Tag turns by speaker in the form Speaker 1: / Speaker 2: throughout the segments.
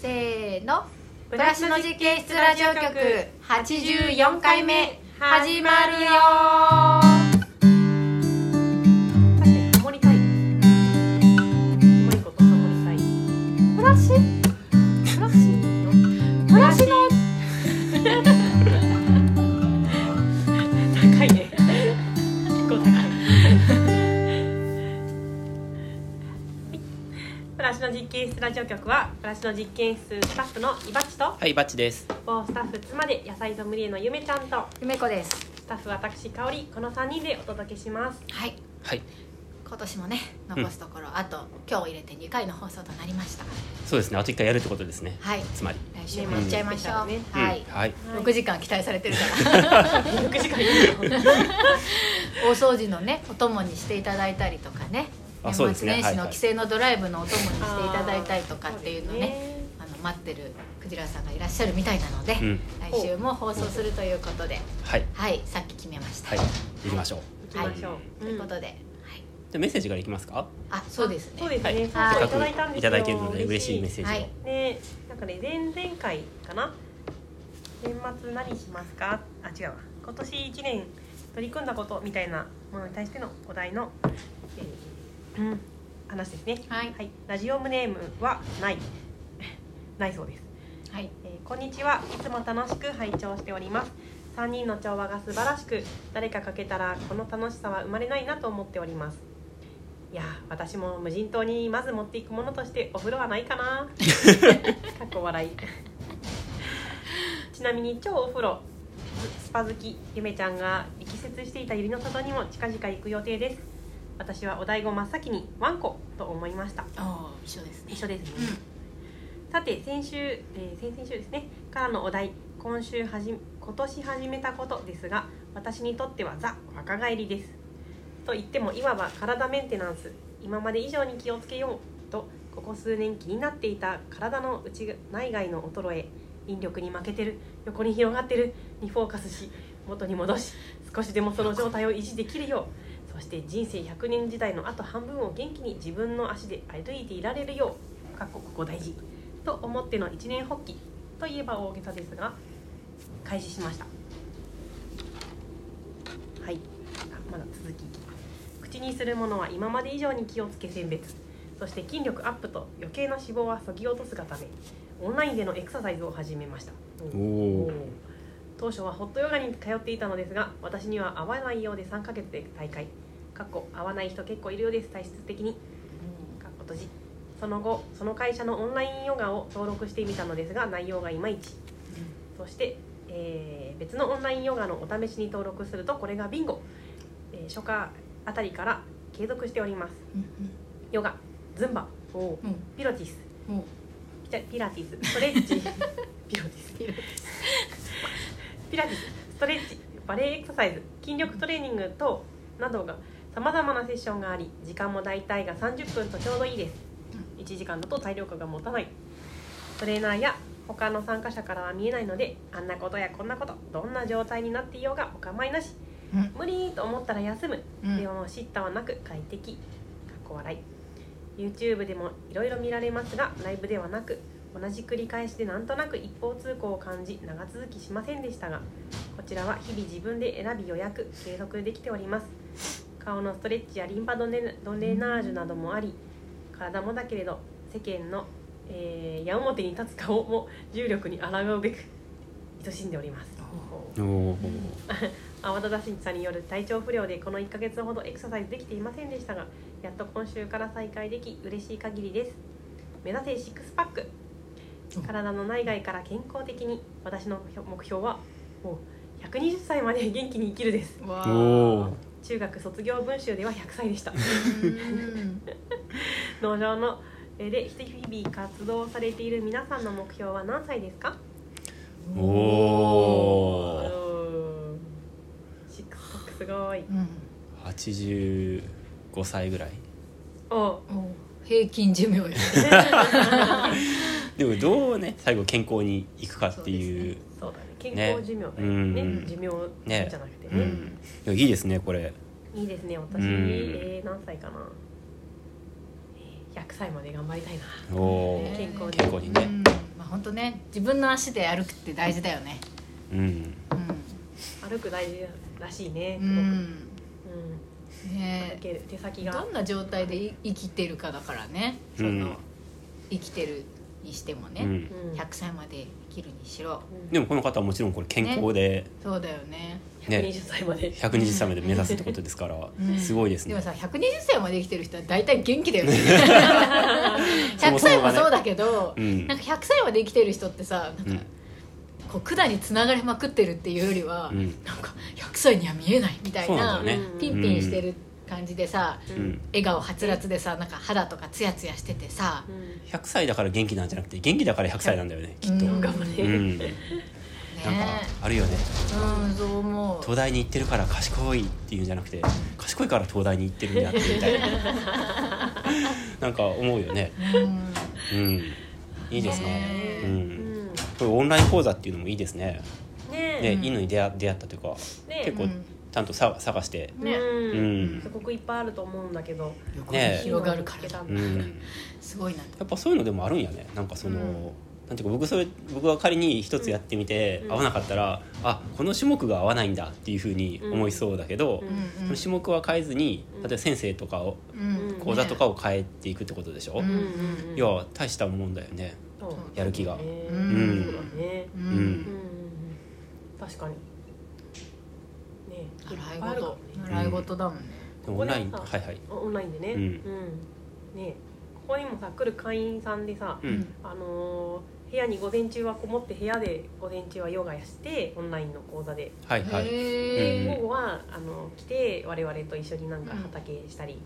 Speaker 1: せーの。ブラシの実験室ラジオ局。84回目。始まるよラ
Speaker 2: ジオ局はブラシの実験室スタッフのいばっちと
Speaker 3: はい、バッチです。
Speaker 2: 某スタッフ妻で野菜ソムリエのゆめちゃんと
Speaker 1: ゆめこです。
Speaker 2: スタッフ私香りこの3人でお届けします。
Speaker 1: はい。
Speaker 3: はい、
Speaker 1: 今年もね残すところ、あと今日入れて2回の放送となりました。
Speaker 3: そうですね。あと一回やるってことですね。
Speaker 1: はい。
Speaker 3: つまり。
Speaker 1: 来週も行っちゃいましょう、
Speaker 2: ね
Speaker 1: はい、
Speaker 3: うん。はい。
Speaker 1: 6時間期待されてるから。
Speaker 2: 6時間いるよ
Speaker 1: 大掃除のねお供にしていただいたりとかね年末年始の帰省のドライブのお供にしていただいたりとかっていうのねあの待ってるクジラさんがいらっしゃるみたいなので、
Speaker 3: うん。
Speaker 1: 来週も放送するということで、
Speaker 3: はい。
Speaker 1: はいさっき決めました、
Speaker 3: はい。行きましょう。
Speaker 2: 行きましょう、
Speaker 1: ということで、はい、
Speaker 3: で、メッセージからいきますか？
Speaker 1: あそうですね。
Speaker 2: そうですね、
Speaker 3: はい。
Speaker 2: いただいたんですよ。
Speaker 3: いただけるので嬉しい。メッセージを。
Speaker 1: はい。
Speaker 2: でなんかね前々回かな？年末何しますか？あ違うわ。今年1年取り組んだことみたいなものに対してのお題の、えーうん、話ですね。
Speaker 1: はい。
Speaker 2: ラジオネームはない。ないそうです、
Speaker 1: はい。
Speaker 2: えーこんにちは。いつも楽しく拝聴しております。3人の調和が素晴らしく誰かかけたらこの楽しさは生まれないなと思っております。いやー私も無人島にまず持っていくものとしてお風呂はないかな。かっこ笑い。ちなみに超お風呂。スパ好きゆめちゃんが力説していたゆりの里にも近々行く予定です私はお醍醐真っ先にワンコと思いました。
Speaker 1: あ一緒ですね。
Speaker 2: 一緒ですね、さて先週、えー先々週ですねからのお題今週はじ今年始めたことですが私にとってはザ若返りです。と言ってもいわば体メンテナンス。今まで以上に気をつけようとここ数年気になっていた体の内内外の衰え引力に負けてる。横に広がってる。にフォーカスし元に戻し少しでもその状態を維持できるようそして人生100年時代のあと半分を元気に自分の足で歩いていられるようかっこここ大事と思っての一年発起といえば大げさですが開始しました。はい。あまだ続き。口にするものは今まで以上に気をつけ選別。そして筋力アップと余計な脂肪はそぎ落とすがためオンラインでのエクササイズを始めました。当初はホットヨガに通っていたのですが私には合わないようで3ヶ月で大会かっこ合わない人結構いるようです体質的に。かっこ閉じ。その後その会社のオンラインヨガを登録してみたのですが内容がいまいち。そして、えー別のオンラインヨガのお試しに登録するとこれがビンゴ、えー初夏あたりから継続しております。
Speaker 1: うん
Speaker 2: ヨガズンバ。
Speaker 1: うんう。ん
Speaker 2: ピロティス。
Speaker 1: う。ん
Speaker 2: ピラティス。ストレッチ。ピロティス。ピラティス。ストレッチ。バレエエクササイズ。筋力トレーニング等などがさまざまなセッションがあり時間も大体が30分とちょうどいいです。1時間だと体力が持たない。トレーナーや他の参加者からは見えないのであんなことやこんなことどんな状態になっていようがお構いなし。
Speaker 1: うん。
Speaker 2: 無理と思ったら休む、
Speaker 1: うん。
Speaker 2: でも叱咤はなく快適。かっこ笑い。YouTube でもいろいろ見られますがライブではなく同じ繰り返しでなんとなく一方通行を感じ長続きしませんでしたがこちらは日々自分で選び予約継続できております顔のストレッチやリンパドネドレナージュなどもあり体もだけれど世間の、えー矢面に立つ顔も重力に抗うべく愛しんでおります。慌 ただしさによる体調不良でこの1ヶ月ほどエクササイズできていませんでしたがやっと今週から再開でき嬉しい限りです。目指せシックスパック。体の内外から健康的に私の目標はもう120歳まで元気に生きるです。
Speaker 1: わ
Speaker 3: おお。
Speaker 2: 中学卒業文集では100歳でした。
Speaker 1: うん。
Speaker 2: 農場のえで日々活動されている皆さんの目標は何歳ですか？
Speaker 3: おお。
Speaker 2: すごい。
Speaker 1: うん。
Speaker 3: 八十五歳ぐらい。
Speaker 2: お。
Speaker 1: お平均寿命や。ね
Speaker 3: でもどうね最後健康にいくかっていう。
Speaker 2: そうだね健康寿命だよね。
Speaker 3: ね。うん。
Speaker 2: 寿命
Speaker 3: ね
Speaker 2: じゃなくてね。
Speaker 3: うん。いやいいですねこれ。
Speaker 2: いいですね私、
Speaker 3: うん。
Speaker 2: えー何歳かな。えー100歳まで頑張りたいな。健康に。
Speaker 3: 健康にね。
Speaker 1: うん。当ね自分の足で歩くって大事だよね。
Speaker 3: うん。
Speaker 2: 歩く大事らしいね
Speaker 1: うん、
Speaker 2: すごく、
Speaker 1: うん、
Speaker 2: うん
Speaker 1: ね
Speaker 2: 手先が。
Speaker 1: どんな状態でい生きてるかだからね。その、
Speaker 3: うん
Speaker 1: 生きてるにしてもね、
Speaker 3: うん。
Speaker 2: うん
Speaker 1: 100歳まで生きるにしろ。
Speaker 3: でもこの方はもちろんこれ健康で
Speaker 1: そうだよね。
Speaker 3: ね。
Speaker 2: 120歳まで、
Speaker 3: 120歳まで目指すってことですから。
Speaker 1: うん。
Speaker 3: すごいですね。
Speaker 1: でもさ120歳まで生きてる人は大体元気だよね。100
Speaker 3: そもそもがね。
Speaker 1: 歳もそうだけど、
Speaker 3: うん。
Speaker 1: なんか100歳まで生きてる人ってさなんか、
Speaker 3: うん。
Speaker 1: こう管につながれまくってるっていうよりは、
Speaker 3: うん。
Speaker 1: なんか100歳には見えないみたいな
Speaker 3: ね。
Speaker 1: ピンピンしてる感じでさ、
Speaker 2: う
Speaker 3: うん。ん
Speaker 1: 笑顔はつらつでさなんか肌とかツヤツヤしててさ、
Speaker 2: うん。
Speaker 3: 100歳だから元気なんじゃなくて元気だから100歳なんだよねきっと。
Speaker 1: うん
Speaker 3: うん。
Speaker 1: ね。
Speaker 3: なんかあるよね。
Speaker 1: うんそう思う。
Speaker 3: 東大に行ってるから賢いっていうんじゃなくて賢いから東大に行ってるんやってみたいな。なんか思うよね。
Speaker 1: うん。
Speaker 3: うん。いいですね。
Speaker 1: ね
Speaker 3: う
Speaker 2: うん。ん。
Speaker 3: これオンライン講座っていうのもいいですね。
Speaker 2: ね
Speaker 3: ね、
Speaker 1: うん
Speaker 3: いいのに出会出会ったというか
Speaker 2: ね
Speaker 3: 結構ゃんとさ探して。
Speaker 1: ね。
Speaker 2: うん。
Speaker 3: うん。
Speaker 2: すごくいっぱいあると思うんだけど。
Speaker 1: 横
Speaker 3: ね。
Speaker 1: に広がるから。だ
Speaker 2: う
Speaker 3: うん。ん
Speaker 1: すごいな。
Speaker 3: やっぱそういうのでもあるんやね。なんかその、
Speaker 1: うん。
Speaker 3: なんていうか僕それ僕が仮に一つやってみて、
Speaker 2: うん。
Speaker 3: 合わなかったらあこの種目が合わないんだっていうふうに思いそうだけど、
Speaker 2: うん。
Speaker 1: うん。
Speaker 3: その種目は変えずに
Speaker 2: うん。
Speaker 3: 例えば先生とかを
Speaker 1: うん。
Speaker 3: 講座とかを変えていくってことでしょ、
Speaker 1: うん。
Speaker 2: うん。うん
Speaker 3: いや大したもんだよね。やる気が。
Speaker 2: ね
Speaker 1: うん。
Speaker 2: そうだね。
Speaker 1: う
Speaker 3: うん
Speaker 2: うんうん。うん。確かに
Speaker 1: 習い事。習い事だもんね。
Speaker 3: でもオンラインはいはい。
Speaker 2: オンラインでね。
Speaker 3: うん。
Speaker 2: ね。ここにもさ来る会員さんでさ
Speaker 3: うん。
Speaker 2: あのー部屋に午前中はこもって部屋で午前中はヨガやしてオンラインの講座で。
Speaker 3: はいはい。
Speaker 1: へえ
Speaker 2: 午後はあの来て我々と一緒になんか畑したり、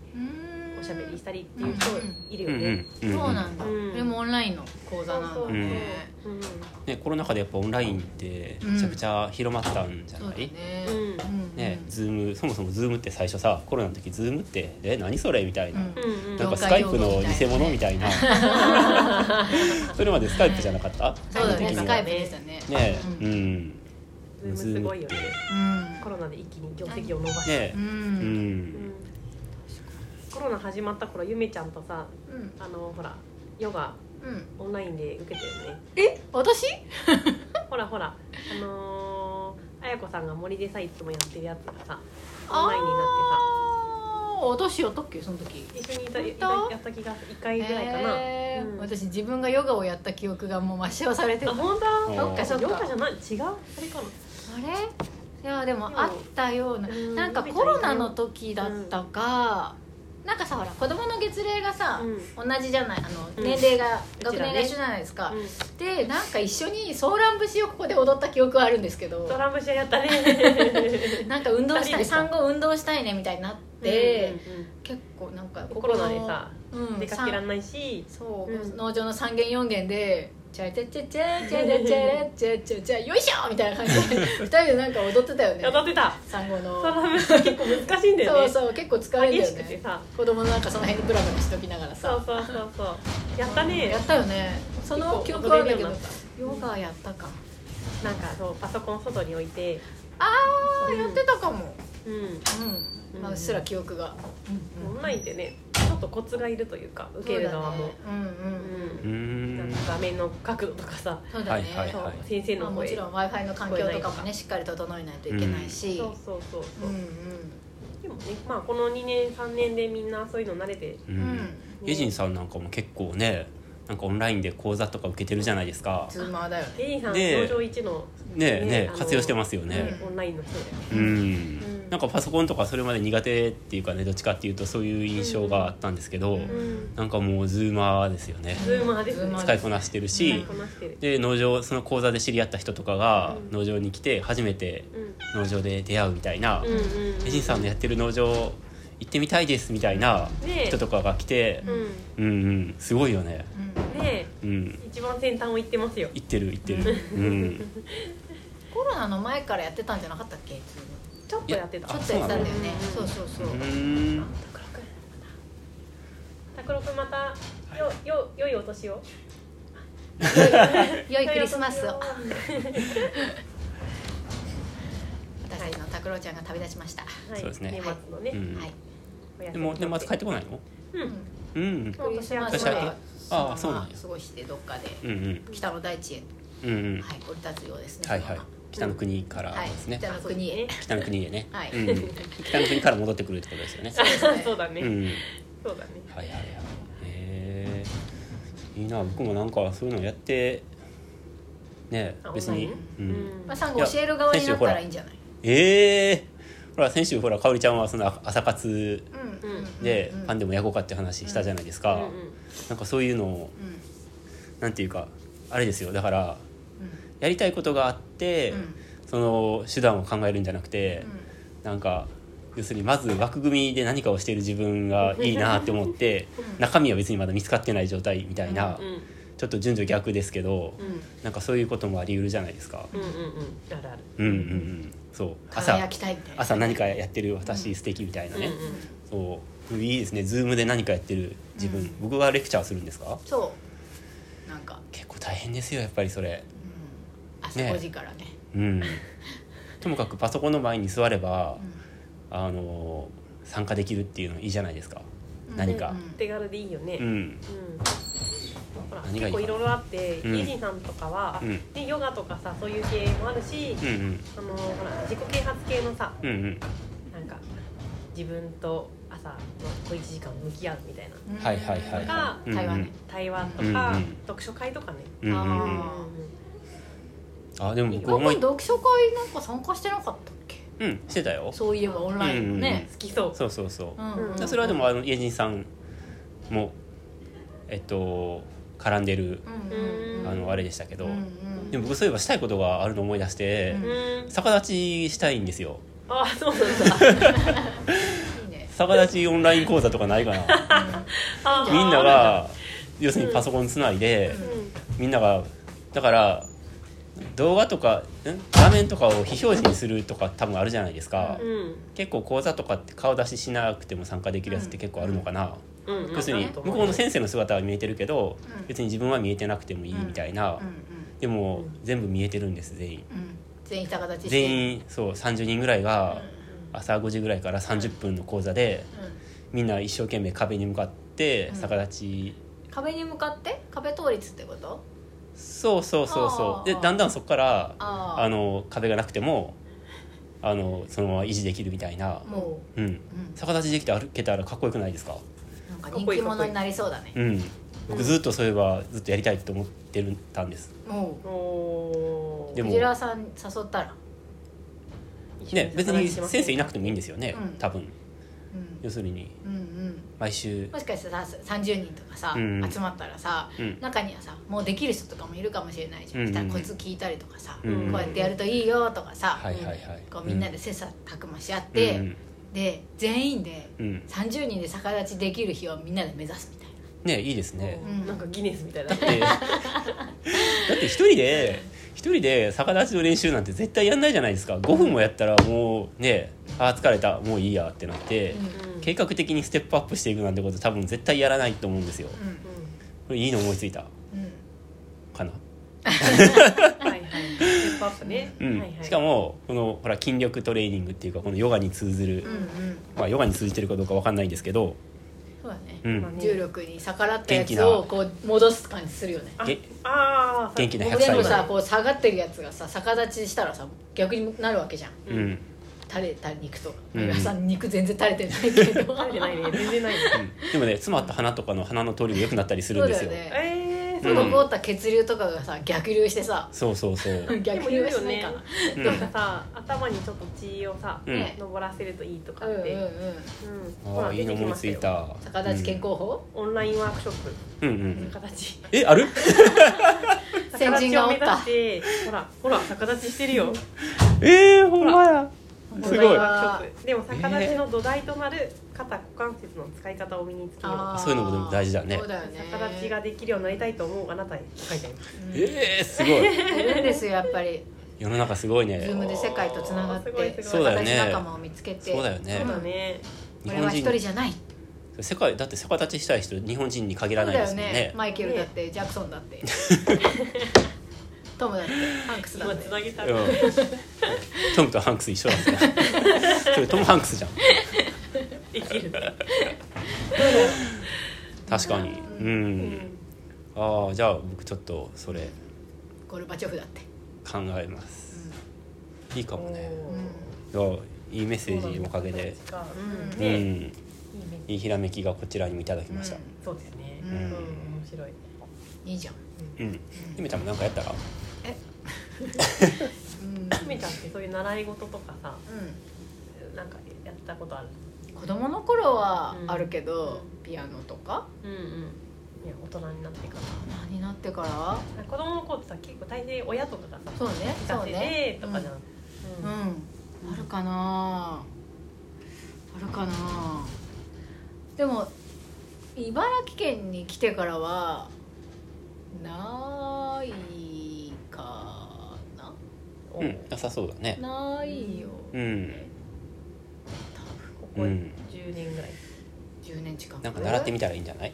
Speaker 2: おしゃべりしたりっていう人いるよね、
Speaker 3: うんうん
Speaker 1: そうなんだ。
Speaker 2: うん。
Speaker 1: でもオンラインの講座なんだね
Speaker 3: コロナ禍でやっぱオンラインってめちゃくちゃ広まったんじゃない、
Speaker 2: うん
Speaker 1: うん。
Speaker 3: ね、ズームそもそもズームって最初さコロナの時ズームってえ何それみたいな、
Speaker 1: うん。
Speaker 3: なんかスカイプの偽物みたいな。それまでスカイプじゃなかった？
Speaker 1: そうだね。スカイプでしたね。
Speaker 3: ね。
Speaker 1: う
Speaker 3: うん。ん、
Speaker 2: ズームすごいよね。
Speaker 1: うん。
Speaker 2: コロナで一気に業績を伸ばして、
Speaker 3: ね。
Speaker 1: う
Speaker 3: うん。
Speaker 2: うんんコロナ始まった頃ゆめちゃんとさ
Speaker 1: うん。
Speaker 2: あのほらヨガ
Speaker 1: うん。
Speaker 2: オンラインで受けたよね。
Speaker 1: え？私？
Speaker 2: ほらほらあのー、綾子さんが森でさいつもやってるやつがさオンラインにな
Speaker 1: あー私やったっけ？その時。
Speaker 2: ってさ一緒にいたいたやった気が1回ぐらいかな、
Speaker 1: へー。
Speaker 2: うん。
Speaker 1: 私自分がヨガをやった記憶がもう抹消されてた。
Speaker 2: あ本当？
Speaker 1: そっかそっか。
Speaker 2: ヨガじゃない？違う？あれ？かな
Speaker 1: あれ？いやでも
Speaker 2: でも
Speaker 1: あったような。
Speaker 2: うん
Speaker 1: なんかコロナの時だったか、なんかさほら子供の月齢がさ、同じじゃないあの
Speaker 2: うん。
Speaker 1: 年齢が、
Speaker 2: うちらね。
Speaker 1: 学年が一緒じゃないですか、
Speaker 2: うん。
Speaker 1: でなんか一緒にソーラン節をここで踊った記憶はあるんですけど
Speaker 2: ドラムシャやったね。
Speaker 1: なんか運動したい
Speaker 2: 二人でさ。
Speaker 1: 産後運動したいねみたいになって、結構なんか
Speaker 2: コロナでさ、
Speaker 1: うん、
Speaker 2: 出かけらんないし。
Speaker 1: そう、
Speaker 2: うん。
Speaker 1: 農場の3軒4軒で「チャチャチャチャチャチャチャチャチャチャよいしょ!」みたいな感じで2人でなんか踊ってたよね
Speaker 2: 踊ってた
Speaker 1: 産後の
Speaker 2: ドラムシャ結構難しいんだよね
Speaker 1: そうそう結構疲れるんだよね
Speaker 2: しさ
Speaker 1: 子供のなんかその辺にブラブラしときながらさ
Speaker 2: そうそうそうそうやったね
Speaker 1: やったよねその記憶はあるんだけどヨガやったか
Speaker 2: なんかそうパソコン外に置いて
Speaker 1: ああやってたかも
Speaker 2: うん。
Speaker 1: うん、まあ、うっすら記憶が、
Speaker 2: オンラインってねちょっとコツがいるというか受ける側も。
Speaker 1: そうだねうん。うん。うん。
Speaker 2: ん画面の角度とかさ。
Speaker 1: そうだね、
Speaker 3: はい。はい
Speaker 2: 先生
Speaker 1: まあ、
Speaker 2: の声
Speaker 1: もちろん w i f i の環境とかもねしっかり整えないといけないし、
Speaker 2: そうそうそうそう。うん
Speaker 1: うん。
Speaker 2: でもねまあこの2年3年でみんなそういうの慣れて。
Speaker 3: う
Speaker 1: うん。
Speaker 3: んエジンさんなんかも結構ねなんかオンラインで講座とか受けてるじゃないですか。
Speaker 1: ズーマーだよね。
Speaker 2: エリーさん
Speaker 3: ね
Speaker 2: 上場一の
Speaker 3: ねえね活用してますよね。
Speaker 2: オンラインの人だよ
Speaker 3: うん、
Speaker 2: ん
Speaker 3: なんかパソコンとかそれまで苦手っていうかねどっちかっていうとそういう印象があったんですけど、
Speaker 1: うん。
Speaker 2: うん
Speaker 3: なんかもうズーマーですよね。
Speaker 2: ズーマーですね。
Speaker 1: ズーマー
Speaker 3: 使いこなしてるし、で農場その講座で知り合った人とかが
Speaker 2: うん。
Speaker 3: 農場に来て初めて
Speaker 2: うん。
Speaker 3: 農場で出会うみたいなエジンさんのやってる農場行ってみたいですみたいな人とかが来て
Speaker 2: う、ん。
Speaker 3: うんうん。すごいよね。
Speaker 1: うん。
Speaker 2: ね
Speaker 3: うん。
Speaker 2: え一番先端を行ってますよ。
Speaker 3: 行ってる行ってる。うん。
Speaker 1: コロナの前からやってたんじゃなかったっけ？
Speaker 2: ちょっとやってた。
Speaker 1: ちょっとやってたんだよね。
Speaker 2: あ
Speaker 1: そうそうそう、
Speaker 3: うん。
Speaker 2: 拓郎君またよよ良いお年を。
Speaker 1: 良いクリスマスを。私たちの拓郎ちゃんが旅立ちました、
Speaker 3: そうですね。
Speaker 2: はい年末のね、
Speaker 3: うん。
Speaker 1: はい。
Speaker 3: でも年末帰ってこないの？
Speaker 2: うん。
Speaker 3: うん。
Speaker 1: クリスマス
Speaker 3: 年明
Speaker 1: はそのまま
Speaker 3: あそうなんや。
Speaker 1: 過ごしてどっかで
Speaker 3: うんうん。
Speaker 1: 北の大地へ、
Speaker 3: うんうん。
Speaker 1: はい、降り立つようですね
Speaker 3: はいはい北の国からですね、
Speaker 1: 北の国へ、
Speaker 3: 北の国へね、
Speaker 1: はい。
Speaker 3: うん。うん北の国から戻ってくるってことですよね。
Speaker 1: そうですね。
Speaker 2: そうだね、
Speaker 3: うん。
Speaker 2: そうだね。
Speaker 3: はいはいはい。へえいいな。僕もなんかそういうのやってね
Speaker 2: あ
Speaker 3: 別に。うん。
Speaker 1: まあ、サンゴ教える側になったらいいんじゃない？
Speaker 3: ええほら先週ほらかおりちゃんはその朝活でパンでも焼こうかって話したじゃないですか、
Speaker 2: うんうん。
Speaker 3: なんかそういうのを
Speaker 1: うん。
Speaker 3: なんていうかあれですよ。だからやりたいことがあって、
Speaker 1: うん。うん
Speaker 3: その手段を考えるんじゃなくて、なんか要するにまず枠組みで何かをしている自分がいいなって思って
Speaker 1: うん。
Speaker 3: 中身は別にまだ見つかってない状態みたいな、
Speaker 2: うん
Speaker 3: ちょっと順序逆ですけど、
Speaker 2: うん。
Speaker 3: なんかそういうこともあり得るじゃないですか。
Speaker 2: うんうんうん。あるある。
Speaker 3: うんうんうん、そう。朝朝何かやってる私素敵みたいなね、
Speaker 2: うんうん
Speaker 3: そう。いいですね。ズームで何かやってる自分、
Speaker 1: うん。
Speaker 3: 僕がレクチャーするんですか？
Speaker 1: そう。なんか、
Speaker 3: 結構大変ですよやっぱりそれ。
Speaker 1: うん、朝
Speaker 3: ね
Speaker 1: 5時からね。
Speaker 3: うん。ともかくパソコンの前に座れば
Speaker 1: う、ん
Speaker 3: あの参加できるっていうのいいじゃないですか、何か。
Speaker 1: うん。
Speaker 2: 手軽でいいよね。
Speaker 3: うん、
Speaker 2: うん。結構いろいろあって、
Speaker 3: うん。
Speaker 2: イージーさんとかは、
Speaker 3: うん。
Speaker 2: ね、ヨガとかさそういう系もあるし、
Speaker 3: うんうん。
Speaker 2: あのほら自己啓発系のさ
Speaker 3: うんうん。
Speaker 2: なんか自分と朝の小1時間向き合うみたいな。
Speaker 1: うん
Speaker 3: はいはいはい。
Speaker 2: が
Speaker 3: うんうん。
Speaker 1: 台湾ね
Speaker 2: 対話とか、
Speaker 3: うんうん。
Speaker 2: 読書会とかね、
Speaker 3: うんうんうん。
Speaker 1: あ
Speaker 3: あでも僕
Speaker 1: 今
Speaker 3: 思い
Speaker 1: 回読書会なんか参加してなかったっけ？
Speaker 3: うんしてたよ。
Speaker 1: そういえばオンラインのね
Speaker 2: 好きそう。
Speaker 3: そうそうそう、
Speaker 1: うん。
Speaker 2: うん
Speaker 3: それはでもあの家人さんもえっと絡んでる
Speaker 1: うんうんうん。
Speaker 3: あのあれでしたけど、
Speaker 1: うんうん。
Speaker 3: でも僕そういえばしたいことがあるのを思い出して、
Speaker 1: うん。
Speaker 2: うん
Speaker 3: 逆立ちしたいんですよ。
Speaker 2: あそうなんだ。
Speaker 3: 逆立ちオンライン講座とかないかな。
Speaker 2: あ
Speaker 3: みんなが要するにパソコンつないで、
Speaker 2: うん。
Speaker 3: みんながだから動画とかん？画面とかを非表示にするとか多分あるじゃないですか、
Speaker 2: うん。
Speaker 3: 結構講座とかって顔出ししなくても参加できるやつって結構あるのかな、
Speaker 2: うんうん。
Speaker 3: 要するに向こうの先生の姿は見えてるけど、
Speaker 1: うん。
Speaker 3: 別に自分は見えてなくてもいいみたいな、でも全部見えてるんです全員。
Speaker 1: うん。全員
Speaker 3: 全員そう30人ぐらいが朝5時ぐらいから30分の講座で
Speaker 1: うん。
Speaker 3: みんな一生懸命壁に向かって
Speaker 1: うん。
Speaker 3: 逆立ち、
Speaker 1: 壁に向かって？壁倒立ってこと？
Speaker 3: そうそうそうそう。でだんだんそこから
Speaker 1: あー
Speaker 3: あの壁がなくてもあのそのまま維持できるみたいな、
Speaker 1: も
Speaker 3: う。ん、
Speaker 1: う、うん、
Speaker 3: 逆立ちできて歩けたらかっこよくないですか？
Speaker 1: なんか人気者になりそうだね。
Speaker 3: うん。僕ずっとそういえばずっとやりたいと思ってるたんです。
Speaker 1: も
Speaker 2: おー。
Speaker 3: でも。
Speaker 1: うクジラさん誘ったら？
Speaker 3: ね別に先生いな
Speaker 2: く
Speaker 3: くてもいいんですよね、
Speaker 1: うん。
Speaker 3: 多分。
Speaker 1: うん。
Speaker 3: 要するに。
Speaker 1: うんうん
Speaker 3: 毎週。
Speaker 1: もしかしてさ30人とかさ、
Speaker 3: うん。
Speaker 1: 集まったらさ、
Speaker 3: うん。
Speaker 1: 中にはさもうできる人とかもいるかもしれないじゃん、
Speaker 3: うん。
Speaker 1: 来たらコツ聞いたりとかさ、
Speaker 3: うん。
Speaker 1: こうやってやるといいよとかさ、
Speaker 3: はいはいはい。
Speaker 1: こうみんなで切磋琢磨し合って、
Speaker 3: うん。
Speaker 1: で全員で
Speaker 3: うん。
Speaker 1: 30人で逆立ちできる日をみんなで目指すみたいな
Speaker 3: ねいいですね、
Speaker 1: うん。
Speaker 2: なんかギネスみたいな。
Speaker 3: だってだって一人で一人で逆立ちの練習なんて絶対やんないじゃないですか。5分もやったらもうねあー疲れた。もういいやってなって、
Speaker 1: うん。
Speaker 3: 計画的にステップアップしていくなんてこと多分絶対やらないと思うんですよ。
Speaker 1: うん
Speaker 3: これいいの思いついた？
Speaker 1: うん。
Speaker 3: かな、
Speaker 2: はいはい。ステップアップね、
Speaker 3: うん。
Speaker 2: はいはい、
Speaker 3: しかもこのほら筋力トレーニングっていうかこのヨガに通ずる、
Speaker 1: うんうん。
Speaker 3: まあ、ヨガに通じてるかどうかわかんないんですけど、
Speaker 1: そうだね、
Speaker 3: うん。
Speaker 2: まあね。
Speaker 1: 重力に逆らったやつをこう戻す感じするよね。
Speaker 2: あ
Speaker 3: げ
Speaker 2: あー
Speaker 3: 元気な100
Speaker 1: 全部
Speaker 3: 歳ぐらい。
Speaker 1: さこう下がってるやつがさ逆立ちしたらさ逆になるわけじゃん。
Speaker 3: うん、うん
Speaker 1: 垂れた肉と
Speaker 3: うん。
Speaker 1: 皆さん肉全然垂れてないけど。
Speaker 2: 垂れてないね。全然ないね。
Speaker 3: でもね詰まった鼻とかの鼻の通りが良くなったりするんですよ。
Speaker 1: そうだよね。
Speaker 2: えー、そう
Speaker 3: うん
Speaker 1: 滞った血流とかがさ逆流してさ
Speaker 3: そうそうそう。
Speaker 1: 逆流はしないかな。
Speaker 3: うん。
Speaker 2: なんかさ頭にちょっと血をさ、
Speaker 3: うん。
Speaker 2: 登らせるといいとか
Speaker 1: うんうん
Speaker 2: って、うん。ほら
Speaker 3: ああいいの思いついた。
Speaker 1: 逆立ち健康法？
Speaker 2: オンラインワークショップ。
Speaker 3: うんうんうん。
Speaker 2: 逆立ち。
Speaker 3: えある？
Speaker 1: 先人がおった。
Speaker 2: 逆立ちを目指してほらほら逆立ちしてるよ。
Speaker 3: えー、ほんまやすごい。
Speaker 2: でも逆立ちの土台となる肩股関節の使い方を身につけよう。
Speaker 3: そういうのもでも大事だね。
Speaker 1: そうだよね。
Speaker 2: 逆立ちができるようになりたいと思うあなたへと書いてあります
Speaker 3: えー、すごい。
Speaker 1: いるんですよやっぱり。
Speaker 3: 世の中すごいね。
Speaker 1: ズームで世界とつながって
Speaker 2: すごいすごい
Speaker 3: そうだよね。
Speaker 1: 仲間を見つけて。
Speaker 3: そうだよね。
Speaker 2: そうだね
Speaker 1: 俺は一人じゃない。
Speaker 3: 世界だって逆立ちしたい人日本人に限らないですもんね。
Speaker 1: ね。マイケルだってジャクソンだって トムだってハンクスだって。
Speaker 2: 今つなげた
Speaker 3: うん。トムとハンクス一緒だったそれトム・ハンクスじゃん。
Speaker 2: できる。
Speaker 3: 確かに。うん、ああじゃあ僕ちょっとそれ。
Speaker 1: ゴルバチョフだって。
Speaker 3: 考えます。いいかもね。いやいいメッセージおかげで。
Speaker 1: うん
Speaker 3: う
Speaker 2: ね、いい
Speaker 3: ん。
Speaker 2: ね
Speaker 3: いいひらめきがこちらにもいただきました。
Speaker 2: そうですね。
Speaker 1: う
Speaker 2: うん。ん、面白い。
Speaker 1: いいじゃん。
Speaker 3: うん。ゆめちゃんもなんかやったら？
Speaker 1: うん。
Speaker 2: ひめちゃんってそういう習い事とかさ、
Speaker 1: う
Speaker 2: なんかやったことある？
Speaker 1: ん子供の頃は
Speaker 2: うん。
Speaker 1: あるけど、
Speaker 2: う
Speaker 1: ピアノとか。
Speaker 2: うんうん。いや大人になってから。
Speaker 1: 何になってから？
Speaker 2: 子供の頃ってさ結構大抵親とかがさ
Speaker 1: そうねそうね。
Speaker 2: てとかじゃん。
Speaker 1: う
Speaker 2: うん
Speaker 1: ん、あるかな？あるかな？でも茨城県に来てからはない
Speaker 3: うん。なさそうだね。
Speaker 1: ないよ、
Speaker 3: うん。
Speaker 2: ここ
Speaker 3: うん
Speaker 2: 10年ぐらい。
Speaker 1: 10年近く。
Speaker 3: なんか習ってみたらいいんじゃない？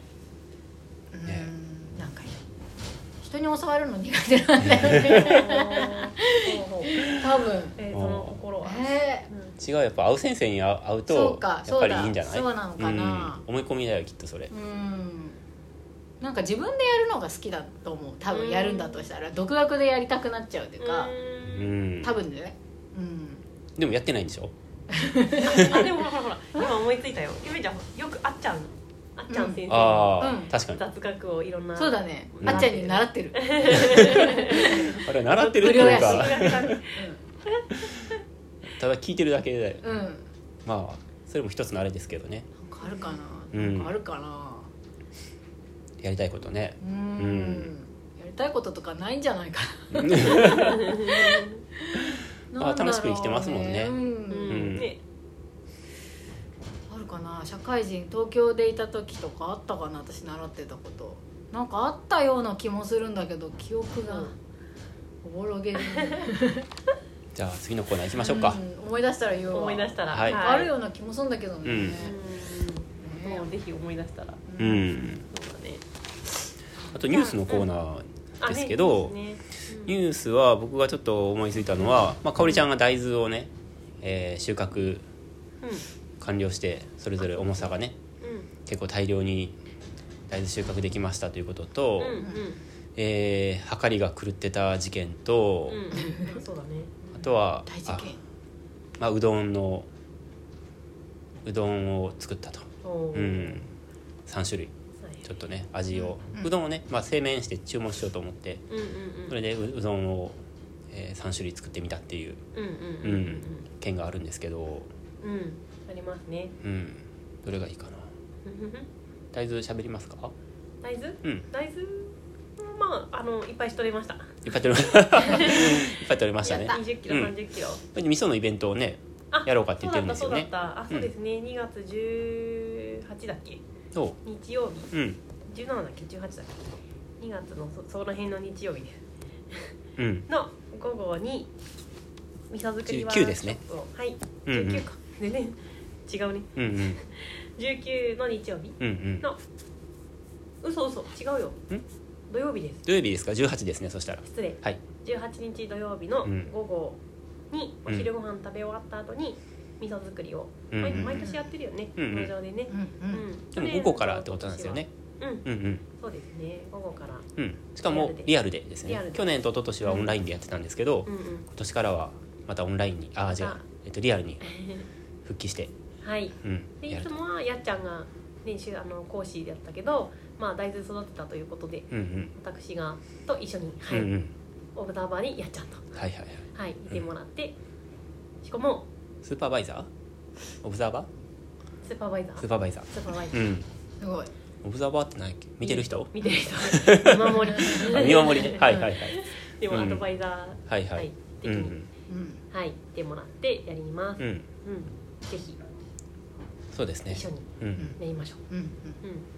Speaker 1: うん。
Speaker 3: ね。
Speaker 1: なんか人に教わるの苦手なんだよね。多分。
Speaker 2: えーその心は。
Speaker 1: え。
Speaker 3: 違うやっぱ会う先生に会う会う
Speaker 1: そ
Speaker 3: と
Speaker 1: うか
Speaker 3: やっ
Speaker 1: そうだ。
Speaker 3: ぱりいいんじゃない？
Speaker 1: そうなのかな。
Speaker 3: うん。思い込みだよきっとそれ。
Speaker 1: ーうん。なんか自分でやるのが好きだと思う。多分やるんだとしたら独学でやりたくなっちゃうっていうか。
Speaker 3: う
Speaker 2: うん。
Speaker 3: ん
Speaker 1: 多分ね。うん。
Speaker 3: でもやってないんでしょ？
Speaker 2: あでもほらほら。今思いついたよ。ゆめちゃんよくあっちゃんあっちゃん先生の
Speaker 3: ああ、
Speaker 1: うん。
Speaker 3: 確かに。
Speaker 2: 雑学をいろんな。
Speaker 1: そうだね。
Speaker 3: うん。
Speaker 1: あっちゃんに習ってる。
Speaker 3: あれ習ってるっていう
Speaker 1: 無料や
Speaker 3: か。
Speaker 1: し
Speaker 3: ただ聞いてるだけで。
Speaker 1: うん。なんか
Speaker 3: まあそれも一つのあれですけどね。
Speaker 1: あるかな。
Speaker 3: うん。
Speaker 1: なんかあるかな。
Speaker 3: やりたいことね。
Speaker 1: う
Speaker 3: うん
Speaker 1: りたいこととかないんじゃないかな。
Speaker 3: まあ楽しく生きてますもんね。
Speaker 1: う
Speaker 2: うん。んね。
Speaker 1: あるかな。社会人東京でいた時とかあったかな。私習ってたこと。なんかあったような気もするんだけど記憶がおぼろげに
Speaker 3: じゃあ次のコーナー行きましょうか、
Speaker 1: ん。思い出したら言うわ。
Speaker 2: 思い出したら。
Speaker 3: はい。
Speaker 1: あるような気もするんだけどね、
Speaker 3: うん。
Speaker 2: うん。もうぜひ思い出したら。
Speaker 3: う
Speaker 1: うん。
Speaker 3: ん
Speaker 2: そうだね。
Speaker 3: あとニュースのコーナー
Speaker 2: あ
Speaker 3: ですけど、
Speaker 2: ね
Speaker 3: ニュースは僕がちょっと思いついたのは、まあ、かおりちゃんが大豆をね、えー収穫
Speaker 2: うん。
Speaker 3: 完了してそれぞれ重さがね
Speaker 2: うん。
Speaker 3: 結構大量に大豆収穫できましたということと、
Speaker 2: うんうん。
Speaker 3: えー、計りが狂ってた事件と、あとはあまあ、うどんのうどんを作ったと、うん、3種類。
Speaker 2: はい
Speaker 3: ちょっとね味を、
Speaker 1: う
Speaker 3: うん。どんをね、まあ、製麺して注文しようと思って。
Speaker 2: うんうんうん。
Speaker 3: それでううどんを、え3種類作ってみたっていう。
Speaker 2: うんうん
Speaker 3: う
Speaker 2: うんうん。
Speaker 3: ん。件があるんですけど、
Speaker 2: うん。ありますね。
Speaker 3: うん、どれがいいかな。大豆喋りますか？
Speaker 2: 大豆？
Speaker 3: うん。
Speaker 2: 大豆？まああのいっぱいしとれました。
Speaker 3: いっぱい取れま いっぱい取れましたね。
Speaker 1: やっ
Speaker 2: 20キロ
Speaker 3: うん。
Speaker 2: 30キロ。
Speaker 3: 味噌のイベントをね
Speaker 2: あ
Speaker 3: やろうかって言ってるんですよね。
Speaker 2: そうだったそうだった。あそうですね。2月18だっけ？
Speaker 3: そ
Speaker 2: 日曜日。
Speaker 3: ううん
Speaker 2: 17だっけ？18だっけ？2月のそその辺の日曜日です
Speaker 3: うん。
Speaker 2: の午後に味噌作り
Speaker 3: 19ですね。
Speaker 2: ワークショップをはい。
Speaker 3: うんうん。
Speaker 2: 19か。全然違うね。
Speaker 3: うんうん。
Speaker 2: 19の日曜日。
Speaker 3: うんうん。
Speaker 2: の嘘嘘違うよ。土曜日です。
Speaker 3: 土曜日ですか？18ですねそしたら。
Speaker 2: 失礼。
Speaker 3: はい。
Speaker 2: 18日土曜日の
Speaker 3: うん。
Speaker 2: 午後にお昼ご飯食べ終わった後に味噌作りを、
Speaker 3: うん
Speaker 2: 毎毎年やってるよね
Speaker 3: うんうん。
Speaker 2: 農場でね、
Speaker 1: うんうん。
Speaker 2: うん。
Speaker 3: でも午後からってことなんですよね。
Speaker 2: うん
Speaker 3: うんうん。
Speaker 2: そうですね午後から。
Speaker 3: うん。しかもリアルでですね。去年と一昨年はオンラインでやってたんですけど、
Speaker 2: うんうん。
Speaker 3: 今年からはまたオンラインにああ違う
Speaker 2: あ
Speaker 3: えっとリアルに 復帰して。
Speaker 2: はい。
Speaker 3: うん。
Speaker 2: でいつもはやっちゃんが練習あの講師だったけど、まあ、大豆育てたということで
Speaker 3: うんうん。
Speaker 2: 私がと一緒に、はい
Speaker 3: うんうん。
Speaker 2: オブザーバーにやっちゃんと、
Speaker 3: はいはいはい。
Speaker 2: はい、いてもらって、しかも
Speaker 3: スーパーバイザーオブザーバー
Speaker 2: スーパーバイザー
Speaker 3: スーパーバイザー
Speaker 2: スーパーバイザー、
Speaker 3: うん。
Speaker 1: すごい。
Speaker 3: オブザーバーって何やっけ？見てる人？
Speaker 2: 見てる人。見守り。
Speaker 3: あ見守り。ね はいはいはい。
Speaker 2: でも
Speaker 3: うん。
Speaker 2: アドバイザー、
Speaker 3: はいはい。
Speaker 2: 的に、
Speaker 3: うん
Speaker 1: うん。
Speaker 2: はい。いてもらってやります、
Speaker 3: うん。
Speaker 2: ぜひ。
Speaker 3: そうですね。
Speaker 2: 一緒に。
Speaker 3: うん。
Speaker 1: ん
Speaker 2: やりましょう、
Speaker 1: うん。
Speaker 2: うん。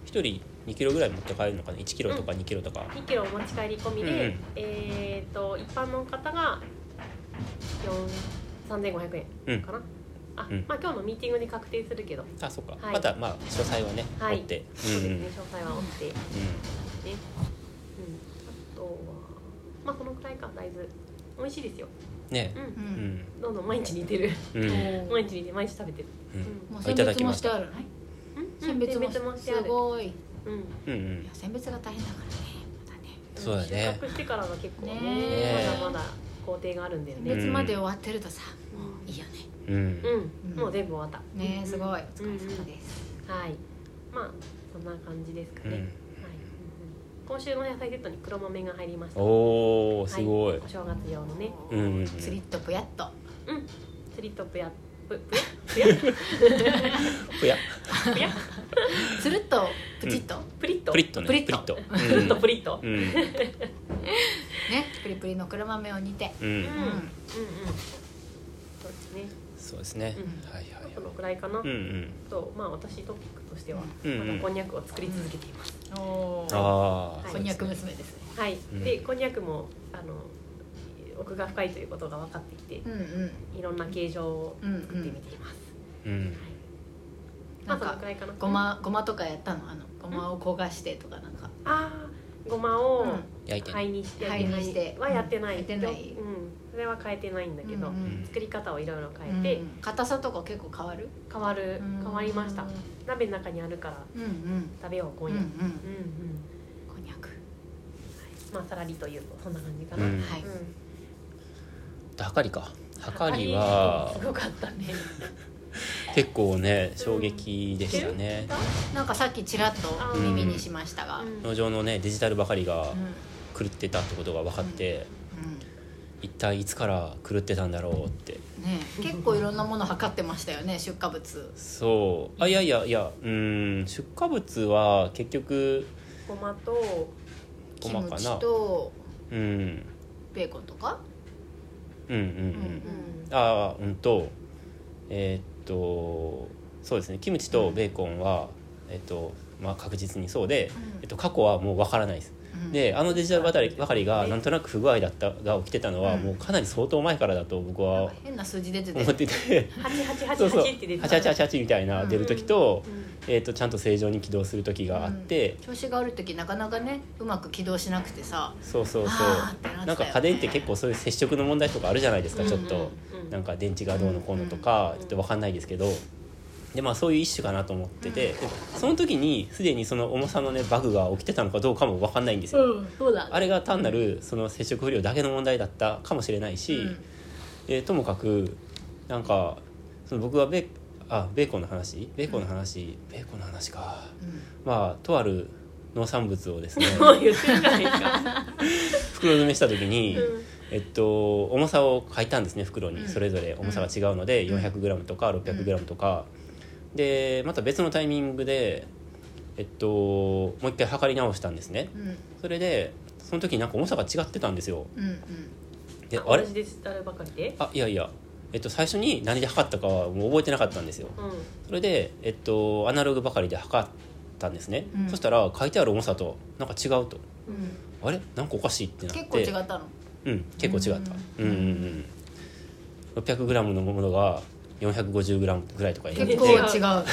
Speaker 3: 一人2キロぐらい持って帰るのかな？1キロとか2キロとか。
Speaker 2: 2キロお持ち帰り込みで、えっ、と一般の方が4 3500円かな、あ、
Speaker 3: うん。
Speaker 2: まあ今日のミーティングで確定するけど。
Speaker 3: あそっか。
Speaker 2: はい。
Speaker 3: またまあ詳細はね
Speaker 2: はい。
Speaker 3: 追って。
Speaker 2: そうですね、
Speaker 3: うんうん。
Speaker 2: 詳細は追って。ね、うん、あとはまあそのくらいか大豆。美味しいですよ。
Speaker 3: ね。
Speaker 2: う
Speaker 1: うん。
Speaker 3: うん。ん
Speaker 2: どんどん毎日似てる。
Speaker 3: うん。うん
Speaker 2: 毎日似て毎日食べてる。
Speaker 1: もう
Speaker 3: いただ
Speaker 1: 選別も
Speaker 3: し
Speaker 1: てあるね
Speaker 2: うん？
Speaker 1: 選別も？
Speaker 2: してある。
Speaker 1: すごい。い
Speaker 2: うん。
Speaker 3: うんうん。
Speaker 1: や選別が大変だからね
Speaker 3: そうだね。
Speaker 2: 収穫してからが結構
Speaker 1: ね
Speaker 3: え。
Speaker 2: まだまだ工程があるんだよね。
Speaker 1: 別まで終わってるとさ、
Speaker 2: う
Speaker 1: いいよね。
Speaker 3: うん。
Speaker 2: うん、もう全部終わった。
Speaker 1: ねすごい。お
Speaker 2: うん。
Speaker 1: 疲れ様です、
Speaker 2: はい。まあそんな感じですかね、
Speaker 3: うん。
Speaker 2: はい、今週の野菜セットに黒豆が入りました。
Speaker 3: おーすごい。
Speaker 2: はお正月用のね。
Speaker 3: うん
Speaker 1: つりっとぷやっと。
Speaker 2: うん。スリットプヤププヤプヤ
Speaker 3: ぷや。
Speaker 2: プヤ
Speaker 1: つるっとプチッと、
Speaker 2: プリッと。
Speaker 3: プリッとね。
Speaker 1: プリッと。
Speaker 3: プ
Speaker 2: プリッと。プリッと
Speaker 1: ねプリプリの黒豆を煮て。
Speaker 3: うん。
Speaker 2: うん。うん。うんそうですね。
Speaker 3: そうですね。
Speaker 2: うん。
Speaker 3: はいはい
Speaker 2: このくらいかな、
Speaker 3: うんうん。
Speaker 2: とまあ私トピックとしては、
Speaker 3: うんうん。
Speaker 2: まだこんにゃくを作り続けています、
Speaker 1: おー
Speaker 3: ああ
Speaker 2: はい
Speaker 1: こんにゃく娘ですね。
Speaker 2: はい、
Speaker 3: うん。
Speaker 2: でこんにゃくもあの奥が深いということが分かってきて、
Speaker 1: うんうん。
Speaker 2: いろんな形状を
Speaker 1: うん
Speaker 2: 作ってみています、
Speaker 3: うん。
Speaker 2: まあその
Speaker 1: なんか
Speaker 2: くらいかな？
Speaker 1: ごまごまとかやったの？あのごまを焦がしてとかなんか。
Speaker 2: あーごまを
Speaker 3: 焼いて
Speaker 2: 灰にして
Speaker 1: 灰にして。
Speaker 2: はやってない、それは変えてないんだけど、作り方をいろいろ変えて、
Speaker 1: うん硬さとか結構変わる？
Speaker 2: 変わる。
Speaker 1: うん。
Speaker 2: 変わりました。鍋の中にあるから食べよう今夜、
Speaker 1: こんにゃく。
Speaker 2: まあさらりというとそんな感じかな、
Speaker 3: うん。
Speaker 1: はい。
Speaker 2: うん。
Speaker 3: はかりか。はかりは
Speaker 2: すごかったね。
Speaker 3: 結構ね衝撃でしたね。
Speaker 1: なんかさっきちらっと耳にしましたが、
Speaker 2: うん。
Speaker 3: 農場のねデジタルばかりが
Speaker 1: うん
Speaker 3: 狂ってたってことが分かって一体いつから狂ってたんだろうって。
Speaker 1: ね結構いろんなもの測ってましたよね出荷物。
Speaker 3: そう。あいやいやいやうん出荷物は結局
Speaker 2: ごまと
Speaker 3: ごまかな。
Speaker 1: キムチと
Speaker 3: うん。
Speaker 1: ベーコンとか？
Speaker 3: うんうんうん、
Speaker 1: うん
Speaker 3: ああうんとえーっとそうですね。キムチとベーコンは、えっとまあ、確実にそうで、
Speaker 1: うん。
Speaker 3: えっと、過去はもう分からないです。
Speaker 1: うん
Speaker 3: であのデジタルばかりばかりがなんとなく不具合だったが起きてたのは、
Speaker 1: うん。
Speaker 3: もうかなり相当前からだと僕は
Speaker 1: か変な数字出てて。
Speaker 3: 思ってて。そうそう。
Speaker 2: 8888って出てた。
Speaker 3: 8888みたいな出る時と,、
Speaker 2: うん
Speaker 3: えー、とちゃんと正常に起動する時があって、
Speaker 1: 調子が悪い時なかなかねうまく起動しなくてさ
Speaker 3: そうそうそう。
Speaker 1: な
Speaker 3: んか家電って結構そういう接触の問題とかあるじゃないですか、
Speaker 2: うん
Speaker 3: ちょっと、
Speaker 2: うん
Speaker 3: なんか電池がどうのこうのとか、
Speaker 2: うん
Speaker 3: ちょっと分かんないですけどでまあそういう一種かなと思ってて、でその時にすでにその重さのねバグが起きてたのかどうかも分かんないんですよ、
Speaker 1: うんそうだ
Speaker 3: あれが単なるその接触不良だけの問題だったかもしれないし、
Speaker 1: うん。
Speaker 3: でともかくなんかその僕がベあベーコンの話？ベーコンの話、ベーコンの話か。まあとある農産物をですね 袋詰めした時に、
Speaker 2: うん。
Speaker 3: えっと、重さを書いたんですね袋に。
Speaker 1: うん。
Speaker 3: それぞれ重さが違うので、
Speaker 1: うん。
Speaker 3: 400g とか 600g とか、でまた別のタイミングで、えっと、もう一回測り直したんですね。
Speaker 1: うん。
Speaker 3: それでその時になんか重さが違ってたんですよ。
Speaker 1: うんうん。
Speaker 3: であれ？あいやいや、えっと、最初に何で測ったかはもう覚えてなかったんですよ。
Speaker 2: うん。
Speaker 3: それで、えっと、アナログばかりで測ったんですね、
Speaker 1: うん。
Speaker 3: そしたら書いてある重さとなんか違うと。
Speaker 1: うん。
Speaker 3: あれ？なんかおかしいってなって。
Speaker 1: 結構違ったの？
Speaker 3: うん結構違った。
Speaker 1: う
Speaker 3: うんんうん。うん 600g のものが 450g ぐらいとかになって。
Speaker 1: 結構違う。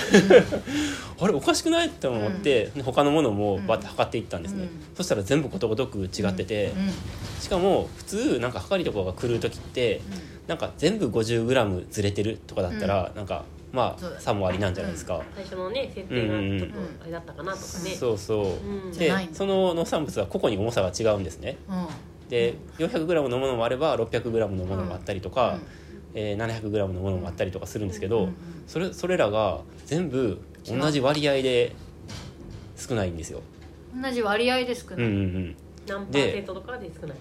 Speaker 3: あれおかしくない？って思って、で他のものもバッて測っていったんですね、
Speaker 1: うん。
Speaker 3: そしたら全部ことごとく違ってて、
Speaker 1: うん。うん
Speaker 3: しかも普通なんか測りとかが来る時ってなんか全部 50g ずれてるとかだったら、なんかまあ差もありなんじゃないですか、
Speaker 2: 最初のね設定がちょっとあれだったかなとかね。
Speaker 3: そうそう、
Speaker 2: うん。
Speaker 3: でその農産物は個々に重さが違うんですね。
Speaker 1: うん。
Speaker 3: で 400g のものもあれば 600g のものもあったりとか、
Speaker 1: うん
Speaker 3: えー 700g のものもあったりとかするんですけど、
Speaker 1: うんうん
Speaker 3: それそれらが全部同じ割合で少ないんですよ。
Speaker 1: 同じ割合で少
Speaker 3: うん
Speaker 1: ない、
Speaker 3: うんうん、
Speaker 2: 何パーセントとかで少ない。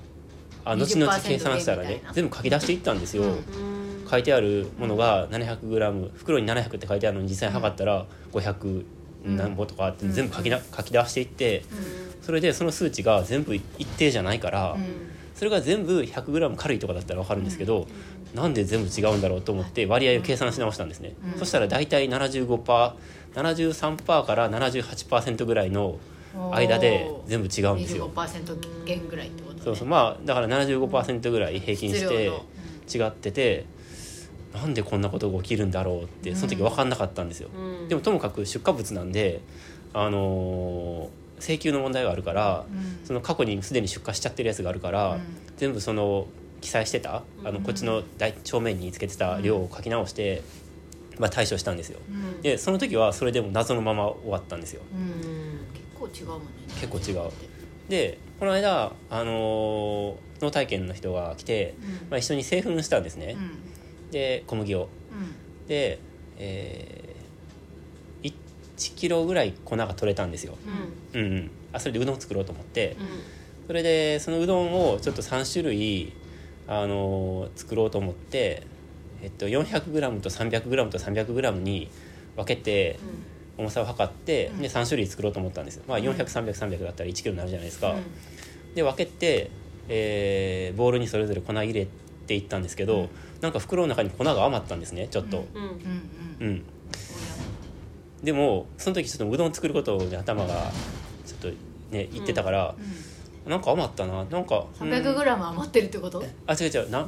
Speaker 3: あ後々
Speaker 1: 20%
Speaker 3: 計算したらね全部書き出していったんですよ。
Speaker 1: うん
Speaker 2: うん
Speaker 3: 書いてあるものが 700g 袋に700って書いてあるのに実際測ったら500何ぼとかって
Speaker 1: うん
Speaker 3: 全部書きな書き出していってそれでその数値が全部一定じゃないから、
Speaker 1: うん
Speaker 3: それが全部 100g 軽いとかだったら分かるんですけど、なんで全部違うんだろうと思って割合を計算し直したんですね、
Speaker 1: うん。
Speaker 3: そしたら大体 75%73% から78%ぐらいの間で全部違うんですよ。
Speaker 1: 25%減ぐらいってことね。
Speaker 3: そうそう。まあだから75%ぐらい平均して違っててなんでこんなことが起きるんだろうってその時分かんなかったんですよ、
Speaker 2: うん。
Speaker 3: でもともかく出荷物なんであのー請求の問題があるから、
Speaker 1: うん。
Speaker 3: その過去にすでに出荷しちゃってるやつがあるから、
Speaker 1: うん。
Speaker 3: 全部その記載してたあのこっちの大帳面につけてた量を書き直して、まあ、対処したんですよ。
Speaker 1: うん。
Speaker 3: でその時はそれでも謎のまま終わったんですよ。
Speaker 1: うん。結構違うもんね。
Speaker 3: 結構違う。でこの間、あのー脳体験の人が来て、
Speaker 1: うん。
Speaker 3: まあ、一緒に製粉したんですね、
Speaker 1: うん。
Speaker 3: で小麦を。
Speaker 1: うん。
Speaker 3: で、えー、1キロぐらい粉が取れたんですよ、
Speaker 2: うん。
Speaker 3: うんうん、あそれでうどん作ろうと思って、
Speaker 2: うん。
Speaker 3: それでそのうどんをちょっと3種類、あのー作ろうと思って、えっと、400g と 300g と 300g に分けて重さを測って、
Speaker 1: うん。
Speaker 3: で3種類作ろうと思ったんですよ、まあ、
Speaker 1: うん。
Speaker 3: 400300300だったら1キロになるじゃないですか、
Speaker 1: うん。
Speaker 3: で分けて、えーボウルにそれぞれ粉入れていったんですけど、
Speaker 1: うん。
Speaker 3: なんか袋の中に粉が余ったんですねちょっと、
Speaker 2: うん
Speaker 1: うん。うん。
Speaker 3: うんでもその時ちょっとうどん作ることに頭がちょっとね言ってたから、なんか余ったな。なんか
Speaker 1: うん 300g
Speaker 3: うん。
Speaker 1: 余ってるってこと？
Speaker 3: あ違う違う。な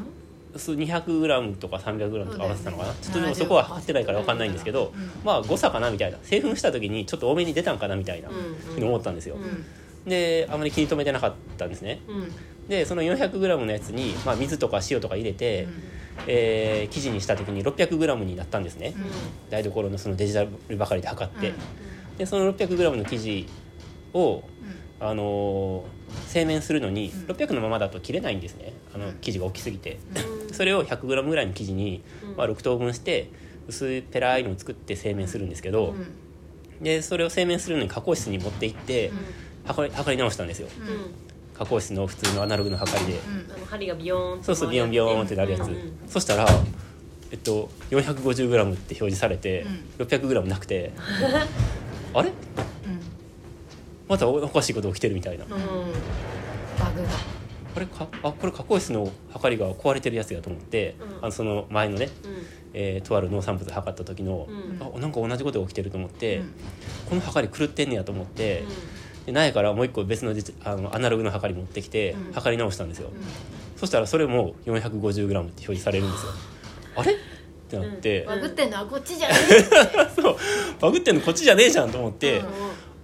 Speaker 3: そう 200g とか 300g とか合わせたのかな、ちょっとでもそこは測ってないから分かんないんですけど、
Speaker 1: うん。
Speaker 3: まあ誤差かなみたいな。製粉した時にちょっと多めに出たんかなみたいなふうに思ったんですよ、
Speaker 2: うん。
Speaker 3: であまり気に留めてなかったんですね。
Speaker 2: うん。
Speaker 3: でその 400g のやつに、まあ、水とか塩とか入れて、えー生地にした時に 600g になったんですね、台所のそのデジタルばかりで測って、でその 600g の生地を、あのー製麺するのに
Speaker 1: うん。
Speaker 3: 600のままだと切れないんですね。あの
Speaker 1: うん。
Speaker 3: 生地が大きすぎて、
Speaker 2: うん。
Speaker 3: それを 100g ぐらいの生地に、
Speaker 2: うん。
Speaker 3: まあ、6等分して薄いペラいのを作って製麺するんですけど、でそれを製麺するのに加工室に持って行って、測り測り直したんですよ。
Speaker 1: うん
Speaker 2: うん
Speaker 3: 加工室の普通のアナログの測りで、
Speaker 2: あの針がビヨーンって
Speaker 3: そうそうビヨンビヨンってなるやつ、
Speaker 2: うんうん
Speaker 3: そしたらえっと 450g って表示されて、600g なくて あれ？またおかしいこと起きてるみたいな、
Speaker 2: うん。
Speaker 1: バグが。
Speaker 3: あれ？か？あこれ加工室の測りが壊れてるやつやと思って、
Speaker 2: うん。
Speaker 3: あのその前のね、
Speaker 2: うん。
Speaker 3: えーとある農産物測った時の、
Speaker 2: うん。
Speaker 3: あなんか同じことが起きてると思って、
Speaker 1: うん。
Speaker 3: この測り狂ってんねやと思って、でないからもう一個別の実あのアナログの測り持ってきて、
Speaker 1: うん。
Speaker 3: 測り直したんですよ、そしたらそれも 450g って表示されるんですよ。あれ？ってなって、
Speaker 1: バグってんのはこっちじゃね
Speaker 3: そう。バグってんのこっちじゃねえじゃんと思って、
Speaker 1: うん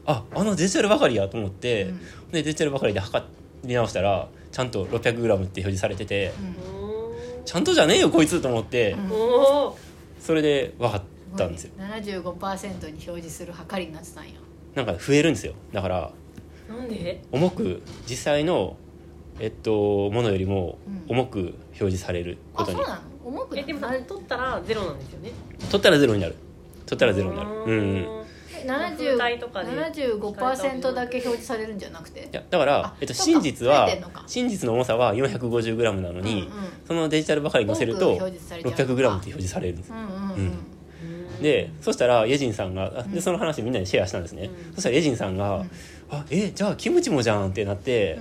Speaker 3: ああのデジタルばかりやと思って、
Speaker 1: うん。
Speaker 3: でデジタルばかりで測り直したらちゃんと 600g って表示されてて、ちゃんとじゃねえよこいつと思って、それで分かったんですよ。
Speaker 1: 75%に表示する測りになってたんや
Speaker 3: なんか増えるんですよ。だから
Speaker 2: なんで？
Speaker 3: 重く実際のえっとものよりも
Speaker 1: うん。
Speaker 3: 重く表示されることに、
Speaker 1: あそうなの？重く
Speaker 2: えでもあれ取ったらゼロなんですよね。
Speaker 3: 取ったらゼロになる。取ったらゼロになる。うん、うん、い
Speaker 2: 風体とかで
Speaker 1: 75%だけ表示されるんじゃなくて？
Speaker 3: やだから
Speaker 1: あ、
Speaker 3: えっと、真実は真実の重さは 450g なのに、
Speaker 1: うんうん。
Speaker 3: そのデジタルばかりに載せると
Speaker 1: 多く表示されちゃう
Speaker 3: 600g って表示されるんです
Speaker 1: うんうんうん。
Speaker 3: うんでそしたらイェジンさんがあでその話みんなにシェアしたんですね、
Speaker 2: うん。
Speaker 3: そしたらイェジンさんが「
Speaker 1: うん。
Speaker 3: あえじゃあキムチもじゃん」ってなって、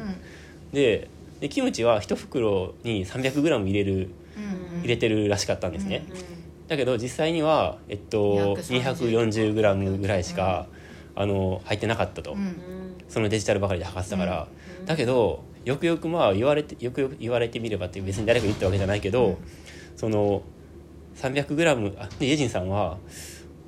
Speaker 3: ででキムチは1袋に 300g 入れる入れてるらしかったんですね、
Speaker 2: うん
Speaker 3: だけど実際には、えっと、
Speaker 1: 230
Speaker 3: 240g ぐらいしか、あの入ってなかったと、そのデジタルばかりで測ってたから、
Speaker 2: うん。
Speaker 3: だけどよくよくまあ言われてよくよく言われてみればって別に誰か言ったわけじゃないけど、
Speaker 1: うん。
Speaker 3: その 300g あでイェジンさんは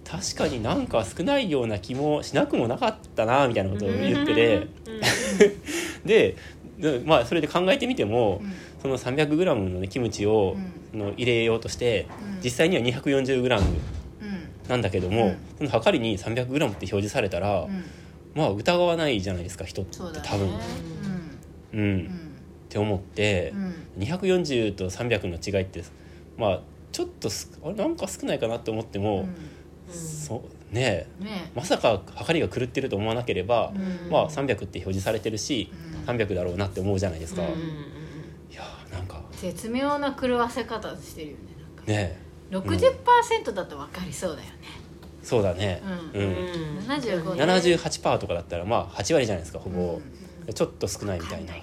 Speaker 3: 確かになんか少ないような気もしなくもなかったなみたいなことを言ってて、
Speaker 2: うん。
Speaker 3: ででまあそれで考えてみても、
Speaker 1: うん。
Speaker 3: その 300g の、ね、キムチを、
Speaker 1: うん。
Speaker 3: の入れようとして、
Speaker 1: うん。
Speaker 3: 実際には 240g
Speaker 1: うん。
Speaker 3: なんだけども、
Speaker 1: うん。
Speaker 3: その測りに 300g って表示されたら、
Speaker 1: うん。
Speaker 3: まあ疑わないじゃないですか人って多分、うん。
Speaker 1: うん。
Speaker 3: って思って
Speaker 1: う、ん。
Speaker 3: 240と300の違いってまあちょっとすあれなんか少ないかなって思っても、そうねえ
Speaker 1: ね
Speaker 3: まさか測りが狂ってると思わなければ、
Speaker 1: うん。
Speaker 3: まあ300って表示されてるし、
Speaker 1: うん。
Speaker 3: 300だろうなって思うじゃないですか、
Speaker 1: うん
Speaker 3: いやーなんか。
Speaker 1: 絶妙な狂わせ方してるよねなんか。
Speaker 3: ねえ。
Speaker 1: 60%だと分かりそうだよね。
Speaker 3: そうだね。
Speaker 1: うん。
Speaker 3: うん、
Speaker 1: 75
Speaker 2: ね
Speaker 3: 78%とかだったらまあ8割じゃないですかほぼ、ちょっと少ないみたいな。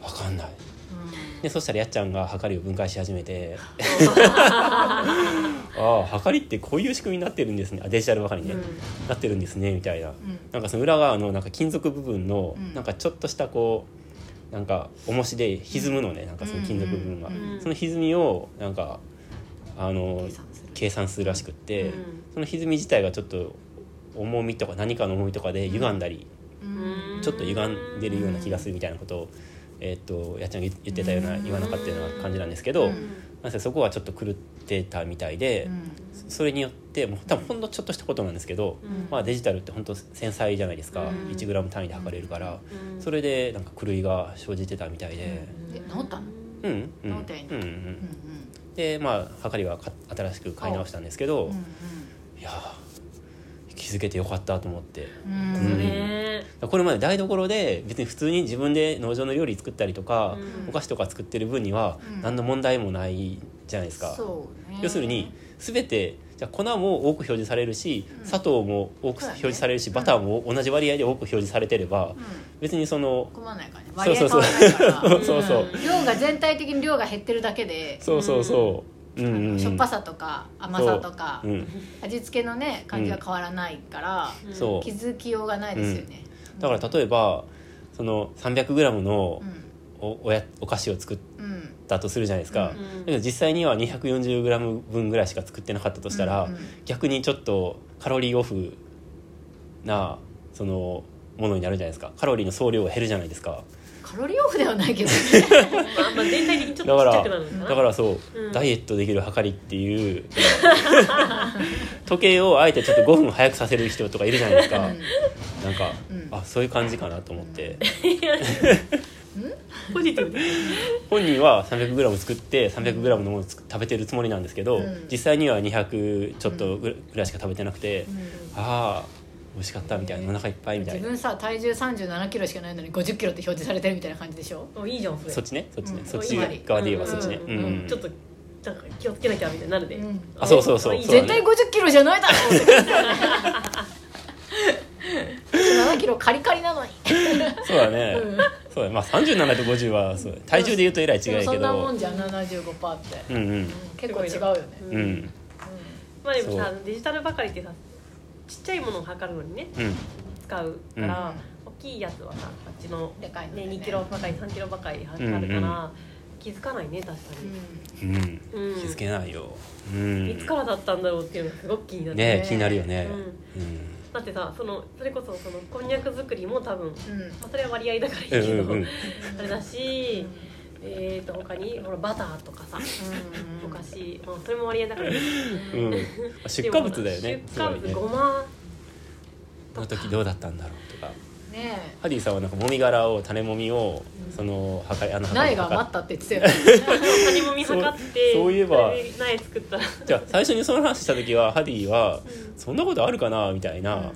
Speaker 1: 分かんない
Speaker 3: でそしたらやっちゃんが測りを分解し始めて。ああ測りってこういう仕組みになってるんですね。あデジタルばかりね、
Speaker 2: うん。
Speaker 3: なってるんですねみたいな、
Speaker 1: ん。
Speaker 3: なんかその裏側のなんか金属部分の
Speaker 1: うん。
Speaker 3: なんかちょっとしたこうなんか重しで歪むのね。なんかその金属部分が、その歪みをなんかあの
Speaker 1: 計算する
Speaker 3: らしくって、
Speaker 2: うん。
Speaker 3: その歪み自体がちょっと重みとか何かの重みとかで歪んだり、
Speaker 1: うん。
Speaker 3: ちょっと歪んでるような気がするみたいなことをえー、とやっちゃんが言ってたような言わなかったような感じなんですけど、
Speaker 1: うん。
Speaker 3: なんせそこはちょっと狂ってたみたいで、それによってもう多分ほんのちょっとしたことなんですけど、
Speaker 2: うん。
Speaker 3: まあ、デジタルって本当繊細じゃないですか、
Speaker 2: うん。
Speaker 3: 1g 単位で測れるから、
Speaker 2: うん。
Speaker 3: それでなんか狂いが生じてたみたいで、
Speaker 1: え治ったの？
Speaker 3: でまあ測りはか新しく買い直したんですけど、
Speaker 1: うんうん。
Speaker 3: いやー気づけてよかったと思って。
Speaker 1: うん
Speaker 3: これまで台所で別に普通に自分で農場の料理作ったりとか、
Speaker 2: うん。
Speaker 3: お菓子とか作ってる分には
Speaker 1: うん。
Speaker 3: 何の問題もないじゃないですか、要するに全てじゃあ粉も多く表示されるし
Speaker 1: うん。
Speaker 3: 砂糖も多く表示されるし、バターも同じ割合で多く表示されてれば
Speaker 1: うん。
Speaker 3: 別にその
Speaker 1: 困らないからね。
Speaker 3: そうそうそう。
Speaker 1: 量が全体的に量が減ってるだけで。
Speaker 3: そうそうそう、うんうんうん、
Speaker 1: しょっぱさとか甘さとか
Speaker 3: そう。うん、
Speaker 1: 味付けのね感じが変わらないから
Speaker 2: うん。
Speaker 1: 気づきようがないですよね。
Speaker 3: だから例えばその 300g の
Speaker 1: うん。
Speaker 3: おおやお菓子を作っ
Speaker 1: うん
Speaker 3: たとするじゃないですか、
Speaker 1: うん
Speaker 3: だけど実際には 240g 分ぐらいしか作ってなかったとしたら、
Speaker 1: うんうん。
Speaker 3: 逆にちょっとカロリーオフなそのものになるじゃないですか。カロリーの総量が減るじゃないですか
Speaker 1: カロリーオフではないけどね。
Speaker 2: まあまあ全体的にちょっ
Speaker 3: だから
Speaker 2: とちっちゃくなるのかな。
Speaker 3: だからそう、
Speaker 2: うん。
Speaker 3: ダイエットできる測りっていう 時計をあえてちょっと5分早くさせる人とかいるじゃないですか、
Speaker 1: うん。
Speaker 3: なんか、
Speaker 1: うん。
Speaker 3: あそういう感じかなと思って。
Speaker 2: ポジティブで
Speaker 3: 本人は 300g 作って 300g のものをつく食べてるつもりなんですけど、
Speaker 1: うん。
Speaker 3: 実際には200ちょっとぐらいしか食べてなくて、ああ美味しかったみたいなお腹いっぱいみたいな。
Speaker 1: 自分さ体重3 7キロしかないのに5 0キロって表示されてるみたいな感じでしょ？
Speaker 2: おいいじゃんそれ。
Speaker 3: そっちね？そっちね、
Speaker 1: うん。
Speaker 3: そっち側で言えばそっちね、
Speaker 2: う
Speaker 3: うんん。
Speaker 2: うんちょっとなんか気をつけなきゃみたいになるで、
Speaker 1: うん。
Speaker 3: あそうそうそう。
Speaker 2: いい
Speaker 3: そうだね。
Speaker 1: 絶対5 0キロじゃないだろうって。感じだよね7キロカリカリなのに
Speaker 3: そうだね、
Speaker 1: うん。
Speaker 3: そうだね。まあ37と50はそう体重で言うとえらい違い
Speaker 1: でもそんなも
Speaker 3: ど
Speaker 1: んじゃん75%って、
Speaker 3: うんうん。
Speaker 1: 結構違うよね、
Speaker 3: うんうん。
Speaker 2: まあでもさ
Speaker 3: そう。
Speaker 2: デジタルばかりってさちっちゃいものを測るのにね
Speaker 3: うん。
Speaker 2: 使うから、大きいやつはさあっちの、
Speaker 1: でかいの
Speaker 2: ね、
Speaker 1: ね
Speaker 2: 2キロばかり3キロばかり測るから、
Speaker 3: うんうん。
Speaker 2: 気づかないね確か
Speaker 1: う
Speaker 3: うん。
Speaker 2: に、うん、
Speaker 3: 気づけないよ。うん。
Speaker 2: いつからだったんだろうっていうのがすごく気になる、
Speaker 3: ね気になるよね。
Speaker 2: うん。
Speaker 3: うん
Speaker 2: だってさそのそれこそそのこんにゃく作りも多分、ま
Speaker 1: ん。
Speaker 2: あ、それは割合だからいいけど、
Speaker 3: うんうんうん。
Speaker 2: あれだし、えー、と他にほらバターとかさ
Speaker 1: うん。
Speaker 2: お菓子、まあ、それも割合だからいい
Speaker 3: うん。まあ出荷物だよね
Speaker 2: 出荷物
Speaker 3: すごいね。
Speaker 2: ごま
Speaker 3: あの時どうだったんだろうとか。
Speaker 1: ね
Speaker 3: ハディさんはなんかもみ殻を種もみをその測りあの
Speaker 1: 苗が余ったって言ってたよね。
Speaker 2: 種もみ測って
Speaker 3: そうそういえば
Speaker 2: 苗作った。ら
Speaker 3: じゃあ最初にその話した時はハディは「そんなことあるかな?」みたいな、
Speaker 2: ね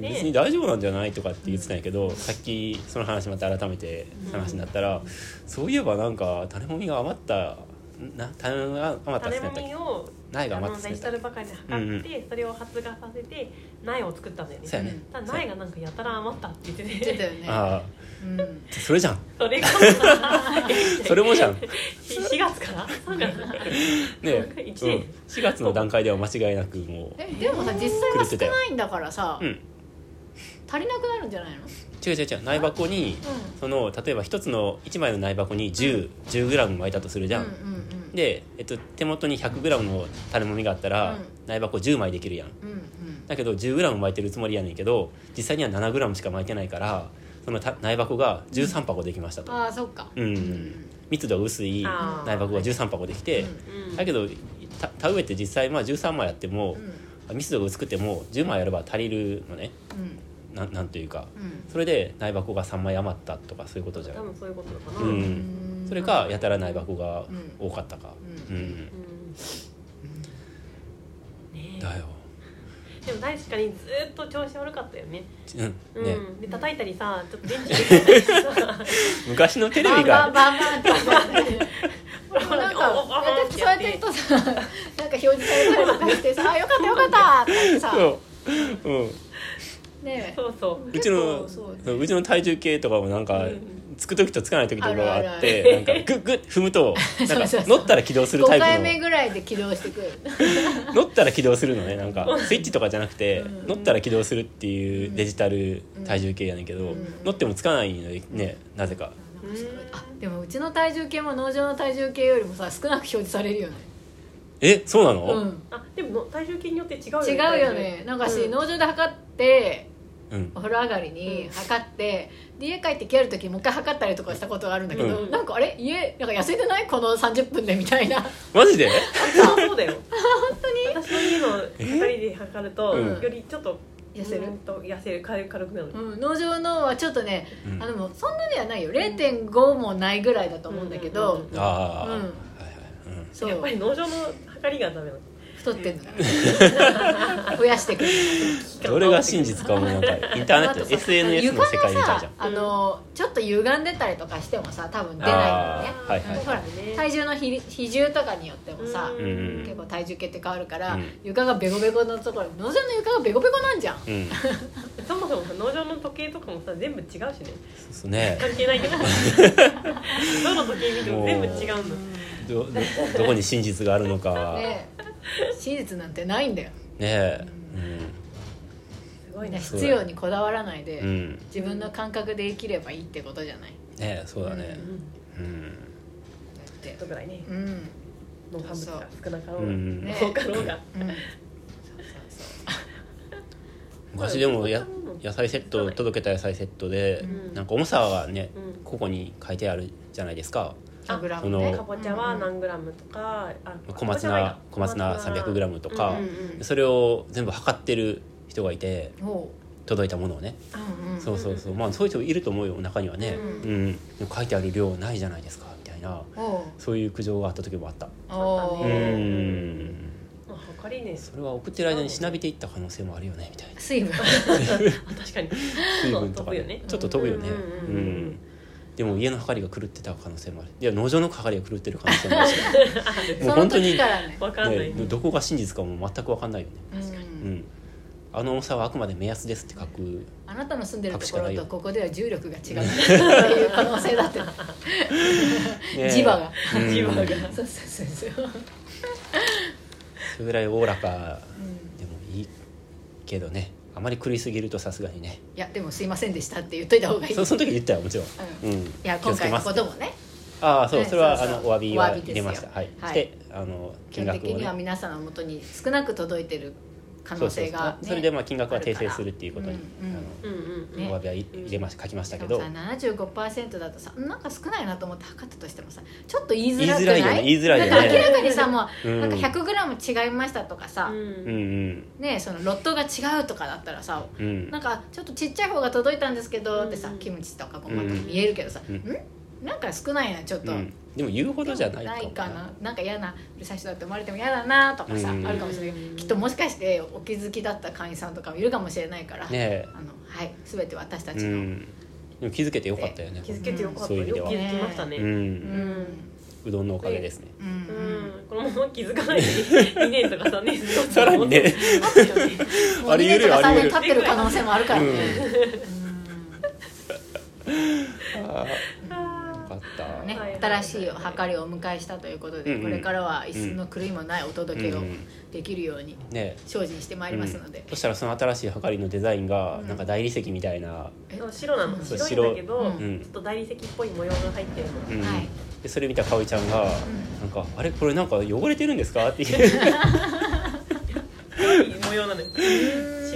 Speaker 3: 別に大丈夫なんじゃないとかって言ってたんやけど、さっきその話また改めて話になったら、そういえばなんか種もみが余ったな種が余ったっ
Speaker 2: 種もみを
Speaker 3: 苗が
Speaker 2: あ
Speaker 3: 余った
Speaker 2: デジタルばかりで測って、それを発芽させて苗を作ったんだよね。
Speaker 3: そうやね。
Speaker 2: ただ苗がなんかやたら余ったって言ってて。
Speaker 1: 言ってたよね。
Speaker 3: あ
Speaker 1: うん。
Speaker 3: あそれじゃん。
Speaker 2: それ
Speaker 3: それもじゃん。ね
Speaker 2: 4月から？3月から
Speaker 3: え、
Speaker 2: 一
Speaker 3: うん。
Speaker 2: 年、
Speaker 3: 4月の段階では間違いなくもう
Speaker 1: えでもさ実際は少ないんだからさ、
Speaker 3: うん
Speaker 1: 足りなくなるんじゃないの？
Speaker 3: 違う違う違う苗箱にその例えば一つの1枚の苗箱に 10, 10グラム巻いたとするじゃん、
Speaker 1: うんうん
Speaker 3: で、えっと、手元に 100g の種もみがあったら、
Speaker 1: うん。
Speaker 3: 苗箱10枚できるやん。
Speaker 1: うんうん。
Speaker 3: だけど 10g 巻いてるつもりやねんけど実際には 7g しか巻いてないからそのた苗箱が13箱できましたと、
Speaker 1: ああそっか。
Speaker 3: うん密度が薄い苗箱が13箱できて、
Speaker 2: うん
Speaker 3: だけどた田植えって実際まあ13枚やっても
Speaker 1: う、ん。
Speaker 3: 密度が薄くても10枚やれば足りるのね。
Speaker 1: うん
Speaker 3: なんなんというか
Speaker 1: うん。
Speaker 3: それで苗箱が3枚余ったとかそういうことじゃん
Speaker 2: 多分そういうことかな、
Speaker 3: う
Speaker 2: うん。
Speaker 3: んそれかやたら苗箱が多かったか。
Speaker 1: う
Speaker 3: うん。ん、
Speaker 2: ね
Speaker 3: だよ。
Speaker 2: でも確かにずっと調子悪かったよね。
Speaker 3: うん。ね、
Speaker 2: うん、で叩いたりさ ちょっと電池入れたりさ。
Speaker 3: 昔のテレ
Speaker 1: バンバ
Speaker 3: ビが
Speaker 1: ンバンバンって。なんか
Speaker 2: おおおお
Speaker 1: だってそうやってるとさなんか表示されたりとかしてさあ「よかったよかった」って言ってさ
Speaker 3: そう、うん、
Speaker 1: ね。
Speaker 2: そうそう。
Speaker 3: うちの
Speaker 1: そう
Speaker 3: そううちの体重計とかもなんか、
Speaker 2: うん。
Speaker 3: つく時とつかない時とかがあっ
Speaker 1: あるある
Speaker 3: てなんかグッグッ踏むと なんか乗ったら起動する
Speaker 1: 5
Speaker 3: タイ
Speaker 1: 回目
Speaker 3: プ
Speaker 1: ぐらいで起動してくる。
Speaker 3: の 乗ったら起動するのねなんか。スイッチとかじゃなくて
Speaker 1: うん。
Speaker 3: 乗ったら起動するっていうデジタル体重計やねんけど
Speaker 1: うん。
Speaker 3: 乗ってもつかないのよねなぜか。
Speaker 1: あでもうちの体重計も農場の体重計よりもさ少なく表示されるよね。
Speaker 3: えそうな
Speaker 1: う
Speaker 3: の
Speaker 1: ん。
Speaker 2: あでも体重計によって違うよ
Speaker 1: 違うよね。なんかし、
Speaker 2: うん。
Speaker 1: 農場で測って
Speaker 3: うん。
Speaker 1: お風呂上がりに測って、で家帰って帰る時もう一回測ったりとかしたことがあるんだけど、
Speaker 3: うん。
Speaker 1: なんかあれ？家なんか痩せてない？この30分でみたいな。
Speaker 3: マジで？
Speaker 2: あそうだよ。本当に？私の家の測りで測ると、
Speaker 3: うん。
Speaker 2: よりちょっと
Speaker 1: 痩せる。
Speaker 2: うんと痩せる。軽軽くなる、
Speaker 1: うん、農場のはちょっとね、
Speaker 3: うん。
Speaker 1: あでもそんなにはないよ。0.5もないぐらいだと思うんだけど、
Speaker 3: ああ、
Speaker 1: うん。
Speaker 3: はいはい。
Speaker 1: そう。
Speaker 2: やっぱり農場の測りがダメなの
Speaker 1: 太ってんの。増やしてくる
Speaker 3: うん、どれが真実かもなんかインターネット SNS の世界みたいじゃん。
Speaker 1: あのちょっと歪んでたりとかしてもさ多分出ないのよね
Speaker 3: はいはい
Speaker 1: ほら体重の比比重とかによってもさ、結構体重計って変わるから、
Speaker 3: うん。
Speaker 1: 床がベコベコのところ農場の床がベコベコなんじゃん。
Speaker 3: うん。
Speaker 2: そもそもさ農場の時計とかもさ全部違うしね。
Speaker 3: そうね。
Speaker 2: 関係ないけど。どの時計見ても全部違うんだ。
Speaker 3: どどどこに真実があるのかね
Speaker 1: ね 真実なんてないんだよ。
Speaker 3: え。
Speaker 2: すごいね。
Speaker 1: 必要にこだわらないで、
Speaker 3: うん、うん、ね
Speaker 1: 自分の感覚で生きればいいってことじゃない？
Speaker 3: えそうだね。
Speaker 2: うん。
Speaker 3: うん、
Speaker 1: だって
Speaker 2: ちょっとぐらいね。
Speaker 1: うん。
Speaker 2: 農産物が少なかろうが。
Speaker 3: うん。
Speaker 1: ね
Speaker 2: 多かろうが。
Speaker 1: うん。そうそう
Speaker 3: 昔でもや野菜セット届けた野菜セットで、
Speaker 2: うん。
Speaker 3: なんか重さがね
Speaker 2: うん。
Speaker 3: ここに書いてあるじゃないですか
Speaker 1: そうグラム
Speaker 3: そ
Speaker 1: ね
Speaker 3: の
Speaker 2: かぼちゃは何グラムとかあ
Speaker 3: 小松菜小松菜 300g とか、
Speaker 2: うんうんうん。
Speaker 3: それを全部測ってる人がいて
Speaker 1: ほ
Speaker 3: 届いたものをね、
Speaker 1: う、うんうん、
Speaker 3: そうそうそう。まあそういう人いると思うよ中にはね、
Speaker 2: う
Speaker 3: うん。書いてある量ないじゃないですかみたいな。そういう苦情があった時もあった。
Speaker 1: お
Speaker 3: うん。
Speaker 2: りね。
Speaker 3: それは送ってる間にしなびていった可能性もあるよねみたいな。
Speaker 1: 水分。
Speaker 2: あ 確かに。
Speaker 3: 水分とかね。
Speaker 2: 飛ぶよね。
Speaker 3: ちょっと飛ぶよね。
Speaker 2: うんうんうんうん。
Speaker 3: うんでも家の測りが狂ってた可能性もある。いや農場の測りが狂ってる可能性もある。しもう本当に
Speaker 1: ね、
Speaker 3: ね、どこが真実かも全く分かんないよね。
Speaker 1: うん
Speaker 3: うん。あの重さはあくまで目安ですって書く
Speaker 1: あなたの住んでるところとここでは重力が違うっていう 可能性だって、
Speaker 3: ね
Speaker 1: 磁場が。
Speaker 3: うん。
Speaker 2: 磁場が。
Speaker 1: そうそうそうそう、
Speaker 3: それぐらいおおらか
Speaker 1: うん、
Speaker 3: でもいいけどねあまり狂いすぎるとさすがにね。
Speaker 1: いやでもすいませんでしたって言っといた方がいい。
Speaker 3: そ その時言ったよもちろん、
Speaker 1: う
Speaker 3: うん。
Speaker 1: いや今回のこともね。
Speaker 3: ああそう
Speaker 1: ね
Speaker 3: それはあのお詫びは入れました。はい、
Speaker 1: はい。
Speaker 3: してあの
Speaker 1: 基本的には
Speaker 3: 金額をね
Speaker 1: 皆さんのもとに少なく届いてる可能
Speaker 3: そうそうそう
Speaker 1: 性が、ね、
Speaker 3: それでまあ金額は訂正するっていうことに、
Speaker 1: うんうん
Speaker 3: あ
Speaker 2: うんうん
Speaker 1: ね
Speaker 3: のお詫びは入れまし書きましたけど
Speaker 1: さ75%だとさなんか少ないなと思って測ったとしてもさちょっと言いづ
Speaker 3: 言い
Speaker 1: らくない？
Speaker 3: づらいよね。言いづらいよね。
Speaker 1: 明らかにさもう、
Speaker 3: うん。
Speaker 1: なんか 100g 違いましたとかさ、
Speaker 3: うんうん
Speaker 1: ねそのロットが違うとかだったらさ
Speaker 3: うん。
Speaker 1: なんかちょっとちっちゃい方が届いたんですけど、
Speaker 2: うん
Speaker 1: ってさキムチとかごまとか言えるけどさ、
Speaker 3: うん。
Speaker 1: ん？なんか少ないなちょっと、
Speaker 3: うんでも言うほどじゃないかも
Speaker 1: な。いかな。なんか嫌なうるさい人だって思われても嫌だなとかさ、
Speaker 3: うん。
Speaker 1: あるかもしれない。
Speaker 2: うん
Speaker 1: きっともしかしてお気づきだった会員さんとかもいるかもしれないから、
Speaker 3: ねえ。
Speaker 1: あのはい全て私たちの、
Speaker 3: うん。でも気づけてよかったよね。
Speaker 2: 気づけてよかった、
Speaker 3: そういう意味では
Speaker 2: よく気づきましたね。
Speaker 3: う
Speaker 1: うん。
Speaker 3: んうどんのおかげですね。
Speaker 1: うん。
Speaker 2: うん。このまま気づかない。で2年とか3年
Speaker 3: さらにね。
Speaker 2: あったよね。
Speaker 1: もう2
Speaker 3: あり
Speaker 1: 年とか3
Speaker 3: 得るあり得る。
Speaker 1: 年経ってる可能性もあるからね、
Speaker 3: あ
Speaker 2: あ
Speaker 1: ね
Speaker 2: はい
Speaker 1: 新しい測りをお迎えしたということで、
Speaker 3: うんうん。
Speaker 1: これからは一寸の狂いもないお届けを
Speaker 3: うん
Speaker 1: できるように
Speaker 3: ね。
Speaker 1: 精進してまいりますので。
Speaker 3: うん、そしたらその新しいはかりのデザインが
Speaker 1: うん。
Speaker 3: なんか大理石みたいな、
Speaker 2: 白なの？白いんだけど、
Speaker 1: 白。
Speaker 3: うん。
Speaker 2: ちょっと大理石っぽい模様が入ってるの。
Speaker 3: うん。
Speaker 1: はい。
Speaker 3: でそれ見たかおりちゃんが、なんか「あれ？これなんか汚れてるんですか?」って
Speaker 2: い 模様なの？よ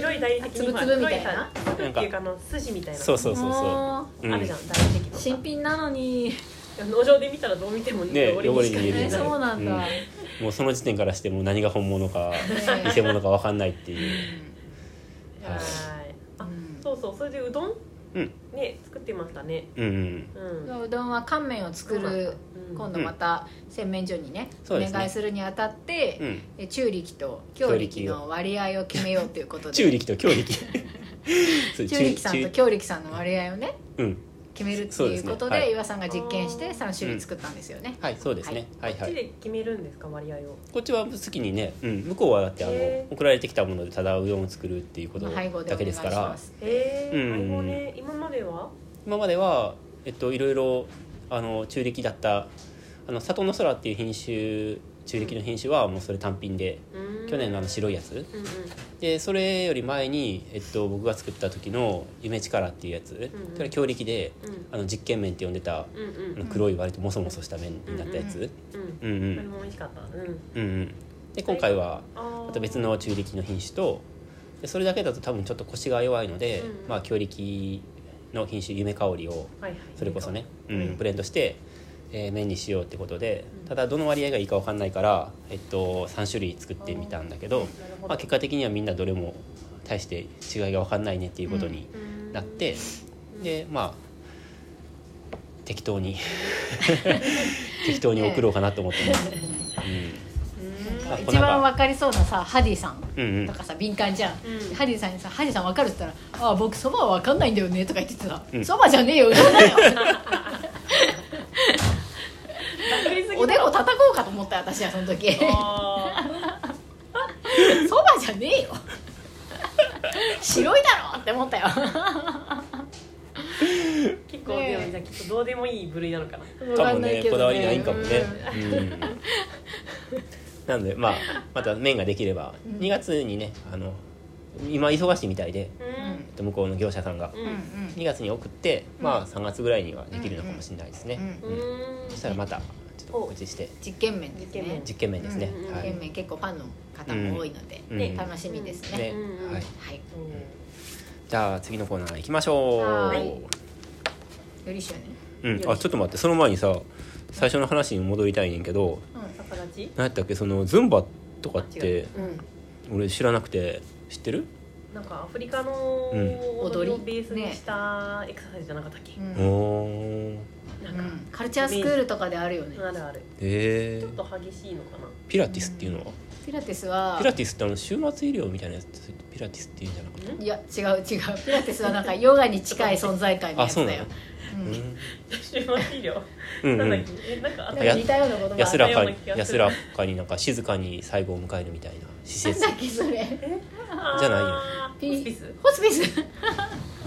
Speaker 2: 白い大理石に
Speaker 1: つぶつぶみたいな？
Speaker 2: 黒さつぶっていうかあの筋みたいな。
Speaker 3: そうそうそうそ
Speaker 1: も
Speaker 3: う、うん。
Speaker 2: あるじゃん大理石の
Speaker 1: う新品なのに。
Speaker 2: 農場で見たらどう見ても
Speaker 3: ね
Speaker 2: 汚れに見え
Speaker 3: る
Speaker 1: そうなんだ、
Speaker 3: うん。もうその時点からしてもう何が本物か
Speaker 1: ね。
Speaker 3: 偽物か分かんないっていう、
Speaker 2: はい。あ
Speaker 1: うん。
Speaker 2: そうそうそれでうどん？
Speaker 3: うん。
Speaker 2: ね作ってましたね。
Speaker 3: うんうん
Speaker 2: うん。
Speaker 1: うどんは乾麺を作る
Speaker 2: うん
Speaker 1: 今度また洗面所にね、
Speaker 3: そうですね。
Speaker 1: お願いするにあたって、
Speaker 3: うん。
Speaker 1: え中力と強力の割合を決めようということで。
Speaker 3: 中力と強力。
Speaker 1: 中力さんと強力さんの割合をね
Speaker 3: うん。
Speaker 1: 決めるっていうことで
Speaker 3: ね。はい。
Speaker 1: 岩さんが実験して3種類作ったんですよね、
Speaker 3: はいそうですね。はい。はい
Speaker 2: こっちで決めるんですか割合を？
Speaker 3: こっちは好きにね、うん、向こうはだってあの送られてきたものでただうどんを作るっていうこと
Speaker 1: まあ配合で
Speaker 3: だけですから。
Speaker 1: ます
Speaker 2: えー、
Speaker 3: うん。
Speaker 2: 配合ね。今までは？
Speaker 3: 今までは、えっと、いろいろあの中力だったあの里の空っていう品種中力の品種はもうそれ単品で
Speaker 2: うん。
Speaker 3: 去年のあの白いやつ。
Speaker 2: うんうん。
Speaker 3: でそれより前に、えっと、僕が作った時の「夢力」っていうやつ、
Speaker 2: ん
Speaker 3: それは強力で
Speaker 2: うん。
Speaker 3: あの実験麺って呼んでた、
Speaker 2: うんうん。
Speaker 3: あの黒い割とモソモソした麺になったやつ、
Speaker 2: うん
Speaker 3: うんうん。
Speaker 2: これも美味しかった。うん。
Speaker 3: うんうん。で今回はまた別の中力の品種とでそれだけだと多分ちょっと腰が弱いので、
Speaker 2: うん。
Speaker 3: まあ強力の品種夢香りをそれこそね、う
Speaker 2: うん
Speaker 3: ん、ブレンドして、えー麺にしようってことでただどの割合がいいか分かんないから、えっと、3種類作ってみたんだけど、まあ、結果的にはみんなどれも大して違いが分かんないねっていうことに
Speaker 2: うん。
Speaker 3: なって、でまあ適当に 適当に送ろうかなと思ってます。
Speaker 2: うん。
Speaker 3: あ
Speaker 1: 一番わかりそうなさハディさん。
Speaker 3: うんうん。うん
Speaker 1: とかさ敏感じゃん、
Speaker 2: うん。
Speaker 1: ハディさんにさ「ハディさんわかる?」って言ったら「ああ僕そばはわかんないんだよね」とか言っててさ
Speaker 3: うん「
Speaker 1: そば、じゃねえようどんだよ。おでこ叩こうかと思ったよ私はその時。そ
Speaker 2: あ
Speaker 1: ばじゃねえよ。白いだろって思ったよ。
Speaker 2: ー結構でもじゃあきっとどうでもいい部類なのかな。
Speaker 3: かもね。こだわりないんかもね、
Speaker 1: うん
Speaker 3: うん、なのでまあまた麺ができれば
Speaker 1: うん。
Speaker 3: 2月にねあの今忙しいみたいで、
Speaker 2: う
Speaker 3: えっと向こうの業者さんが。
Speaker 2: ん
Speaker 1: うんうん。
Speaker 3: 2月に送って、まあ3月ぐらいにはできるのかもしれないですね、
Speaker 1: うん
Speaker 2: うん
Speaker 3: そしたらまたちょっと告知して。
Speaker 1: 実験麺ですね。
Speaker 2: 実験麺
Speaker 3: 実験麺ですね、
Speaker 2: うん
Speaker 3: はい。
Speaker 1: 実験麺結構ファンの方も多いので、
Speaker 3: うん。
Speaker 1: ね楽しみですね、
Speaker 3: ね。
Speaker 2: うん
Speaker 3: はい、
Speaker 1: はい。
Speaker 3: じゃあ次のコーナー行きましょう。
Speaker 1: はい。よりしょね。
Speaker 3: うん、あちょっと待って。その前にさ最初の話に戻りたいねんけど
Speaker 2: 逆立ち
Speaker 3: 何やったっけそのズンバとかって
Speaker 1: う。ん。
Speaker 3: 俺知らなくて知ってる？
Speaker 2: なんかアフリカの
Speaker 3: うん。
Speaker 2: 踊りをベースにしたエクササイズじゃなかったっけ、
Speaker 1: うん。
Speaker 3: おー。
Speaker 2: なんか、
Speaker 1: うん。カルチャースクールとかであるよね。
Speaker 2: あるある。
Speaker 3: えー。
Speaker 2: ちょっと激しいのかな。
Speaker 3: ピラティスっていうのは？
Speaker 1: ピラティスは
Speaker 3: ピラティスってあの終末医療みたいなやつピラティスっていうんじゃなかった？
Speaker 1: いや違う違う。ピラティスはなんかヨガに近い存在感の？やつだよ。うん。
Speaker 3: うん。
Speaker 2: 終末医療？
Speaker 3: うんうん。
Speaker 2: なんだっけえなんかあった
Speaker 1: 似たようなことがあ
Speaker 3: 安らかに
Speaker 2: ような気がする。
Speaker 3: 安らかになんか静かに最後を迎えるみたいな施設
Speaker 1: なんだっけそれ？
Speaker 3: じゃないよ。
Speaker 2: ホスピス。
Speaker 1: ホスピス？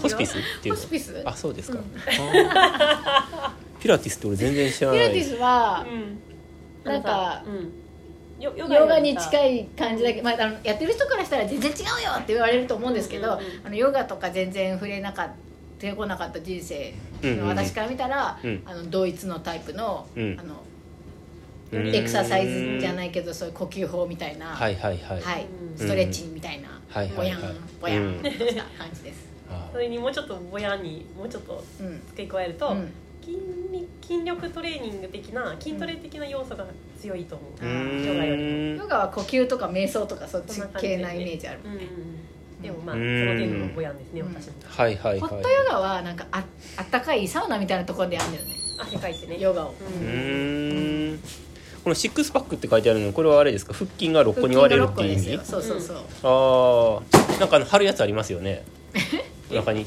Speaker 3: ホスピスっていうの
Speaker 1: ホスピス？
Speaker 3: あそうですか、ピラティスって俺全然知らない。
Speaker 1: ピラティスは
Speaker 2: うん。
Speaker 1: なんか
Speaker 2: うんヨヨ
Speaker 1: ヨガに近
Speaker 2: い
Speaker 1: い感じだけど、まあ、あのやってる人からしたら全然違うよって言われると思うんですけど、
Speaker 2: うんうんうん。
Speaker 1: あのヨガとか全然触れなかった出てこなかった人生の私から見たら、
Speaker 3: うん。
Speaker 1: あの同一のタイプの,、
Speaker 3: うん。
Speaker 1: あの
Speaker 3: うん。
Speaker 1: エクササイズじゃないけどそういう呼吸法みたいな、
Speaker 3: はいはいはい、
Speaker 1: はい
Speaker 2: うん。
Speaker 1: ストレッチみたいな、
Speaker 3: はいはいはい。
Speaker 1: ぼやんぼやした感じです。
Speaker 3: あ
Speaker 2: それにもうちょっとぼやにもうちょっと
Speaker 1: うん。
Speaker 2: 付け加えると、
Speaker 1: うん
Speaker 2: 筋力筋力トレーニング的な筋トレ的な要素が強いと思う、
Speaker 3: ーうーん。
Speaker 2: ヨガより
Speaker 1: ヨガは呼吸とか瞑想とかそっち系なイメージあるもん。ね。
Speaker 2: でもまあ
Speaker 3: う
Speaker 2: そ
Speaker 3: ん
Speaker 2: の程度のぼやんですね、
Speaker 1: うん。
Speaker 2: 私も
Speaker 3: はいはいはい。
Speaker 1: ホットヨガはなんかああったかいサウナみたいなところでやるんだよね。
Speaker 2: 汗かいてね。
Speaker 1: ヨガを。
Speaker 3: う
Speaker 2: うん。
Speaker 3: このシックスパックって書いてあるのこれはあれですか？腹筋が6個に割れるっていう意味？
Speaker 1: そうそうそう、
Speaker 3: ああなんかあの貼るやつありますよね。中に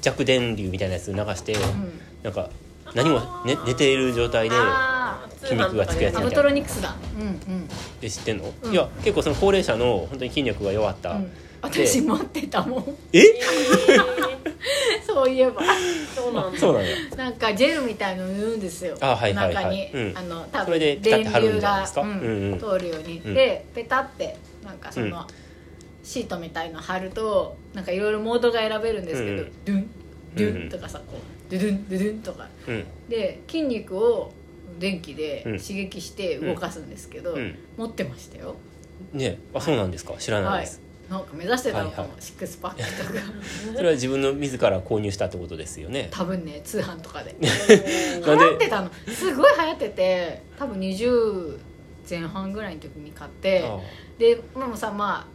Speaker 3: 弱電流みたいなやつ流して、
Speaker 1: うん。
Speaker 3: なんか何も、ね、寝ている状態で
Speaker 1: あ
Speaker 3: 筋肉がつくやつ
Speaker 1: アブトロニクスだ。うんうん。
Speaker 3: で知ってんの、
Speaker 1: うん。
Speaker 3: いや結構その高齢者の本当に筋力が弱った、
Speaker 1: うん。私持ってたもん。
Speaker 3: え？
Speaker 2: え
Speaker 1: そういえば。
Speaker 2: ーそうなんだ。
Speaker 3: そうなんや
Speaker 1: なんかジェルみたいの塗るんですよ。
Speaker 3: あはいはいはい。
Speaker 1: 中に、
Speaker 3: うん。
Speaker 1: あの多分電流が。うん
Speaker 3: うん。うん
Speaker 1: 通るように、
Speaker 3: うん。
Speaker 1: でペタってなんかその、
Speaker 3: うん。
Speaker 1: シートみたいの貼るとなんかいろいろモードが選べるんですけど、
Speaker 3: うん。
Speaker 1: ドゥンドゥ
Speaker 3: うん。
Speaker 1: ンとかさこうドゥドゥンドゥドゥンとか。
Speaker 3: うん。
Speaker 1: で筋肉を電気で
Speaker 3: うん。
Speaker 1: 刺激して動かすんですけど、
Speaker 3: うん。
Speaker 1: 持ってましたよ。
Speaker 3: ね。あそうなんですか？知らない
Speaker 1: はい。
Speaker 3: です、
Speaker 1: なんか目指してたのかも、
Speaker 3: はいはい。
Speaker 1: シックスパックとか。
Speaker 3: それは自分の自ら購入したってことですよね。
Speaker 1: 多分ね通販とか で。流行ってたの。すごい流行ってて多分20前半ぐらいの時に買って
Speaker 3: あ
Speaker 1: ででもさま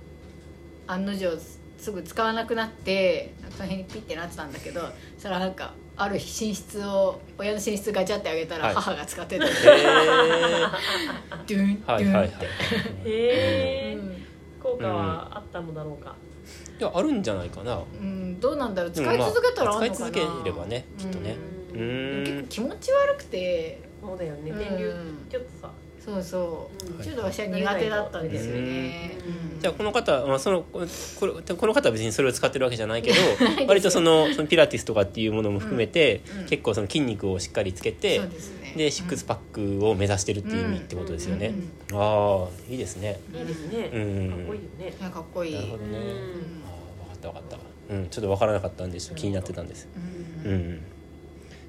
Speaker 1: あ案の定すぐ使わなくなってなんかその辺にピッてなってたんだけどそしたらなんかある日寝室を親の寝室ガチャってあげたら
Speaker 3: はい。
Speaker 1: 母が使ってて、
Speaker 3: へえ
Speaker 1: ドゥンド
Speaker 3: はいはいはい。
Speaker 1: ゥンって、
Speaker 2: へえ
Speaker 1: うん。
Speaker 2: 効果はあったのだろうか、
Speaker 3: いやあるんじゃないかな。
Speaker 1: うん、どうなんだろう。使い続けたらあるのかな、
Speaker 3: 使い続ければねきっとね。うん。
Speaker 1: 結構気持ち悪くて。
Speaker 2: そうだよね。
Speaker 1: うん。
Speaker 2: 電流ちょっとさ、
Speaker 1: そうそう、
Speaker 2: うん。
Speaker 1: ちょっと私は苦手だったんですよね、
Speaker 2: うん。
Speaker 1: うん。
Speaker 3: じゃあこの方、まあ、そのこれこの方は別にそれを使ってるわけじゃないけど 割とそのそのピラティスとかっていうものも含めて、
Speaker 1: うん。うん。
Speaker 3: 結構その筋肉をしっかりつけて
Speaker 1: そうですね。
Speaker 3: でシックスパックを目指してるっていう意味ってことですよね、ああいいですね。
Speaker 2: いいですね、
Speaker 3: うん。
Speaker 2: かっこいいよね。
Speaker 1: いやかっこいい。
Speaker 3: なるほどね、
Speaker 2: うん。
Speaker 3: ああ分かった分かった。うんちょっと分からなかったんでちょっと気になってたんです。
Speaker 1: うん。
Speaker 3: うん、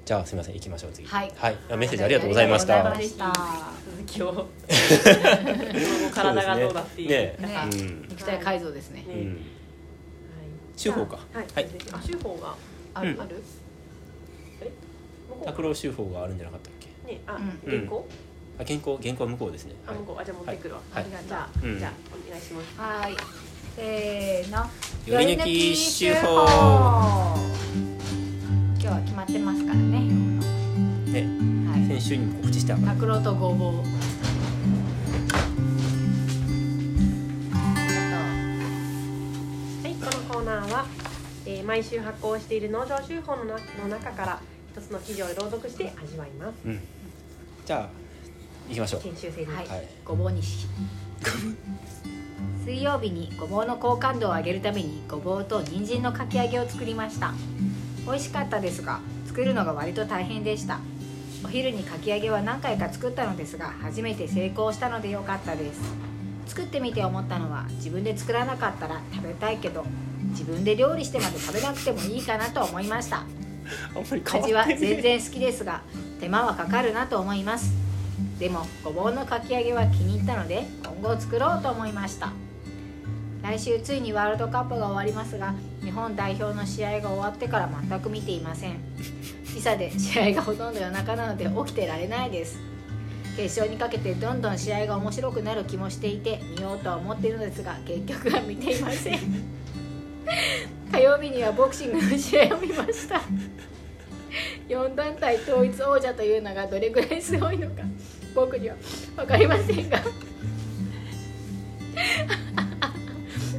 Speaker 3: じゃあすみません行きましょう次。
Speaker 1: はい。
Speaker 3: あメッセージありがとうございました。
Speaker 1: ありがとうございました。
Speaker 2: 続きを。体がどうだっていう
Speaker 3: ね ね。うん。
Speaker 1: 肉体改造ですね。
Speaker 2: ね
Speaker 3: うん。修法か。
Speaker 2: はい、
Speaker 3: はい
Speaker 2: あ修法が
Speaker 3: うん
Speaker 1: ある？ある
Speaker 2: 向こう？
Speaker 3: 拓郎修法があるんじゃなかったっけ？
Speaker 2: ねあ、
Speaker 1: うん。
Speaker 2: 原稿？
Speaker 3: あ原稿？原稿は向こうですね。
Speaker 2: あ向こう。あじゃあ持ってくるわ、
Speaker 3: はい。
Speaker 2: じゃあ、
Speaker 3: うん。
Speaker 2: じゃあお願いします。
Speaker 1: はい。せーの。
Speaker 3: より抜き手法。
Speaker 1: 今日は決まってますから
Speaker 3: 先週にも告知したから
Speaker 1: 拓郎とごぼう。
Speaker 2: はい、このコーナーは、えー毎週発行している農場手法のなの中から一つの記事を朗読して味わいます。
Speaker 3: うん。じゃあ行きましょう。
Speaker 2: 研修生に、
Speaker 1: はい、
Speaker 3: はい
Speaker 1: ごぼうにし水曜日にごぼうの好感度を上げるためにごぼうと人参のかき揚げを作りました。美味しかったですが作るのが割と大変でしたお昼にかき揚げは何回か作ったのですが初めて成功したので良かったです。作ってみて思ったのは自分で作らなかったら食べたいけど自分で料理してまで食べなくてもいいかなと思いました。味は全然好きですが手間はかかるなと思います。でもごぼうのかき揚げは気に入ったので今後作ろうと思いました。来週ついにワールドカップが終わりますが日本代表の試合が終わってから全く見ていません時差で試合がほとんど夜中なので起きてられないです。決勝にかけてどんどん試合が面白くなる気もしていて見ようとは思っているのですが結局は見ていません。火曜日にはボクシングの試合を見ました。4団体統一王者というのがどれぐらいすごいのか僕には分かりませんが。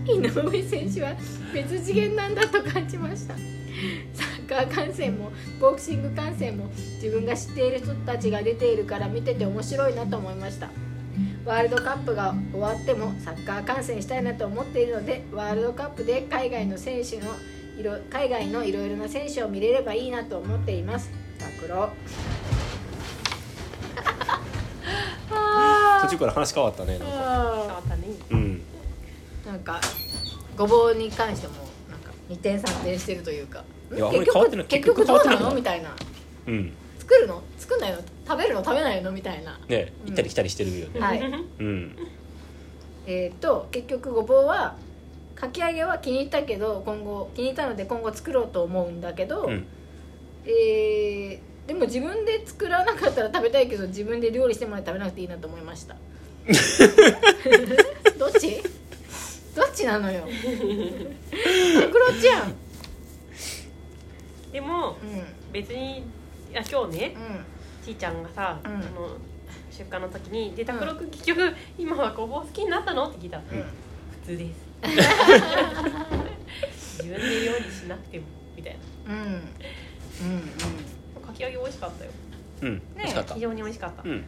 Speaker 1: 井上選手は別次元なんだと感じました。サッカー観戦もボクシング観戦も自分が知っている人たちが出ているから見てて面白いなと思いました。ワールドカップが終わってもサッカー観戦したいなと思っているのでワールドカップで海外の選手のいろ海外のいろいろな選手を見れればいいなと思っています。拓郎あ
Speaker 3: 途中から話変わったねなんか。
Speaker 2: 変わ
Speaker 1: あ
Speaker 2: ったね。
Speaker 3: うん。
Speaker 1: なんかごぼうに関してもなんか2点3点してるというか
Speaker 3: いやあんまり
Speaker 1: 結
Speaker 3: 変わってな
Speaker 1: 結局どうなの？みたいな。
Speaker 3: うん。
Speaker 1: 作るの？作んないの？食べるの？食べないの？みたいな。
Speaker 3: ね行ったり来たりしてるよね。
Speaker 1: はい。
Speaker 3: うん。
Speaker 1: えー、と結局ごぼうはかき揚げは気に入ったけど今後気に入ったので今後作ろうと思うんだけど、
Speaker 3: うん。
Speaker 1: えーでも自分で作らなかったら食べたいけど自分で料理してもらって食べなくていいなと思いました。どっち？どっちなのよ。クロちゃん。
Speaker 2: でも
Speaker 1: う
Speaker 2: 別にいや今日ね
Speaker 1: んうん。
Speaker 2: ちーちゃんがさ、
Speaker 1: うん。
Speaker 2: あの出荷の時に「で拓郎君結局今はごぼう好きになったの?」って聞いた。ら、
Speaker 1: うん。
Speaker 2: 普通です。自分で料理しなくてもみたいな。
Speaker 1: うん。うんうん。
Speaker 2: かき揚げ美味しかったよ。
Speaker 3: うん。美味しかった。
Speaker 2: 非常に美味しかった、
Speaker 3: うん。
Speaker 1: うん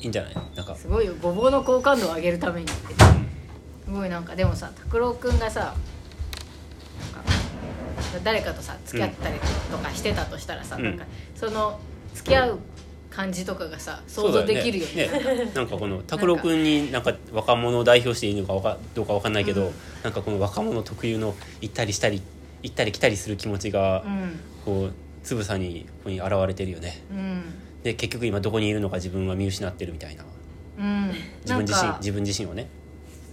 Speaker 3: いいんじゃない？なんか。
Speaker 1: すごいよ。ごぼうの好感度を上げるために。ってすごいなんかでもさ拓郎くんがさ誰かとさ付き合ったりとかしてたとしたらさ、
Speaker 3: うん。
Speaker 1: なんかその付き合う感じとかがさ想像できるよね。
Speaker 3: そうだよねなんかこの拓郎君になんか若者を代表していいのかわかどうかわかんないけど、
Speaker 1: うん。
Speaker 3: なんかこの若者特有の行ったりしたり行ったり来たりする気持ちが
Speaker 1: うん。
Speaker 3: こうつぶさにここに現れてるよね。
Speaker 1: うん
Speaker 3: で結局今どこにいるのか自分は見失ってるみたいな。
Speaker 1: うん。
Speaker 3: 自分自身自分自身をね。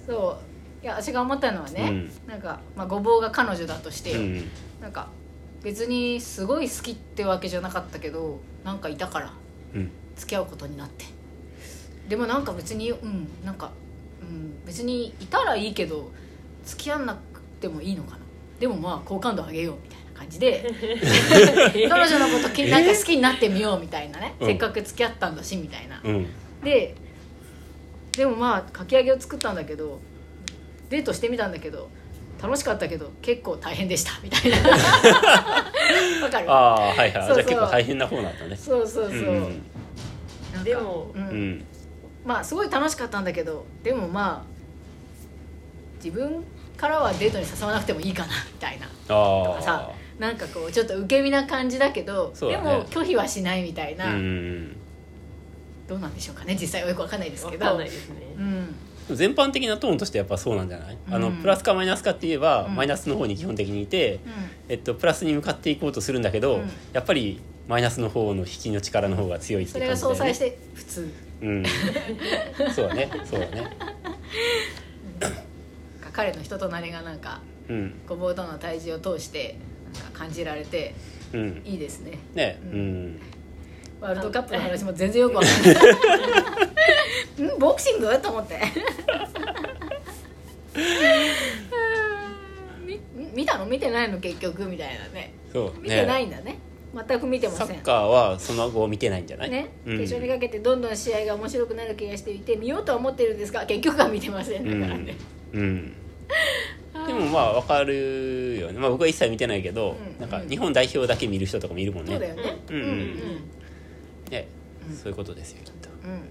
Speaker 1: そう。いや私が思ったのはね、
Speaker 3: うん。
Speaker 1: なんか、まあ、ごぼうが彼女だとして、
Speaker 3: うん。
Speaker 1: なんか別にすごい好きってわけじゃなかったけどなんかいたから
Speaker 3: うん。
Speaker 1: 付き合うことになって。でもなんか別にうんなんか、うん、別にいたらいいけど付き合わなくてもいいのかな。でもまあ好感度上げようみたいな感じで。彼女のこときなんか好きになってみようみたいなね、
Speaker 3: うん。
Speaker 1: せっかく付き合ったんだしみたいな、
Speaker 3: うん。
Speaker 1: ででもまあかき揚げを作ったんだけどデートしてみたんだけど楽しかったけど結構大変でしたみたいな。わかる？
Speaker 3: ああはいはい。じゃあ
Speaker 1: そう。そう
Speaker 3: 結構大変な方なんだね。
Speaker 1: そうそうそう、
Speaker 3: うん
Speaker 1: なんか
Speaker 2: でも
Speaker 1: うん。
Speaker 3: うん。
Speaker 1: まあすごい楽しかったんだけどでもまあ自分からはデートに誘わなくてもいいかなみたいな。
Speaker 3: あ
Speaker 1: さ。
Speaker 3: あ
Speaker 1: なんかこうちょっと受け身な感じだけど
Speaker 3: ね。
Speaker 1: も拒否はしないみたいな、どうなんでしょうかね実際はよくわかんないです
Speaker 2: わ
Speaker 1: けど。
Speaker 2: かんないですね。
Speaker 1: うん。
Speaker 3: うん全般的なトーンとしてやっぱそうなんじゃない、あの
Speaker 1: うん
Speaker 3: プラスかマイナスかって言えば、
Speaker 1: うん。
Speaker 3: マイナスの方に基本的にいて、
Speaker 1: う
Speaker 3: えっと、プラスに向かっていこうとするんだけど、
Speaker 1: うん。
Speaker 3: やっぱりマイナスの方の引きの力の方が強い
Speaker 1: ん、
Speaker 3: って
Speaker 1: それが
Speaker 3: 感じだよね。
Speaker 1: 相殺して普通。
Speaker 3: うん。そうだね。そうだね。
Speaker 1: か彼の人となりがなんか
Speaker 3: うん。
Speaker 1: ごぼうとの対峙を通してなんか感じられて
Speaker 3: うん。
Speaker 1: いいですね。
Speaker 3: ね。
Speaker 1: う
Speaker 3: うん。ん
Speaker 1: ワールドカップの話も全然よくわかんない。んボクシング？と思って。み見たの？見てないの？結局みたいなね。
Speaker 3: そう。
Speaker 1: 見てない
Speaker 3: ね
Speaker 1: んだね。全く見てません。
Speaker 3: サッカーはその後見てないんじゃない？
Speaker 1: ね、
Speaker 3: うん。
Speaker 1: 決勝にかけてどんどん試合が面白くなる気がしていて見ようとは思ってるんですが結局は見てませんだからね、
Speaker 3: うんでもまあわかるよね、まあ、僕は一切見てないけど、
Speaker 1: うん。
Speaker 3: なんか日本代表だけ見る人とかもいるもんね。
Speaker 1: そうだよね。
Speaker 3: うん。うん
Speaker 1: うん。
Speaker 3: ね、
Speaker 1: うん。
Speaker 3: そういうことですよきっと。
Speaker 1: うんうん。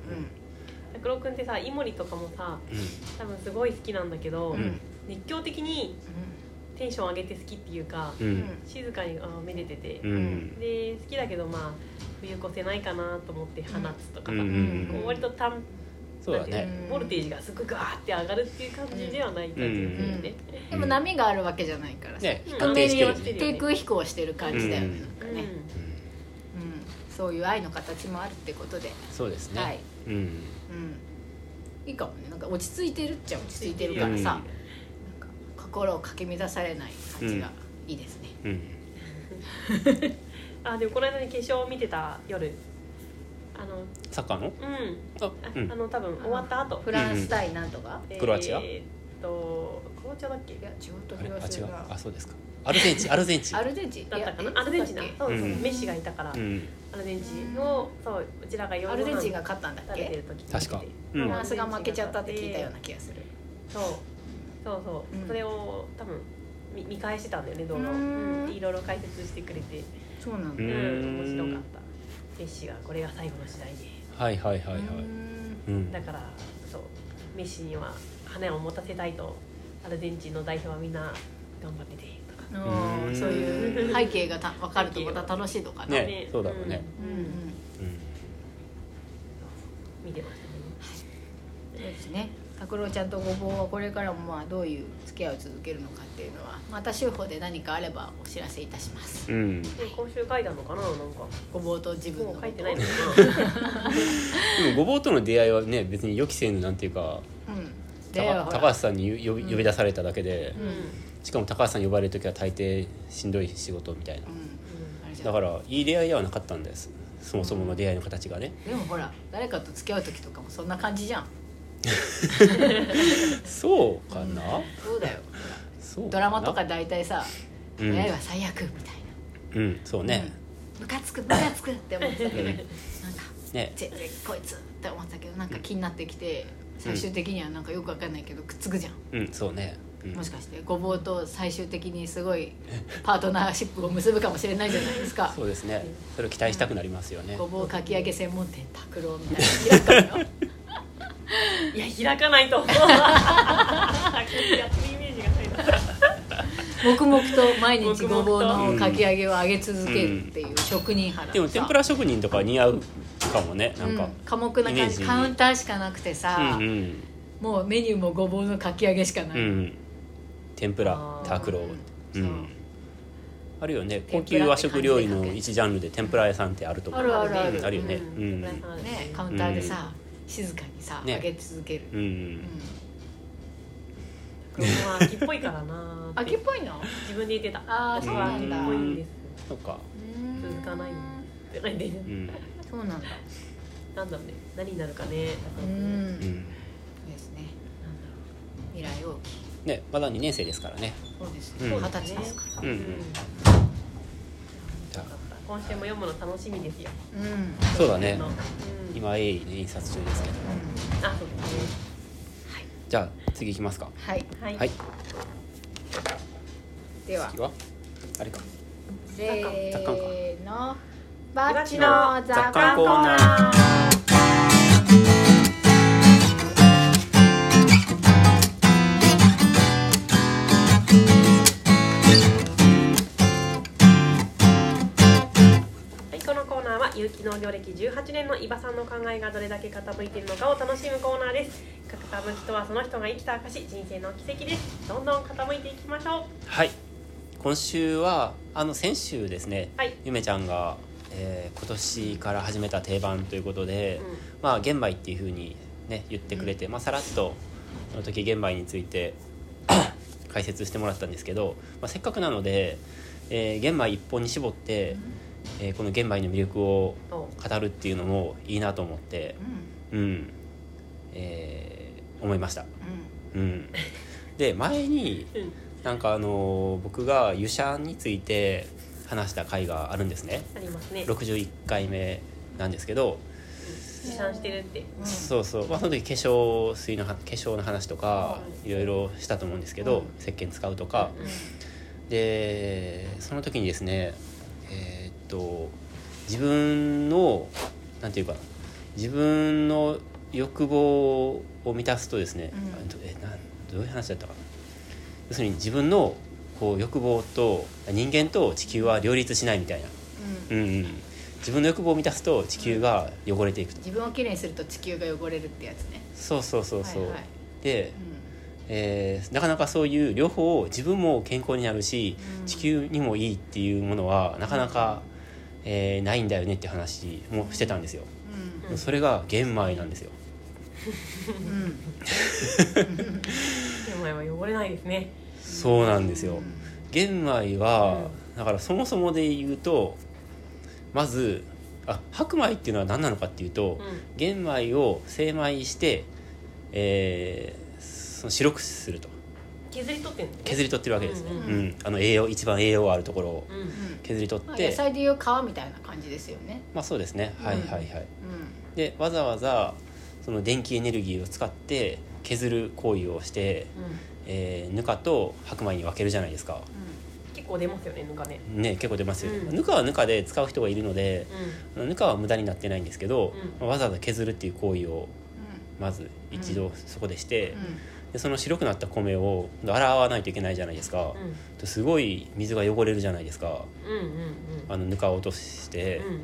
Speaker 2: 拓郎君ってさイモリとかもさ
Speaker 3: う
Speaker 2: 多分すごい好きなんだけど、
Speaker 1: うん。うん
Speaker 2: 熱狂的にテンション上げて好きっていうか、
Speaker 3: んうん。
Speaker 2: 静かにあーめでてて、
Speaker 3: うん。
Speaker 2: で好きだけどまあ冬越せないかなと思って放つとかさ、
Speaker 3: うん。うん。
Speaker 2: こう割と短
Speaker 3: そうだね。
Speaker 2: ボルテージがすごいガーって上がるっていう感じではない感じですよね、
Speaker 1: でも波があるわけじゃないからさ、
Speaker 3: ね。
Speaker 1: 低空飛行してる感じだよね,、
Speaker 3: うん。
Speaker 1: なんかね、うん、そういう愛の形もあるってことで、
Speaker 3: そうですね、
Speaker 1: はい、
Speaker 3: うん。
Speaker 1: うん、いいかもね。なんか落ち着いてるっちゃ落ち着いてるからさ、
Speaker 3: うん。
Speaker 1: なんか心をかき乱されない感じがいいですね、
Speaker 3: うん。
Speaker 2: あでもこの間に決勝を見てた夜あの
Speaker 3: サッカーの？
Speaker 2: うん。
Speaker 3: あ
Speaker 2: あ,、
Speaker 3: うん。
Speaker 2: あの多分終わった後。
Speaker 1: フランス対なんとか、
Speaker 2: えー
Speaker 3: クロアチア？
Speaker 2: えーっとクロアチアだっけ？
Speaker 1: いや違うと
Speaker 3: あれあ違う。あそうですか。アルゼンチンアルゼンチン。
Speaker 1: アルゼンチン？
Speaker 2: だったかな？アルゼンチンそうそう、
Speaker 3: う。ん。
Speaker 2: メッシがいたから、
Speaker 3: うん。
Speaker 2: アルゼンチンのそううちらが夜
Speaker 1: アルゼンチンが勝ったんだっ
Speaker 2: 食べて
Speaker 1: け
Speaker 2: る時に。
Speaker 3: 確か。うん。
Speaker 1: フランスが負けちゃったって聞いたような気がする。
Speaker 2: そう。そうそう、
Speaker 1: うん。
Speaker 2: それを多分見見返してたんだよね動画を、
Speaker 1: うーん。
Speaker 2: うんでいろいろ解説してくれて、
Speaker 1: そうなんだ
Speaker 3: う
Speaker 2: うんん、面白かったメッシがこれが最後の時代で。
Speaker 3: はいはいはいはい。
Speaker 1: うん。
Speaker 3: うん。
Speaker 2: だからそう。メッシには羽を持たせたいとアルゼンチンの代表はみんな頑張っててとか。
Speaker 1: そういう背景がた分かるとまた楽しいのか。な、
Speaker 3: ね。そうだろうね。
Speaker 1: うん。うん。
Speaker 3: うん。
Speaker 2: 見てましたね。
Speaker 1: そうですね拓郎ちゃんとごぼうはこれからもまあどういう付き合いを続けるのかっていうのはまた週報で何かあればお知らせいたします。
Speaker 3: うん、でも
Speaker 2: で今週書いたのかななんか。
Speaker 1: ごぼうと自分の
Speaker 2: もう書いてないのか
Speaker 3: ごぼうとの出会いはね別に予期せぬなんていうか
Speaker 1: うん。
Speaker 3: 高橋さんに呼び呼び出されただけで、
Speaker 2: なうん。
Speaker 3: しかも高橋さん呼ばれる時は大抵しんどい仕事みたいな。
Speaker 1: うん。あれじゃん
Speaker 3: だからいい出会いではなかったんです。そもそもの出会いの形がね。
Speaker 1: でもほら誰かと付き合う時とかもそんな感じじゃん
Speaker 3: そうかな、
Speaker 1: そうだよ。
Speaker 3: そう
Speaker 1: ドラマとか大体さ「
Speaker 3: うん。
Speaker 1: 出会いは最悪」みたいな。
Speaker 3: うんそうね、
Speaker 1: ムカつくムカつくって思ってたけどなんか
Speaker 3: ね。
Speaker 1: 全然こいつって思ってたけどなんか気になってきて最終的にはなんかよくわかんないけどくっつくじゃん。
Speaker 3: うんそうね、うん。
Speaker 1: もしかしてごぼうと最終的にすごいパートナーシップを結ぶかもしれないじゃないですか。
Speaker 3: そうですね。それを期待したくなりますよね。
Speaker 1: ごぼうかき揚げ専門店拓郎みたいな。開くかもよ
Speaker 2: いや開かないと。思うやってるイメージがないな
Speaker 1: 黙々と毎日ごぼう
Speaker 3: うん
Speaker 1: のかき揚げを揚げ続けるっていう職人派だ
Speaker 3: でも天ぷら職人とか似合うかもね。なんか
Speaker 1: うん、寡黙な感じ。カウンターしかなくてさ、
Speaker 3: うんうん。
Speaker 1: もうメニューもごぼうのかき揚げしかない、
Speaker 3: うん。天ぷら
Speaker 2: あー。
Speaker 3: タクロウ
Speaker 1: そう。
Speaker 3: うん。あるよね。高級和食料理の一ジャンルで天ぷら屋さんってあると思う
Speaker 1: あるあるある。
Speaker 3: うんあるよね。
Speaker 2: う
Speaker 3: うん。
Speaker 2: ね
Speaker 1: カウンターでさ、静かにさ、
Speaker 3: ね。
Speaker 1: 揚げ続ける、
Speaker 3: うん、
Speaker 1: うん。
Speaker 2: これは秋っぽいからな
Speaker 1: 秋っぽいの？
Speaker 2: 自分で言ってた。
Speaker 1: あー
Speaker 2: 私は秋っぽいん。です
Speaker 3: そっか。
Speaker 2: 続かないんって書いて
Speaker 3: うん。
Speaker 1: そうなんだ。
Speaker 2: なんだろうね。何になるかね。
Speaker 1: うん、
Speaker 3: うん。
Speaker 1: ですね。未来大きい
Speaker 3: ねまだ2年生ですからね。
Speaker 1: そうです
Speaker 3: うん。
Speaker 1: ね二十歳ですから。
Speaker 3: うん
Speaker 2: 今週も読むの楽しみですよ。
Speaker 1: うん、
Speaker 3: そうだね。
Speaker 2: うん。
Speaker 3: 今鋭意ね印刷中ですけど。
Speaker 2: あそうですね
Speaker 3: じゃあ次いきますか。
Speaker 1: はい。
Speaker 2: はい。
Speaker 3: はい。
Speaker 1: では。
Speaker 3: 次は？あれか。
Speaker 1: せーの。バッチ
Speaker 2: の
Speaker 1: の雑
Speaker 3: 雑
Speaker 1: 感コー
Speaker 3: ナ
Speaker 1: ー
Speaker 2: ーナーは有機農業歴18年の伊庭さんの考えがどれだけ傾いているのかを楽しむコーナーです。傾きとはその人が生きた証人生の奇跡です。どんどん傾いていきましょう。
Speaker 3: はい。今週はあの先週ですね、
Speaker 2: はい。
Speaker 3: ゆめちゃんが、えー今年から始めた定番ということで、
Speaker 2: うん。
Speaker 3: まあ玄米っていうふうにね言ってくれて、まあさらっとその時玄米について 解説してもらったんですけど、まあ、せっかくなので、えー玄米一本に絞って、えーこの玄米の魅力を
Speaker 2: と
Speaker 3: 語るっていうのもいいなと思って
Speaker 1: うん。
Speaker 3: うん。えー思いました。
Speaker 1: うん。
Speaker 3: うん。で前に
Speaker 2: うん。
Speaker 3: なんかあのー僕が油シャンについて話した回があるんですね。
Speaker 2: ありますね。
Speaker 3: 61回目なんですけど、
Speaker 2: 持参してるって。
Speaker 1: うん。
Speaker 3: そうそう、まあ、その時化粧水のは化粧の話とかいろいろしたと思うんですけど、
Speaker 1: うん。
Speaker 3: 石鹸使うとか、でその時にですねと自分のなんていうかな自分の欲望を満たすとですね、
Speaker 1: うん。
Speaker 3: えなんどういう話だったかな。要するに自分のこう欲望と人間と地球は両立しないみたいな、
Speaker 1: うん。
Speaker 3: うんうん、自分の欲望を満たすと地球が汚れていくと、
Speaker 1: 自分をきれいにすると地球が汚れるってやつね。
Speaker 3: そうそうそうそう、
Speaker 1: はいはい。
Speaker 3: で、えーなかなかそういう両方自分も健康になるし、
Speaker 1: うん。
Speaker 3: 地球にもいいっていうものはなかなか、えーないんだよねって話もしてたんですよ、
Speaker 1: うん。
Speaker 3: それが玄米なんですよ。
Speaker 1: うん。
Speaker 2: 玄米は汚れないですね。
Speaker 3: そうなんですよ、
Speaker 1: うん。
Speaker 3: 玄米は、だからそもそもで言うとまずあ白米っていうのは何なのかっていうと、
Speaker 2: うん。
Speaker 3: 玄米を精米して、えーその白くすると
Speaker 2: 削り取ってるんですね。
Speaker 3: 削り取ってるわけですね、
Speaker 2: う
Speaker 3: うんん。あの栄養一番栄養あるところを
Speaker 2: うん
Speaker 1: うん。
Speaker 3: 削り取っ
Speaker 1: まあ
Speaker 3: て、
Speaker 1: 野菜でいう皮みたいな感じですよね。
Speaker 3: まあそうですね、はいはいはい。
Speaker 1: うん。
Speaker 3: でわざわざその電気エネルギーを使って削る行為をして、えーぬかと白米に分けるじゃないですか。
Speaker 2: 結構出ますよねぬかね。
Speaker 3: ね結構出ますよね、
Speaker 2: うん。
Speaker 3: ぬかはぬかで使う人がいるので
Speaker 2: う
Speaker 3: ぬかは無駄になってないんですけど、
Speaker 2: うん。
Speaker 3: わざわざ削るっていう行為を
Speaker 1: う
Speaker 3: まず一度そこでして、
Speaker 1: ん
Speaker 3: でその白くなった米を洗わないといけないじゃないですか、すごい水が汚れるじゃないですか。
Speaker 2: うんうんうん。
Speaker 3: あのぬかを落として、
Speaker 2: うん。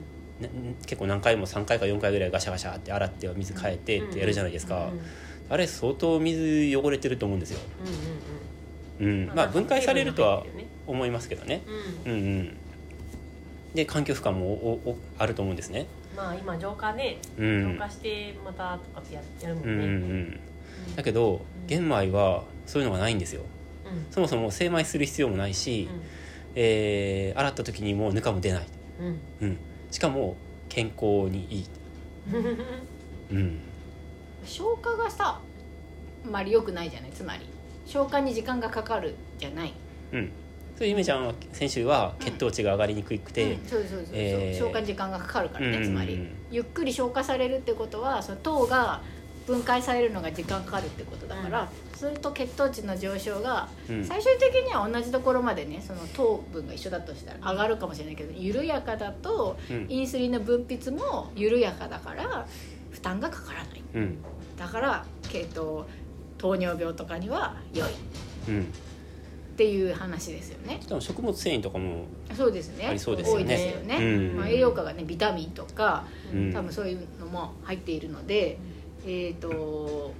Speaker 3: ね結構何回も3回か4回ぐらいガシャガシャって洗って水変えてってやるじゃないですか、
Speaker 2: うんうん
Speaker 3: あれ相当水汚れてると思うんですよ、
Speaker 2: うんうん
Speaker 3: うん。まあ分解されるとは思いますけどね。
Speaker 2: うん
Speaker 3: うん。うんで環境負荷もおおあると思うんですね。
Speaker 2: まあ今浄化ね
Speaker 3: うん。
Speaker 2: 浄化してまたとかってややるも
Speaker 3: うんうん
Speaker 2: んね
Speaker 3: うんだけど玄米はそういうのがないんですよ。
Speaker 2: うん。
Speaker 3: そもそも精米する必要もないし、えー洗った時にもうぬかも出ない、
Speaker 2: うん。
Speaker 3: うん、しかも健康にいい、うん、
Speaker 1: 消化がさあまり良くないじゃない？つまり消化に時間がかかるじゃない？
Speaker 3: うん、そういうゆめちゃんは先週は血糖値が上がりにくくて、
Speaker 1: うん。そうそうそうそう、
Speaker 3: えー
Speaker 1: 消化に時間がかかるからね、
Speaker 3: うん。
Speaker 1: つまり。ゆっくり消化されるってことはその糖が分解されるのが時間かかるってことだから、それと血糖値の上昇が
Speaker 3: うん。
Speaker 1: 最終的には同じところまでねその糖分が一緒だとしたら上がるかもしれないけど緩やかだと
Speaker 3: うん。
Speaker 1: インスリンの分泌も緩やかだから負担がかからない。
Speaker 3: うん。
Speaker 1: だから、えっと、糖尿病とかには良い。っ
Speaker 3: うん。
Speaker 1: ていう話ですよね。
Speaker 3: 食物繊維とかも、
Speaker 1: そうですね。
Speaker 3: ありそうですよね。
Speaker 1: 多いですよね、
Speaker 3: うん。
Speaker 1: まあ、栄養価がねビタミンとか
Speaker 3: うん。
Speaker 1: 多分そういうのも入っているので、えっ、と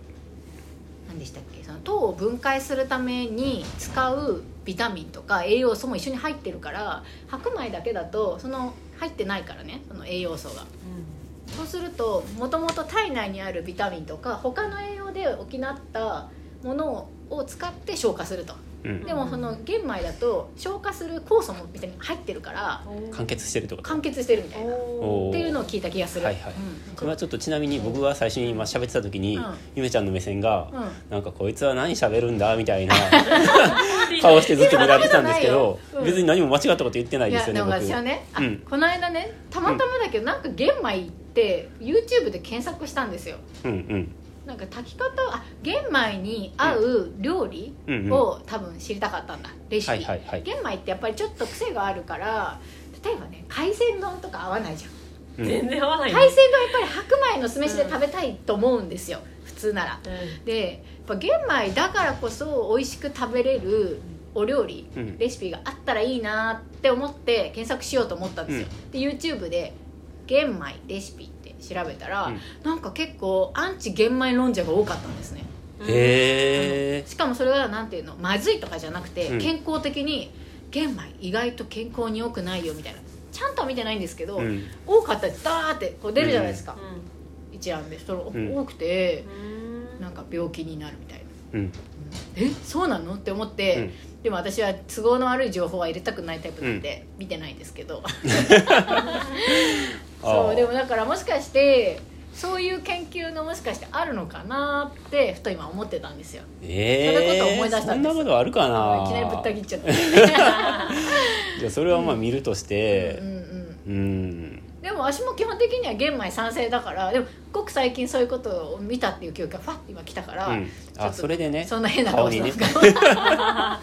Speaker 1: 何でしたっけ？その糖を分解するために使うビタミンとか栄養素も一緒に入ってるから白米だけだとその入ってないからねその栄養素が。そうするともともと体内にあるビタミンとか他の栄養で補ったものを使って消化すると
Speaker 3: うん。
Speaker 1: でもその玄米だと消化する酵素もビタミン入ってるから
Speaker 3: 完結してるってこと？
Speaker 1: 完結してるみたいな。っていうのを聞いた気がする。
Speaker 3: はいはい。
Speaker 1: うん。
Speaker 3: これはちょっとちなみに僕が最初に今喋ってた時に、
Speaker 1: うん。
Speaker 3: ゆめちゃんの目線が、
Speaker 1: うん。
Speaker 3: なんかこいつは何喋るんだみたいな 顔してずっと見られてたんですけど、別に何も間違ったこと言ってない
Speaker 1: い
Speaker 3: ですよね僕。
Speaker 1: 私はね？あ、
Speaker 3: うん。
Speaker 1: この間ねたまたまだけど、なんか玄米って YouTube で検索したんですよ。
Speaker 3: うんうん
Speaker 1: なんか炊き方あ玄米に合う料理
Speaker 3: うんうん。
Speaker 1: を多分知りたかったんだレシピ、
Speaker 3: はいはいはい。
Speaker 1: 玄米ってやっぱりちょっと癖があるから例えばね海鮮丼とか合わないじゃん。
Speaker 3: うん。
Speaker 2: 全然合わない
Speaker 1: 海鮮丼やっぱり白米の酢飯で食べたいと思うんですよ、普通なら。
Speaker 2: う
Speaker 1: でやっぱ玄米だからこそ美味しく食べれるお料理、
Speaker 3: うん。
Speaker 1: レシピがあったらいいなって思って検索しようと思ったんですよ、で YouTube で「玄米レシピ」って調べたら、
Speaker 3: うん。
Speaker 1: なんか結構アンチ玄米論者が多かったんですね。
Speaker 3: え
Speaker 1: しかもそれはなんていうのまずいとかじゃなくて、
Speaker 3: うん。
Speaker 1: 健康的に玄米意外と健康に良くないよみたいな。ちゃんとは見てないんですけど、
Speaker 3: うん。
Speaker 1: 多かったらダーってこう出るじゃないですか、
Speaker 2: う
Speaker 1: 一覧で。それ
Speaker 3: ん。
Speaker 1: 多くて、
Speaker 2: ん。
Speaker 1: なんか病気になるみたいな。
Speaker 3: うん。
Speaker 1: えそうなの？って思って、
Speaker 3: うん
Speaker 1: でも私は都合の悪い情報は入れたくないタイプなんで、見てないですけど。そうでもだからもしかしてそういう研究のもしかしてあるのかなってふと今思ってたんですよ。
Speaker 3: え
Speaker 1: それこそ
Speaker 3: え
Speaker 1: 思い出したんです
Speaker 3: そんなことあるかな。い
Speaker 1: きなりぶった切っちゃって。
Speaker 3: いやそれはまあ見るとして。
Speaker 1: うんうん。
Speaker 3: うん
Speaker 1: でも私も基本的には玄米賛成だからでもごく最近そういうことを見たっていう記憶がファッて今来たから、
Speaker 3: うん。あ
Speaker 1: ちょっと
Speaker 3: それでね。
Speaker 1: そんな変な顔してます。か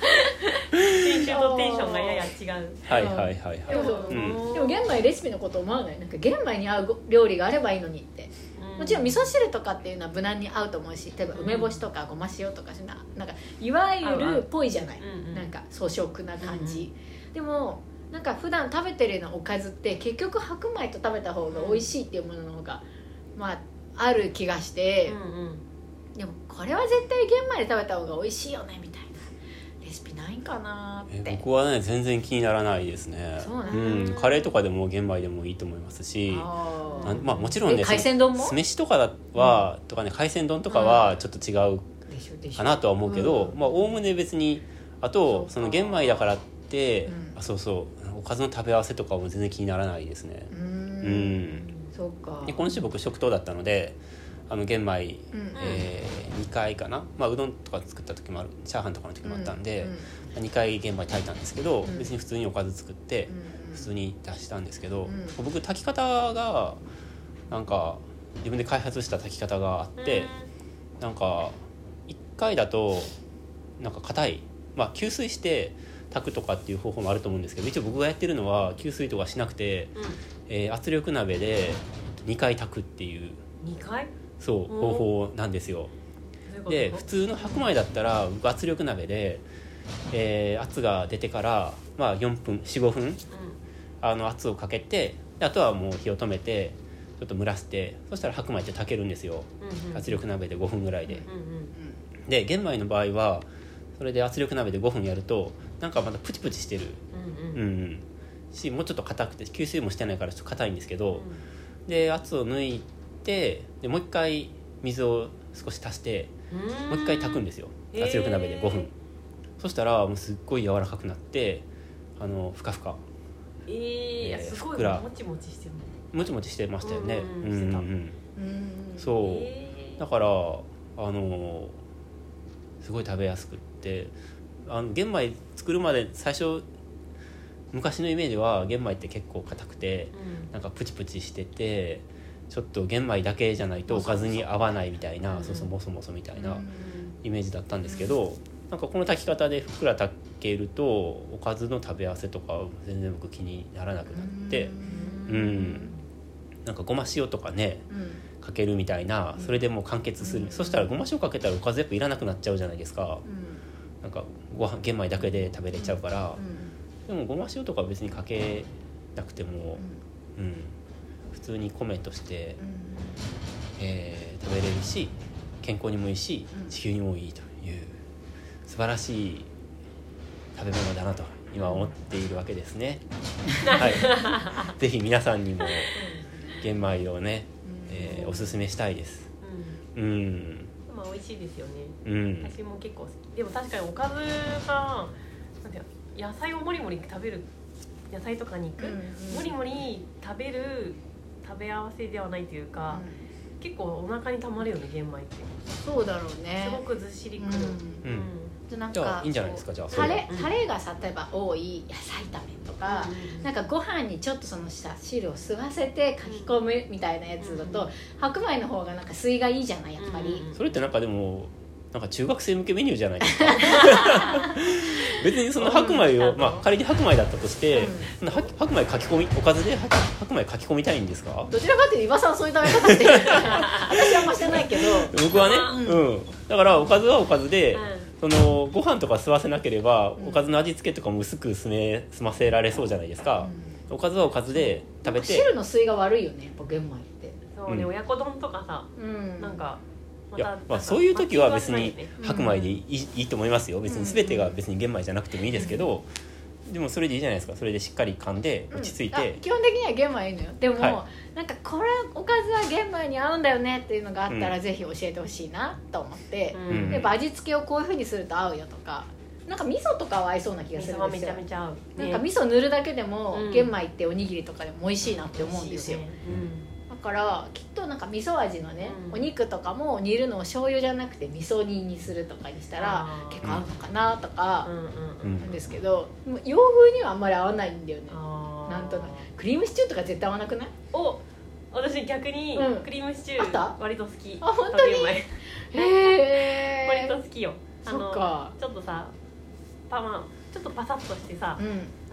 Speaker 2: 先週とテンションがやや違う。
Speaker 3: はいはいはいはい。
Speaker 1: でも
Speaker 3: うん。
Speaker 1: でも玄米レシピのこと思わない？なんか玄米に合うご料理があればいいのにって。もちろん味噌汁とかっていうのは無難に合うと思うし例えば梅干しとかごま塩とかななんかいわゆるっぽいじゃない、
Speaker 2: うんうん
Speaker 1: なんか粗食な感じ、でもなんか普段食べてるようなおかずって結局白米と食べた方が美味しいっていうものの方が、まあある気がして、
Speaker 2: うんうん。
Speaker 1: でもこれは絶対玄米で食べた方が美味しいよねみたいな。レシピないんかなって。
Speaker 3: え僕はね全然気にならないですね。
Speaker 1: そうなんだ。
Speaker 3: ん、カレーとかでも玄米でもいいと思いますし
Speaker 1: あ
Speaker 3: まあもちろんね
Speaker 1: え海鮮丼も？
Speaker 3: 酢飯とかは、とかね海鮮丼とかはちょっと違う
Speaker 1: でしょでしょ。
Speaker 3: かなとは思うけど
Speaker 1: うん。
Speaker 3: まあおおむね別にあとその玄米だからって、
Speaker 1: うん。
Speaker 3: あそうそうおかずの食べ合わせとかも全然気にならないですね。
Speaker 1: う
Speaker 3: ん。ん。
Speaker 1: そうか。
Speaker 3: で今週僕食堂だったのであの玄米、
Speaker 1: うん。
Speaker 3: え2回かな、まあ、うどんとか作った時もあるチャーハンとかの時もあったんで、
Speaker 1: うん
Speaker 3: 2回玄米炊いたんですけど、
Speaker 1: うん。
Speaker 3: 別に普通におかず作って
Speaker 1: うん
Speaker 3: 普通に出したんですけど、
Speaker 1: うん。
Speaker 3: 僕炊き方がなんか自分で開発した炊き方があって、なんか1回だとなんか硬い。まあ給水して炊くとかっていう方法もあると思うんですけど一応僕がやってるのは給水とかしなくて、
Speaker 2: うん
Speaker 3: えー圧力鍋で2回炊くっていう
Speaker 2: 二回
Speaker 3: そう方法なんですよ。で普通の白米だったら僕圧力鍋で、えー圧が出てから、まあ、4分45分あの圧をかけてあとはもう火を止めてちょっと蒸らしてそしたら白米って炊けるんですよ
Speaker 2: うんうん
Speaker 3: 圧力鍋で5分ぐらいで
Speaker 2: うんうん
Speaker 3: で玄米の場合はそれで圧力鍋で5分やるとなんかまだプチプチしてる。
Speaker 2: うんうん。
Speaker 3: うんうん。しもうちょっと硬くて吸水もしてないからちょっと硬いんですけどで圧を抜いてでもう一回水を少し足して
Speaker 2: うん。
Speaker 3: もう一回炊くんですよ。圧力鍋で5分。そしたらもうすっごい柔らかくなってあのふかふか。
Speaker 2: えー
Speaker 3: えー
Speaker 2: すごい。もちもちしてるね。
Speaker 3: もちもちしてましたよね。
Speaker 2: うん
Speaker 3: うん。うん
Speaker 1: うん
Speaker 3: そう。
Speaker 2: えー。
Speaker 3: だからあのすごい食べやすくってあの玄米作るまで最初昔のイメージは玄米って結構硬くて
Speaker 2: うん。
Speaker 3: なんかプチプチしててちょっと玄米だけじゃないとおかずに合わないみたいな
Speaker 2: うん。
Speaker 3: そうそうもそもそみたいな
Speaker 1: うん。
Speaker 3: イメージだったんですけどなんかこの炊き方でふっくら炊けるとおかずの食べ合わせとか全然僕気にならなくなってうん。なんかごま塩とかね
Speaker 1: うん。
Speaker 3: かけるみたいなそれでもう完結する、
Speaker 1: うん。
Speaker 3: そしたらごま塩かけたらおかずやっぱいらなくなっちゃうじゃないですか。
Speaker 1: うん
Speaker 3: なんかご飯玄米だけで食べれちゃうから
Speaker 1: う、ん。
Speaker 3: でもごま塩とかは別にかけなくても、うん、普通に米として、えー食べれるし健康にもいいし
Speaker 1: うん。
Speaker 3: 地球にもいいという素晴らしい食べ物だなと今思っているわけですね、はい、ぜひ皆さんにも玄米をね、えーおすすめしたいです。
Speaker 2: うん美味しいですよね。
Speaker 3: うん。
Speaker 2: 私も結構好き。でも確かにおかずが野菜をもりもり食べる野菜とか肉、もりもり食べる食べ合わせではないというか、結構お腹にたまるよね玄米って。
Speaker 1: そうだろうね。
Speaker 2: すごくずっしりくる、
Speaker 1: うん。
Speaker 3: うん
Speaker 1: でなん
Speaker 3: じゃ
Speaker 1: か
Speaker 3: あいいんじゃないですか？じゃあそ
Speaker 1: タ
Speaker 3: れ
Speaker 1: レタレがさ例えば多い野菜炒めとか、
Speaker 2: うん。
Speaker 1: なんかご飯にちょっとそのさ汁を吸わせて書き込むみたいなやつだと、
Speaker 2: うん。
Speaker 1: 白米の方がなんか吸いがいいじゃないやっぱり、
Speaker 2: うん。
Speaker 3: それってなんかでもなんか中学生向けメニューじゃないですか？別にその白米を、まあ、仮に白米だったとして、その白白米書き込みおかずで白白米書き込みたいんですか？
Speaker 1: どちらかっていうと伊庭さんはそういう食べ方してる私はあんましてないけど
Speaker 3: 僕はね、
Speaker 1: う
Speaker 3: うんだからおかずはおかずで、
Speaker 2: う
Speaker 3: そのご飯とか吸わせなければ、
Speaker 1: うん。
Speaker 3: おかずの味付けとかも薄く済め済ませられそうじゃないですか、おかずはおかずで食べて。
Speaker 1: 汁の吸いが悪いよねやっぱ玄米って。
Speaker 2: そうね、
Speaker 3: うん。
Speaker 2: 親子丼とかさ
Speaker 1: うん。
Speaker 2: なんかま
Speaker 3: いや、まあ、そういう時は別に白米でいい,、いいと思いますよ。別に全てが別に玄米じゃなくてもいいですけど、でもそれでいいじゃないですか。それでしっかり噛んで落ち着い
Speaker 1: うん基本的には玄米いいのよでも、
Speaker 3: は
Speaker 1: なんかこれおかずは玄米に合うんだよねっていうのがあったら、
Speaker 3: うん。
Speaker 1: ぜひ教えてほしいなと思って、
Speaker 3: うん。
Speaker 1: やっぱ味付けをこういうふうにすると合うよとか。なんか味噌とかは合いそうな気がするんですよ。
Speaker 2: ちゃめちゃ合う、
Speaker 1: なんか味噌塗るだけでも、
Speaker 2: うん。
Speaker 1: 玄米っておにぎりとかでも美味しいなって思うんですよ。
Speaker 2: 美味しいね。
Speaker 1: だからきっとなんか味噌味のね、
Speaker 2: うん。
Speaker 1: お肉とかも煮るのを醤油じゃなくて味噌煮にするとかにしたら結構合うのかなとか
Speaker 2: うんうんうん。
Speaker 3: うん
Speaker 1: なんですけど、もう洋風にはあんまり合わないんだよね。なんとなく。クリームシチューとか絶対合わなくない？
Speaker 2: お私逆に
Speaker 1: うん。
Speaker 2: クリームシチュー割と好き。
Speaker 1: あ本当に？へ
Speaker 2: 割
Speaker 1: え
Speaker 2: と好きよ。あ
Speaker 1: そっ
Speaker 2: の
Speaker 1: か。
Speaker 2: ちょっとさパマちょっとパサッとしてさ、
Speaker 1: うん。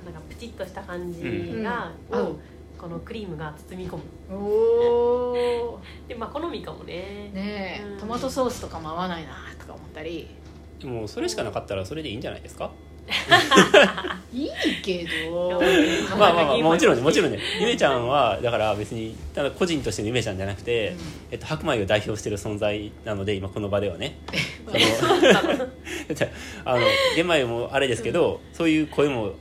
Speaker 2: なんかプチッとした感じ
Speaker 1: うん。
Speaker 2: が、
Speaker 1: うん。
Speaker 2: をこのクリームが包み込む。
Speaker 1: おお
Speaker 2: でまあ好みかもね。
Speaker 1: ねえ、
Speaker 2: うん。
Speaker 1: トマトソースとかも合わないなとか思ったり。
Speaker 3: でもそれしかなかったらそれでいいんじゃないですか？
Speaker 1: いいけど。
Speaker 3: まあまあまあもちろんねもちろんね。ゆめちゃんはだから別にただ個人としてのゆめちゃんじゃなくて、
Speaker 1: うん。
Speaker 3: えっと、白米を代表してる存在なので今この場ではね。その。あの玄米もあれですけど、そういう声も、
Speaker 1: うん。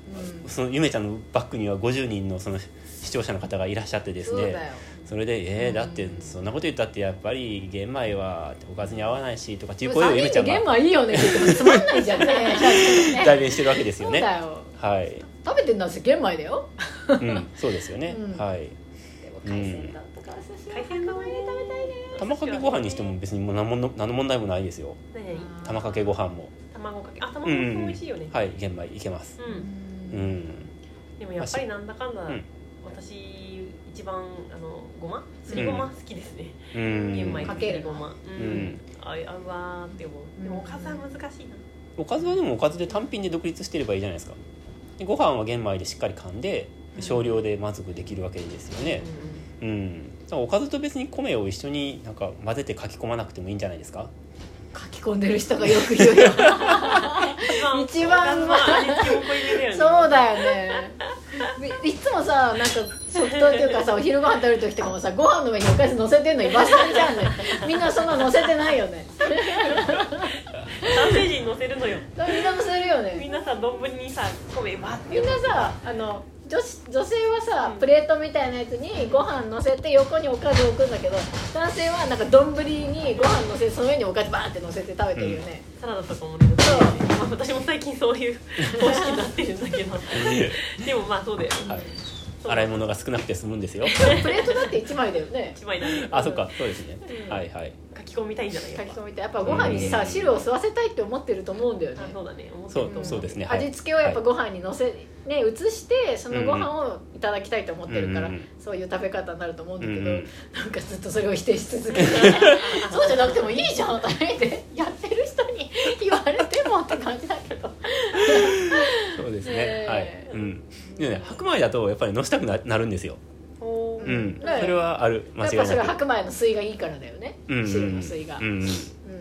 Speaker 3: そのゆめちゃんのバックには50人のその視聴者の方がいらっしゃってですね。
Speaker 1: そ
Speaker 3: れで「えー、
Speaker 1: うん。
Speaker 3: だってそんなこと言ったってやっぱり玄米はおかずに合わないし」とかっていう声を
Speaker 1: 3
Speaker 3: ゆめちゃん
Speaker 1: 人で玄
Speaker 3: が
Speaker 1: 米いいよね。って言ってもつまんないじゃんね。ね。
Speaker 3: 代弁してるわけです
Speaker 1: そう
Speaker 3: よね
Speaker 1: だよ。
Speaker 3: はい、
Speaker 1: 食べてんだし玄米だよ。
Speaker 3: うん、そうですよね、
Speaker 1: うん。
Speaker 3: はい。
Speaker 1: 海鮮丼とかお寿司
Speaker 2: 海鮮丼
Speaker 1: 白米で食べたいね。
Speaker 3: 玉かけご飯にしても別にもう何もの何の問題もないですよ。玉かけご飯も。
Speaker 2: 卵かけ。あ卵かけ美味しいよね、
Speaker 3: はい玄米いけます。
Speaker 2: うん。
Speaker 3: うん。
Speaker 2: でもやっぱりなんだかんだ、
Speaker 3: うん
Speaker 2: 私一番あのごま？すりごま好きですね、
Speaker 3: うん。
Speaker 2: 玄米
Speaker 1: かける
Speaker 2: ごまうん、
Speaker 3: うん。
Speaker 2: あ合うわーって思う。でもおかずは難しいな。
Speaker 3: おかずはでもおかずで単品で独立してればいいじゃないですか。でご飯は玄米でしっかり噛んで少量で満足できるわけですよね。うん、だからおかずと別に米を一緒になんか混ぜて書き込まなくてもいいんじゃないですか？
Speaker 1: 書き込んでる人がよく言うよ。
Speaker 2: うん
Speaker 1: 一番
Speaker 2: おかずの味付けも濃いめだよね
Speaker 1: そうだよね。い いつもさなんか食堂っていうかさお昼ご飯食べる時とかもさご飯の上におかず乗せてんのにバスタじゃんね。みんなそんな乗せてないよね。
Speaker 2: 男性陣乗せるのよ。
Speaker 1: みんな乗せるよね。
Speaker 2: みんなさ丼にさ米バッて。
Speaker 1: みんなさあの女子女性はさ
Speaker 2: うん。
Speaker 1: プレートみたいなやつにご飯乗せて横におかず置くんだけど男性はなんか丼にご飯乗せてその上におかずバーって乗せて食べてるよね、
Speaker 2: サラダとかもね。
Speaker 1: そう。
Speaker 2: まあ、私も最近そういう方式になってるんだけど。でもまあそうだよ、
Speaker 3: はい洗い物が少なくて済むんですよ。
Speaker 1: プレートだって1枚だよね。
Speaker 2: 一枚だね。
Speaker 3: あそっかそうですね、
Speaker 1: うん。
Speaker 3: はいはい。
Speaker 2: 書き込みたいんじゃない？
Speaker 1: 書き
Speaker 2: やっぱ
Speaker 1: 込みってやっぱご飯にさ
Speaker 3: うん。
Speaker 1: 汁を吸わせたいって思ってると思うんだよね。
Speaker 2: あそうだね。思って
Speaker 3: そう
Speaker 2: ると思
Speaker 3: そうですね。はい。
Speaker 1: 味付けをやっぱご飯にのせ、ね移してそのご飯をいただきたいと思ってるから、
Speaker 3: うんうん。
Speaker 1: そういう食べ方になると思うんだけど、
Speaker 3: うんうん。
Speaker 1: なんかずっとそれを否定し続けて。そうじゃなくてもいいじゃんとか言ってやってる人に言われてもって感じだけど
Speaker 3: そうですね、はい、うん。でね白米だとやっぱりのしたくななるんですよ。うん、
Speaker 1: ね。
Speaker 3: それはある。間違い
Speaker 1: やっぱそれ白米の水がいいからだよね、
Speaker 3: うん。うん
Speaker 1: 汁の水が、
Speaker 3: うん。
Speaker 1: うん。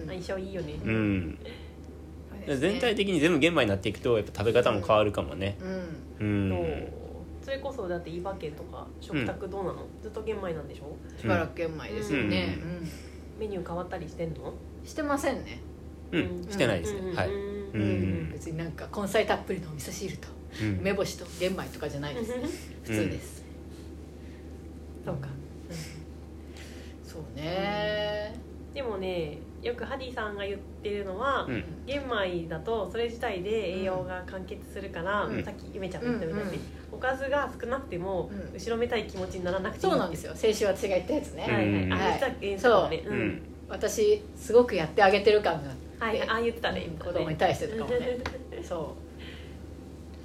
Speaker 2: 相性いいよね、
Speaker 3: うん、全体的に全部玄米になっていくとやっぱ食べ方も変わるかもね。
Speaker 1: うん。
Speaker 3: うん、
Speaker 2: そう。それこそだって伊庭家とか食卓どうなの、ずっと玄米なんでしょ？
Speaker 1: しばらく玄米ですよね、
Speaker 3: う
Speaker 1: うん。
Speaker 2: メニュー変わったりしてんの？
Speaker 1: してませんね、
Speaker 3: うん。してないです。ね、はい、
Speaker 1: 別になんか根菜たっぷりのお味噌汁と
Speaker 3: うん。
Speaker 1: 梅干しと玄米とかじゃないですね。普通です、
Speaker 2: そうか。
Speaker 1: そうね。
Speaker 2: でもねよくハディさんが言ってるのは、
Speaker 3: うん。
Speaker 2: 玄米だとそれ自体で栄養が完結するから、
Speaker 3: うん。
Speaker 2: さっきゆめちゃんが言ったみたいに、
Speaker 1: うんうん
Speaker 2: おかずが少なくても、
Speaker 1: うん。
Speaker 2: 後ろめたい気持ちにならなくていい。
Speaker 1: そうなんですよ。先週私が言ったやつね、
Speaker 2: はいはい、
Speaker 3: うん
Speaker 2: あ言ってたえーそう
Speaker 3: うん
Speaker 1: 私すごくやってあげてる感があって、
Speaker 2: はいあ言ってたね
Speaker 1: うん
Speaker 2: 言ってたね
Speaker 1: 子供に対してとかもね。そ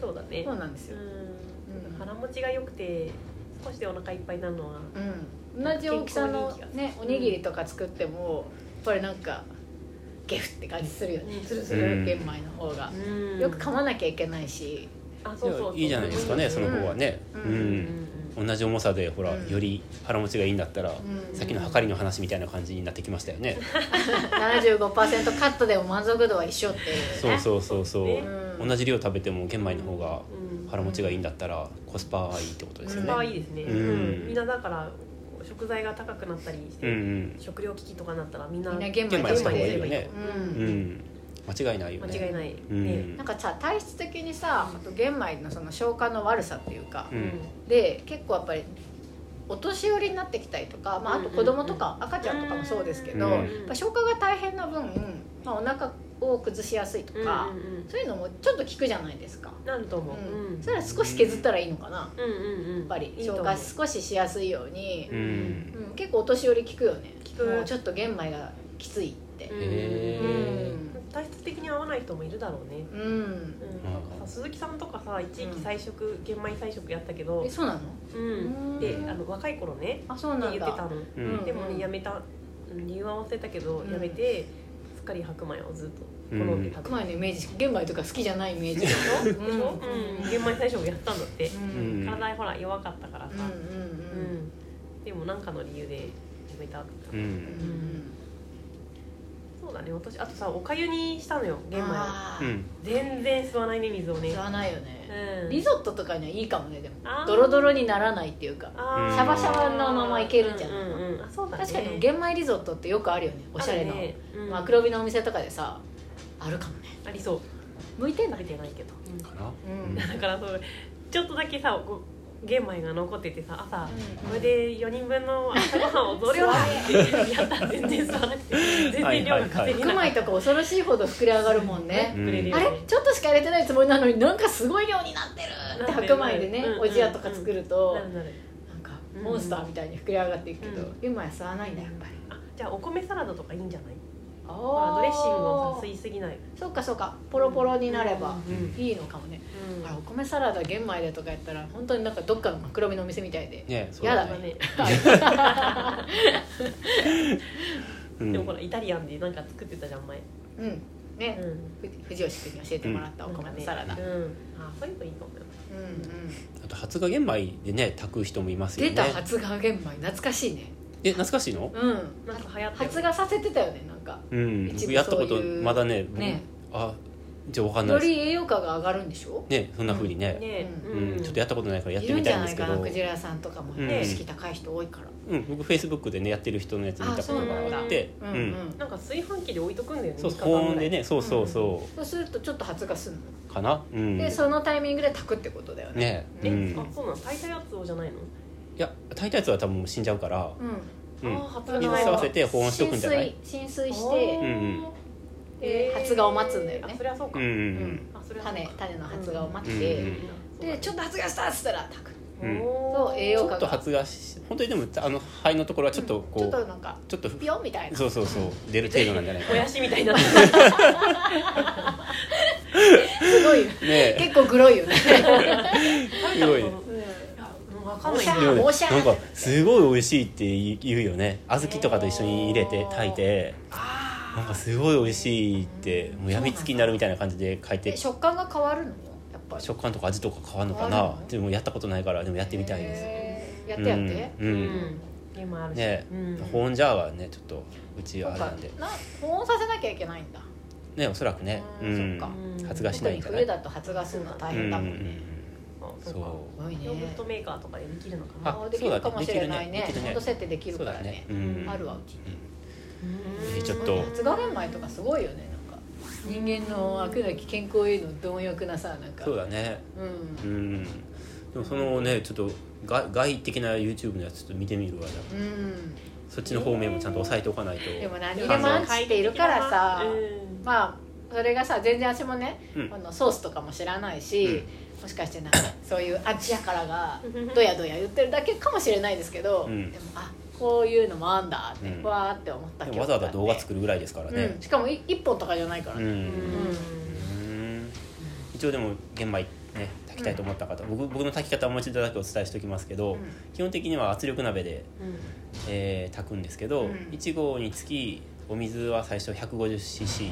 Speaker 2: そうだね。
Speaker 1: うそうなんですよ、
Speaker 2: うん。
Speaker 1: うん。
Speaker 2: 腹持ちが良くて少しでお腹いっぱいになるのは
Speaker 1: うん、同じ大きさのねおにぎりとか作ってもやっぱりなんかゲフって感じするよね。
Speaker 2: うん。
Speaker 1: するする
Speaker 3: うん
Speaker 1: 玄米の方が、
Speaker 2: うん。
Speaker 1: よく噛まなきゃいけないし。
Speaker 2: あそうそうそう。
Speaker 3: いいじゃないですかね、
Speaker 2: うん。
Speaker 3: その方はね。
Speaker 1: う
Speaker 3: うん。ん、同じ重さでほら、
Speaker 1: うん。
Speaker 3: より腹持ちがいいんだったら、
Speaker 1: うん。
Speaker 3: さっきのはかりの話みたいな感じになってきましたよね、
Speaker 1: 75%カットでも満足度は一緒っていうね。
Speaker 3: そうそうそうそう、
Speaker 2: ね。
Speaker 1: うん。
Speaker 3: 同じ量食べても玄米の方が
Speaker 2: うん。
Speaker 3: 腹持ちがいいんだったらコスパはいいってことですよね。
Speaker 2: 可愛いですね、
Speaker 3: うん。
Speaker 2: うんみんなだから食材が高くなったりして、
Speaker 3: うんうん。
Speaker 2: 食料危機とかになったらみんな
Speaker 1: みんな玄米
Speaker 3: 玄米した方がいいよね。
Speaker 1: う
Speaker 3: うん。ん間違いないよね。
Speaker 2: 間違いない、
Speaker 3: うん。
Speaker 2: ね
Speaker 1: なんかさ体質的にさあと玄米のその消化の悪さっていうか、
Speaker 3: うん。
Speaker 1: で結構やっぱりお年寄りになってきたりとか、まあ、あと子供とか赤ちゃんとかもそうですけど、
Speaker 3: うん
Speaker 1: やっぱ消化が大変な分、まあ、お腹を崩しやすいとか、
Speaker 2: うんうんうん。
Speaker 1: そういうのもちょっと効くじゃないですか、
Speaker 2: なると思う、
Speaker 1: うん
Speaker 2: うん
Speaker 1: それは少し削ったらいいのかな、
Speaker 2: うんうんうん。
Speaker 1: やっぱり消化少ししやすいように。
Speaker 3: う、ん。
Speaker 1: うん結構お年寄り効くよね。
Speaker 2: 効く
Speaker 1: もうちょっと玄米がきついって。
Speaker 2: うん体質的に合わない人もいるだろうね、
Speaker 1: うん、
Speaker 2: うん、なんかさ鈴木さんとかさ一時期菜食、玄米菜食やったけど
Speaker 1: え、そうなの
Speaker 2: うん、であの若い頃ね
Speaker 1: あそうなんだ
Speaker 2: 言ってたの、
Speaker 3: うん
Speaker 2: でもねやめた理由は忘れたけど、やめてすっかり白米をずっと好んで
Speaker 1: 白米のイメージ玄米とか好きじゃないイメージでしょ
Speaker 2: でしょ、うん、玄米菜食やったんだって、
Speaker 1: うん
Speaker 2: 体ほら弱かったからさ、
Speaker 1: うんうん
Speaker 2: うんでも何かの理由でやめた、
Speaker 3: う
Speaker 1: うんうん
Speaker 2: そうだね。私あとさおかゆにしたのよ玄米を。
Speaker 1: あー。
Speaker 3: うん。
Speaker 2: 全然吸わないね水をね。
Speaker 1: 吸わないよね。
Speaker 2: うん。
Speaker 1: リゾットとかにはいいかもねでも。
Speaker 2: あー。
Speaker 1: ドロドロにならないっていうか。
Speaker 2: あー。
Speaker 3: シャバシャ
Speaker 1: バのままいけるんじゃない
Speaker 2: うんうんうん。あそうだね。
Speaker 1: 確かに玄米リゾットってよくあるよねおしゃれな、
Speaker 2: あるね。うん。
Speaker 1: まあ、黒帯のお店とかでさあるかもね。
Speaker 2: ありそう。
Speaker 1: 向いてんだ
Speaker 2: 食べてないけど、
Speaker 3: かな？
Speaker 1: うん。
Speaker 2: だからそうちょっとだけさこう玄米が残っててさ朝、
Speaker 1: うん。
Speaker 2: これで4人分の朝ごはんを増量だってやったら全然吸わなくて全然量が稼げ
Speaker 1: 白
Speaker 2: ない。
Speaker 1: 米とか恐ろしいほど膨れ上がるもんね、
Speaker 3: うん。
Speaker 1: あれ？ちょっとしか入れてないつもりなのになんかすごい量になってるって白米でね、
Speaker 2: うん
Speaker 1: おじやとか作ると、
Speaker 2: な
Speaker 1: んかモンスターみたいに膨れ上がっていくけど、
Speaker 2: うん。
Speaker 1: 玄米は吸わないんだやっぱり。
Speaker 2: あじゃあお米サラダとかいいんじゃない？
Speaker 1: あ
Speaker 2: ほらドレッシングをさ吸いすぎない。
Speaker 1: そうかそうか。ポロポロになれば
Speaker 2: うん
Speaker 1: いいのかもね、
Speaker 2: うん。
Speaker 1: あらお米サラダ玄米でとかやったら本当になんかどっかの黒身のお店みたいで、
Speaker 3: ねそう
Speaker 1: やだ
Speaker 3: ね。
Speaker 2: でもほらイタリアンでなんか作ってたじゃん前。
Speaker 1: うん。ね、
Speaker 2: うん。
Speaker 1: ふ藤吉君に教えてもらったお米のサラダ、
Speaker 2: うん。あそういうのいいかもよ
Speaker 1: うんうん。
Speaker 3: あと発芽玄米でね炊く人もいますよね。
Speaker 1: 出た発芽玄米懐かしいね
Speaker 3: え懐かしいの？
Speaker 1: うん。
Speaker 2: なんか流行って
Speaker 1: 発芽させてたよねなんか。
Speaker 3: うん。
Speaker 1: 一部
Speaker 3: 僕やったことまだね僕
Speaker 1: ね。
Speaker 3: あじゃあ分かんないです。
Speaker 1: より栄養価が上がるんでしょ？
Speaker 3: ねそんなふうにね。
Speaker 2: ね。
Speaker 3: うん。ちょっとやったことないからやってみ
Speaker 1: んじゃ
Speaker 3: たいんですけど。
Speaker 1: ないかなクジラさんとかも
Speaker 3: うん。
Speaker 1: ね意識高い人多いから。
Speaker 3: うん。僕フェイスブックでねやってる人のやつ見たことがあって。
Speaker 1: うん
Speaker 3: う
Speaker 1: うん。ん。
Speaker 2: なんか炊飯器で置いとくんだよね
Speaker 3: そう
Speaker 2: 3日間ぐらい。
Speaker 3: 保温でねそうそうそ
Speaker 1: そうするとちょっと発芽するの。
Speaker 3: うかな？うん。
Speaker 1: でそのタイミングで炊くってことだよね。
Speaker 3: ね。
Speaker 2: え、
Speaker 3: うん。
Speaker 2: あそうなの炊いたやつをじゃないの？
Speaker 3: いや炊いたやつは多分死んじゃうから
Speaker 1: うん。
Speaker 3: うん。水吸わせて保温しとくんじゃない？
Speaker 1: 浸水浸水し
Speaker 2: あ
Speaker 1: て
Speaker 2: ー
Speaker 3: うんうん。
Speaker 1: で発芽を待つんだよね。
Speaker 2: あそれはそうか、
Speaker 3: うんうん
Speaker 1: うん。
Speaker 2: あそれはそうか。
Speaker 1: 種種の発芽を待っ
Speaker 3: うん
Speaker 1: て
Speaker 3: うん。
Speaker 1: でちょっと発芽したっつったら炊く
Speaker 3: うん。
Speaker 1: そう栄養価が。
Speaker 3: ちょっと発芽し本当にでもあの肺のところはちょっとこ
Speaker 1: ちょっと
Speaker 3: う
Speaker 1: なんか
Speaker 3: ちょっと
Speaker 1: ピヨンみたいな。
Speaker 3: そうそうそう。出る程度なんじゃないかな。
Speaker 2: もやしみたいにな。っ て
Speaker 1: すごいよ。
Speaker 3: ね
Speaker 1: 結構グロいよね。
Speaker 3: すごい。
Speaker 2: いやもうわかんない
Speaker 3: なんかすごい美味しいって言うよね。小豆とかと一緒に入れて炊いてなんかすごい美味しいってもうやみつきになるみたいな感じで書いて。
Speaker 1: え食感が変わるの？やっぱ。り
Speaker 3: 食感とか味とか変わるのかな？でもやったことないからでもやってみたいです。
Speaker 1: やってやって？
Speaker 3: うん、うん。
Speaker 2: あるし、
Speaker 3: ね
Speaker 2: うん。
Speaker 3: 保温ジャーはねちょっとうちあれなんで。
Speaker 1: な保温させなきゃいけないんだ。
Speaker 3: ねおそらくね。
Speaker 1: そっか。
Speaker 3: 発芽しないんじゃない
Speaker 1: 冬だと発芽するの大変だもんね。
Speaker 2: あ
Speaker 3: そ
Speaker 2: そうヨーグルトメーカーとかでできるのかな。
Speaker 3: あ
Speaker 1: あできるかもしれないね。温度設定できるからね。
Speaker 3: だね。うん。
Speaker 1: あるわうちに。
Speaker 3: えちょっと。
Speaker 1: 発芽玄米とかすごいよねなんか。人間の飽くなき健康への貪欲なさなんか。
Speaker 3: そうだね。
Speaker 1: うん。
Speaker 3: うん。でもそのねちょっと外外的な YouTube のやつちょっと見てみるわじゃあ。
Speaker 1: うん。
Speaker 3: そっちの方面もちゃんと押さえておかないと。
Speaker 1: でも何でもアンチっているからさ。
Speaker 2: うん。
Speaker 1: まあそれがさ全然私もね、
Speaker 3: うん。
Speaker 1: あのソースとかも知らないし、
Speaker 3: うん
Speaker 1: もしかしてなんかそういうアンチやからがドヤドヤ言ってるだけかもしれないですけど、
Speaker 3: うん。
Speaker 1: でもあこういうのもあんだって、
Speaker 3: うん。
Speaker 1: わーって思った
Speaker 3: でもわざわざ動画作
Speaker 1: る
Speaker 3: るぐらいですからね。
Speaker 1: うん、しかもい一本とかじゃないから
Speaker 3: うん、
Speaker 1: ね、
Speaker 2: うん。
Speaker 3: うん。一応でも玄米ね炊きたいと思った方、僕僕の炊き方をもう一度だけお伝えしておきますけど、
Speaker 1: うん。
Speaker 3: 基本的には圧力鍋で、
Speaker 2: うん。
Speaker 3: えー炊くんですけど、
Speaker 1: うん。
Speaker 3: 1合につきお水は最初 150cc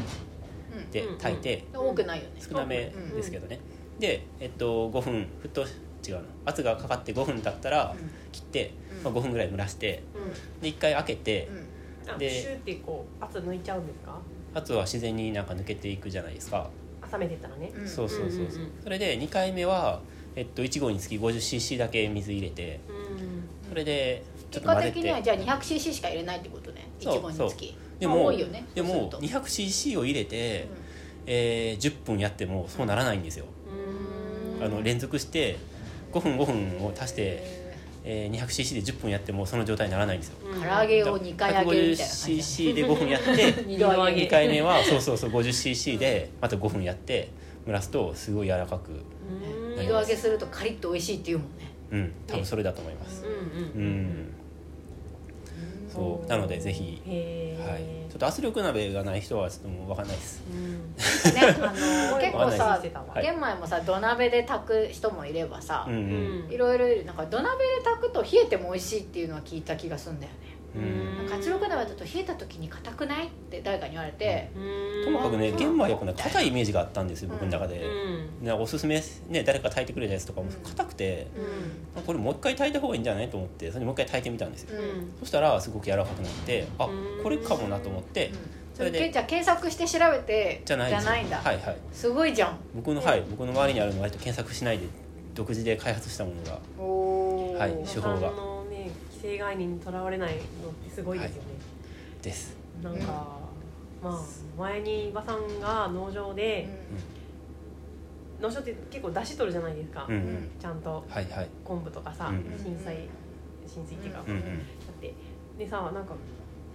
Speaker 1: うん。
Speaker 3: で炊いて、
Speaker 1: 多くないよね。
Speaker 3: 少なめですけどね、で、えっと、5分沸騰違うの圧がかかって5分経ったら
Speaker 1: うん
Speaker 3: 切って、
Speaker 1: うん。
Speaker 3: まあ、5分ぐらい蒸らして
Speaker 2: うん。
Speaker 3: で1回開けて
Speaker 2: あ
Speaker 3: で
Speaker 2: シューってこう圧抜いちゃうんですか？
Speaker 3: 圧は自然になんか抜けていくじゃないですか、
Speaker 2: 冷めてたらね。
Speaker 1: うん。
Speaker 3: そうそうそうそう、
Speaker 2: うんうんうん。
Speaker 3: それで2回目は、えっと、1合につき 50cc だけ水入れて
Speaker 2: うん
Speaker 3: それでちょっ
Speaker 1: 結果
Speaker 3: と混ぜて。
Speaker 1: 的にはじゃあ 200cc しか入れないってことね。
Speaker 3: そう
Speaker 1: 1合につき。
Speaker 3: で
Speaker 1: まあ
Speaker 3: も
Speaker 1: 多いよね。
Speaker 3: でも
Speaker 1: そうすると。
Speaker 3: 200cc を入れて、えー10分やってもそうならないんですよあの連続して5分5分を足して、えー 200cc で10分やってもその状態にならないんですよ。
Speaker 1: 唐揚げを2回揚げるみたいな感じ。
Speaker 3: 150cc で5分やって
Speaker 1: 二度揚げ。
Speaker 3: 2回目はそうそうそう 50cc でまた5分やって蒸らすとすごい柔らかく
Speaker 1: 二度揚げするとカリッと美味しいっていうもんね。
Speaker 3: うん。多分それだと思います。
Speaker 2: うんうん
Speaker 3: うんそう。なのでぜひ
Speaker 2: へえ、
Speaker 3: はい。ちょっと圧力鍋がない人はちょっともう分かんないです。
Speaker 2: うん。
Speaker 1: ねあの 結構さ
Speaker 3: はい。
Speaker 1: 玄米もさ土鍋で炊く人もいればさ
Speaker 3: うん。うん
Speaker 1: いろいろなんか土鍋で炊くと冷えても美味しいっていうのは聞いた気がするんだよね
Speaker 3: うん。
Speaker 1: なんか圧力鍋だと冷えた時に硬くないって誰かに言われて
Speaker 2: うん。
Speaker 3: ともかくね
Speaker 1: うん。
Speaker 3: 玄米はやっぱね硬いイメージがあったんですよ僕の中で。
Speaker 2: うん。
Speaker 3: ねおすすめね誰か炊いてくれたやつとかも硬くて
Speaker 1: うん。
Speaker 3: これもう一回炊いた方がいいんじゃない？と思ってそれでもう一回炊いてみたんですよ。
Speaker 1: うん。
Speaker 3: そしたらすごく柔らかくなってあ
Speaker 2: うん。
Speaker 3: これかもなと思って
Speaker 1: そ
Speaker 3: それで
Speaker 1: じゃあ検索して調べて
Speaker 3: じゃないです
Speaker 1: んだ、
Speaker 3: はいはい。
Speaker 1: すごいじゃん。
Speaker 3: 僕のはい僕の周りにあるのは割と検索しないで独自で開発したものが。はい手法が
Speaker 2: お子さんのね既成概念にとらわれないのってすごいですよね、
Speaker 3: です。
Speaker 2: なんか、まあ前に伊庭さんが農場で、農場って結構出汁取るじゃないですか、
Speaker 3: うんう
Speaker 1: うん。ん
Speaker 2: ちゃんと。
Speaker 3: はいはい。
Speaker 2: 昆布とかさ、
Speaker 3: うん
Speaker 2: 震災浸水っていうか、
Speaker 3: うんうん。
Speaker 2: だって。でさなんか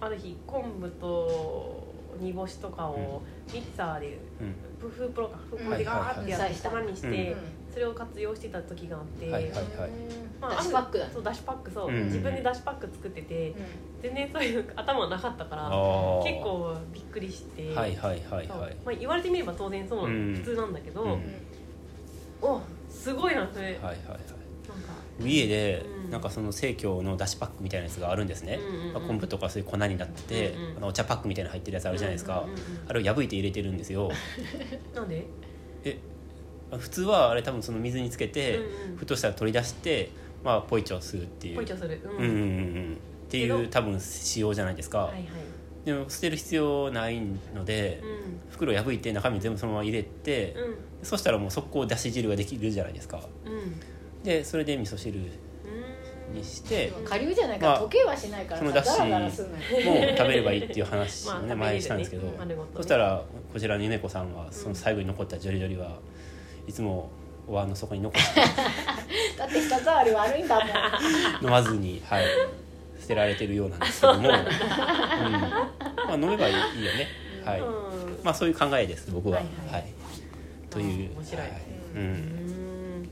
Speaker 2: ある日昆布と煮干しとかをミキサーで
Speaker 3: うん。
Speaker 2: プフープロかフープ
Speaker 1: うん。
Speaker 2: ロでガーってやって
Speaker 1: はいはい
Speaker 2: 粉にして、
Speaker 3: うん
Speaker 2: それを活用してた時があって、
Speaker 3: はいはいはい。
Speaker 2: まあ、
Speaker 1: だしパック
Speaker 2: そうだしパックそう、
Speaker 3: うん
Speaker 2: 自分でだしパック作ってて全然そういう頭なかったから結構びっくりして、
Speaker 3: はいはいはいはい。
Speaker 2: まあ、言われてみれば当然そう、
Speaker 3: うん。
Speaker 2: 普通なんだけど、
Speaker 3: うん。
Speaker 2: おすごいなそれ、
Speaker 3: はいはいはい。
Speaker 2: なんか
Speaker 3: 家で
Speaker 2: うん。
Speaker 3: なんかその生協のだしパックみたいなやつがあるんですね、
Speaker 2: うんうんうん。
Speaker 3: まあ昆布とかそういう粉になってて、
Speaker 2: うんうん。
Speaker 3: あのお茶パックみたいなの入ってるやつあるじゃないですか、
Speaker 2: うんうんうんうん。
Speaker 3: あれを破いて入れてるんですよ。
Speaker 2: なんで？
Speaker 3: え普通はあれ多分その水につけて、
Speaker 2: うんうん。
Speaker 3: ふとしたら取り出してまあポイチョするっていう。
Speaker 2: ポイチョする、
Speaker 3: うん。うんうんうん。っていう多分仕様じゃないですか、
Speaker 2: はいはい、
Speaker 3: でも捨てる必要ないので、
Speaker 2: う
Speaker 3: 袋破いて中身全部そのまま入れて、
Speaker 2: んうん。
Speaker 3: そしたらもう速攻だし汁ができるじゃないですか。
Speaker 2: うん。
Speaker 3: でそれで味噌汁
Speaker 2: うん。
Speaker 3: にして
Speaker 1: 下流じゃないから
Speaker 3: まあ
Speaker 1: 溶けはしないから
Speaker 3: そのだしもう食べればいいっていう話をね、
Speaker 2: まあ
Speaker 3: 前にしたんですけど、
Speaker 2: ね。
Speaker 3: そしたらこちらのゆめ子さんはその最後に残ったジョリジョリはいつもお椀の底に残して
Speaker 1: だって舌触り悪いんだもん。
Speaker 3: 飲まずに、はい、捨てられてるようなんですけども、うん。まあ、飲めばいいよね、はい。
Speaker 2: うん。
Speaker 3: まあ、そういう考えです僕は。
Speaker 2: は
Speaker 3: はい。い
Speaker 2: はい。
Speaker 3: という
Speaker 2: 面白い。
Speaker 3: はい。
Speaker 2: う
Speaker 3: う
Speaker 2: ん。ん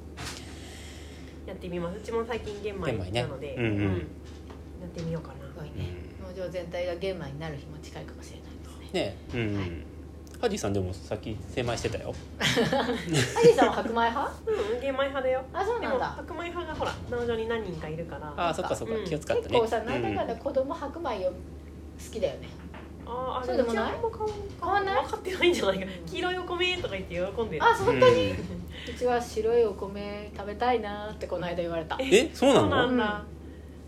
Speaker 2: やってみます。うちも最近玄米
Speaker 3: 玄米ね。
Speaker 2: なので、
Speaker 3: うんうん。
Speaker 2: やってみようかな。
Speaker 1: すごいね。農場全体が玄米になる日も近いかもしれないですね。
Speaker 3: ね。うん、
Speaker 1: はい
Speaker 3: ハディさんでもさっき精米してたよ。
Speaker 1: ハリーさんは白米派？
Speaker 2: うん玄米派だよ。
Speaker 1: あそう
Speaker 2: で
Speaker 1: なんだ。
Speaker 2: も白米派がほら農場に何人かいるから。
Speaker 3: ああそっかそっか、
Speaker 2: うん。
Speaker 3: 気を使ったね。
Speaker 1: 結構さなんだかんだ
Speaker 3: う
Speaker 1: 子供白米を好きだよね。
Speaker 2: あーあ
Speaker 1: そうでもない？う
Speaker 2: ちはあんま変わ
Speaker 1: ない？
Speaker 2: 分かってないんじゃないか。黄色いお米とか言って喜んでる。
Speaker 1: あ本
Speaker 3: ん
Speaker 1: 当に？うちは白いお米食べたいなってこの間言われた。
Speaker 3: えそうなの？
Speaker 2: そうなんだ。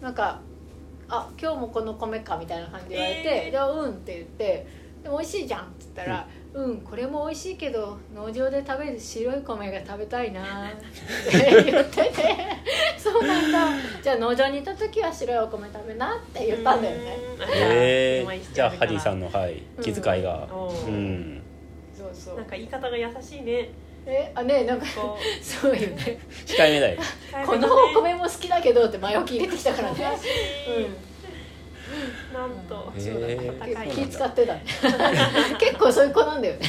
Speaker 1: なんか「あ今日もこの米か」みたいな感じで言われて「
Speaker 2: えー。
Speaker 1: じゃあうん」って言って「でも美味しいじゃん」っつったら「うん、これも美味しいけど農場で食べる白い米が食べたいな」って言ってて「そうなんだ。じゃあ農場にいた時は白いお米食べな」って言ったんだよね。
Speaker 2: うん。
Speaker 3: えー、じ。ゃあハディさんの、はい、気遣いが。
Speaker 2: おー
Speaker 3: うん。
Speaker 1: そうそう。
Speaker 2: なんか言い方が優しいね。
Speaker 1: えあねなんか
Speaker 2: こう。
Speaker 1: そうよね。
Speaker 3: 控えめだよ。
Speaker 1: このお米も好きだけどって前置き入れてきたからね。
Speaker 2: 優し。い なんと。
Speaker 3: へー。
Speaker 1: 気使ってたね。結構そういう子なんだよね。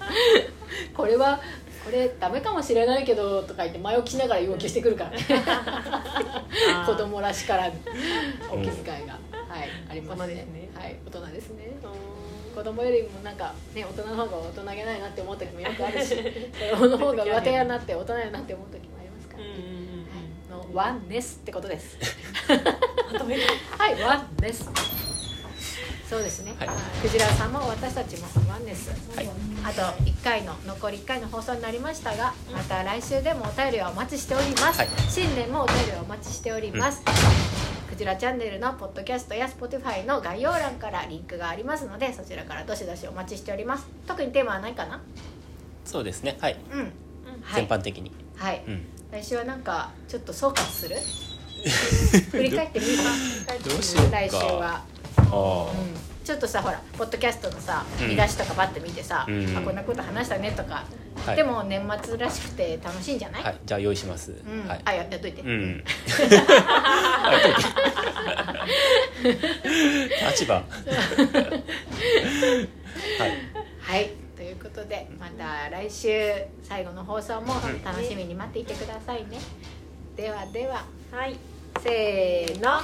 Speaker 1: これはこれダメかもしれないけどとか言って前置きしながら要求してくるからね。子供らしからぬ。お気遣いが、はいあります
Speaker 2: 大人
Speaker 1: ね
Speaker 2: ですね。
Speaker 1: はい大人ですね。
Speaker 2: う。
Speaker 1: 子供よりもなんかね大人の方が大人げないなって思う時もよくあるし子供の方が上手やなって大人やなって思う時もありますから、
Speaker 2: んうんうん
Speaker 1: のワンネスってことです。はいワンネスそうですね、
Speaker 3: はい。
Speaker 1: クジラさんも私たちもワンネス、
Speaker 3: はい。
Speaker 1: あと1回の残り1回の放送になりましたがまた来週でもお便りはお待ちしております、
Speaker 3: はい。
Speaker 1: 新年もお便りはお待ちしております、クジラチャンネルのポッドキャストや Spotify の概要欄からリンクがありますのでそちらからどしどしお待ちしております。特にテーマはないかな？
Speaker 3: そうですね。はい、
Speaker 1: うん、はい。
Speaker 3: 全般的に、
Speaker 1: はい。
Speaker 3: うん
Speaker 1: 来週はなんかちょっと総括する？振り返ってみるか？
Speaker 3: どうしようか。
Speaker 1: 来週は、
Speaker 3: ああ。
Speaker 1: うん、ちちょっとさほらポッドキャストのさ
Speaker 3: うん。
Speaker 1: 見出しとかバッて見てさ、
Speaker 3: うん。
Speaker 1: あこんなこと話したねとか、
Speaker 3: はい。
Speaker 1: でも年末らしくて楽しいんじゃない、
Speaker 3: はいじゃあ用意します、
Speaker 1: うん。
Speaker 3: はい。
Speaker 1: あややっといて、
Speaker 3: うん。立場。はい。
Speaker 1: はいことでまた来週最後の放送も楽しみに待っていてくださいね、ではでは。
Speaker 2: はい。
Speaker 1: せーの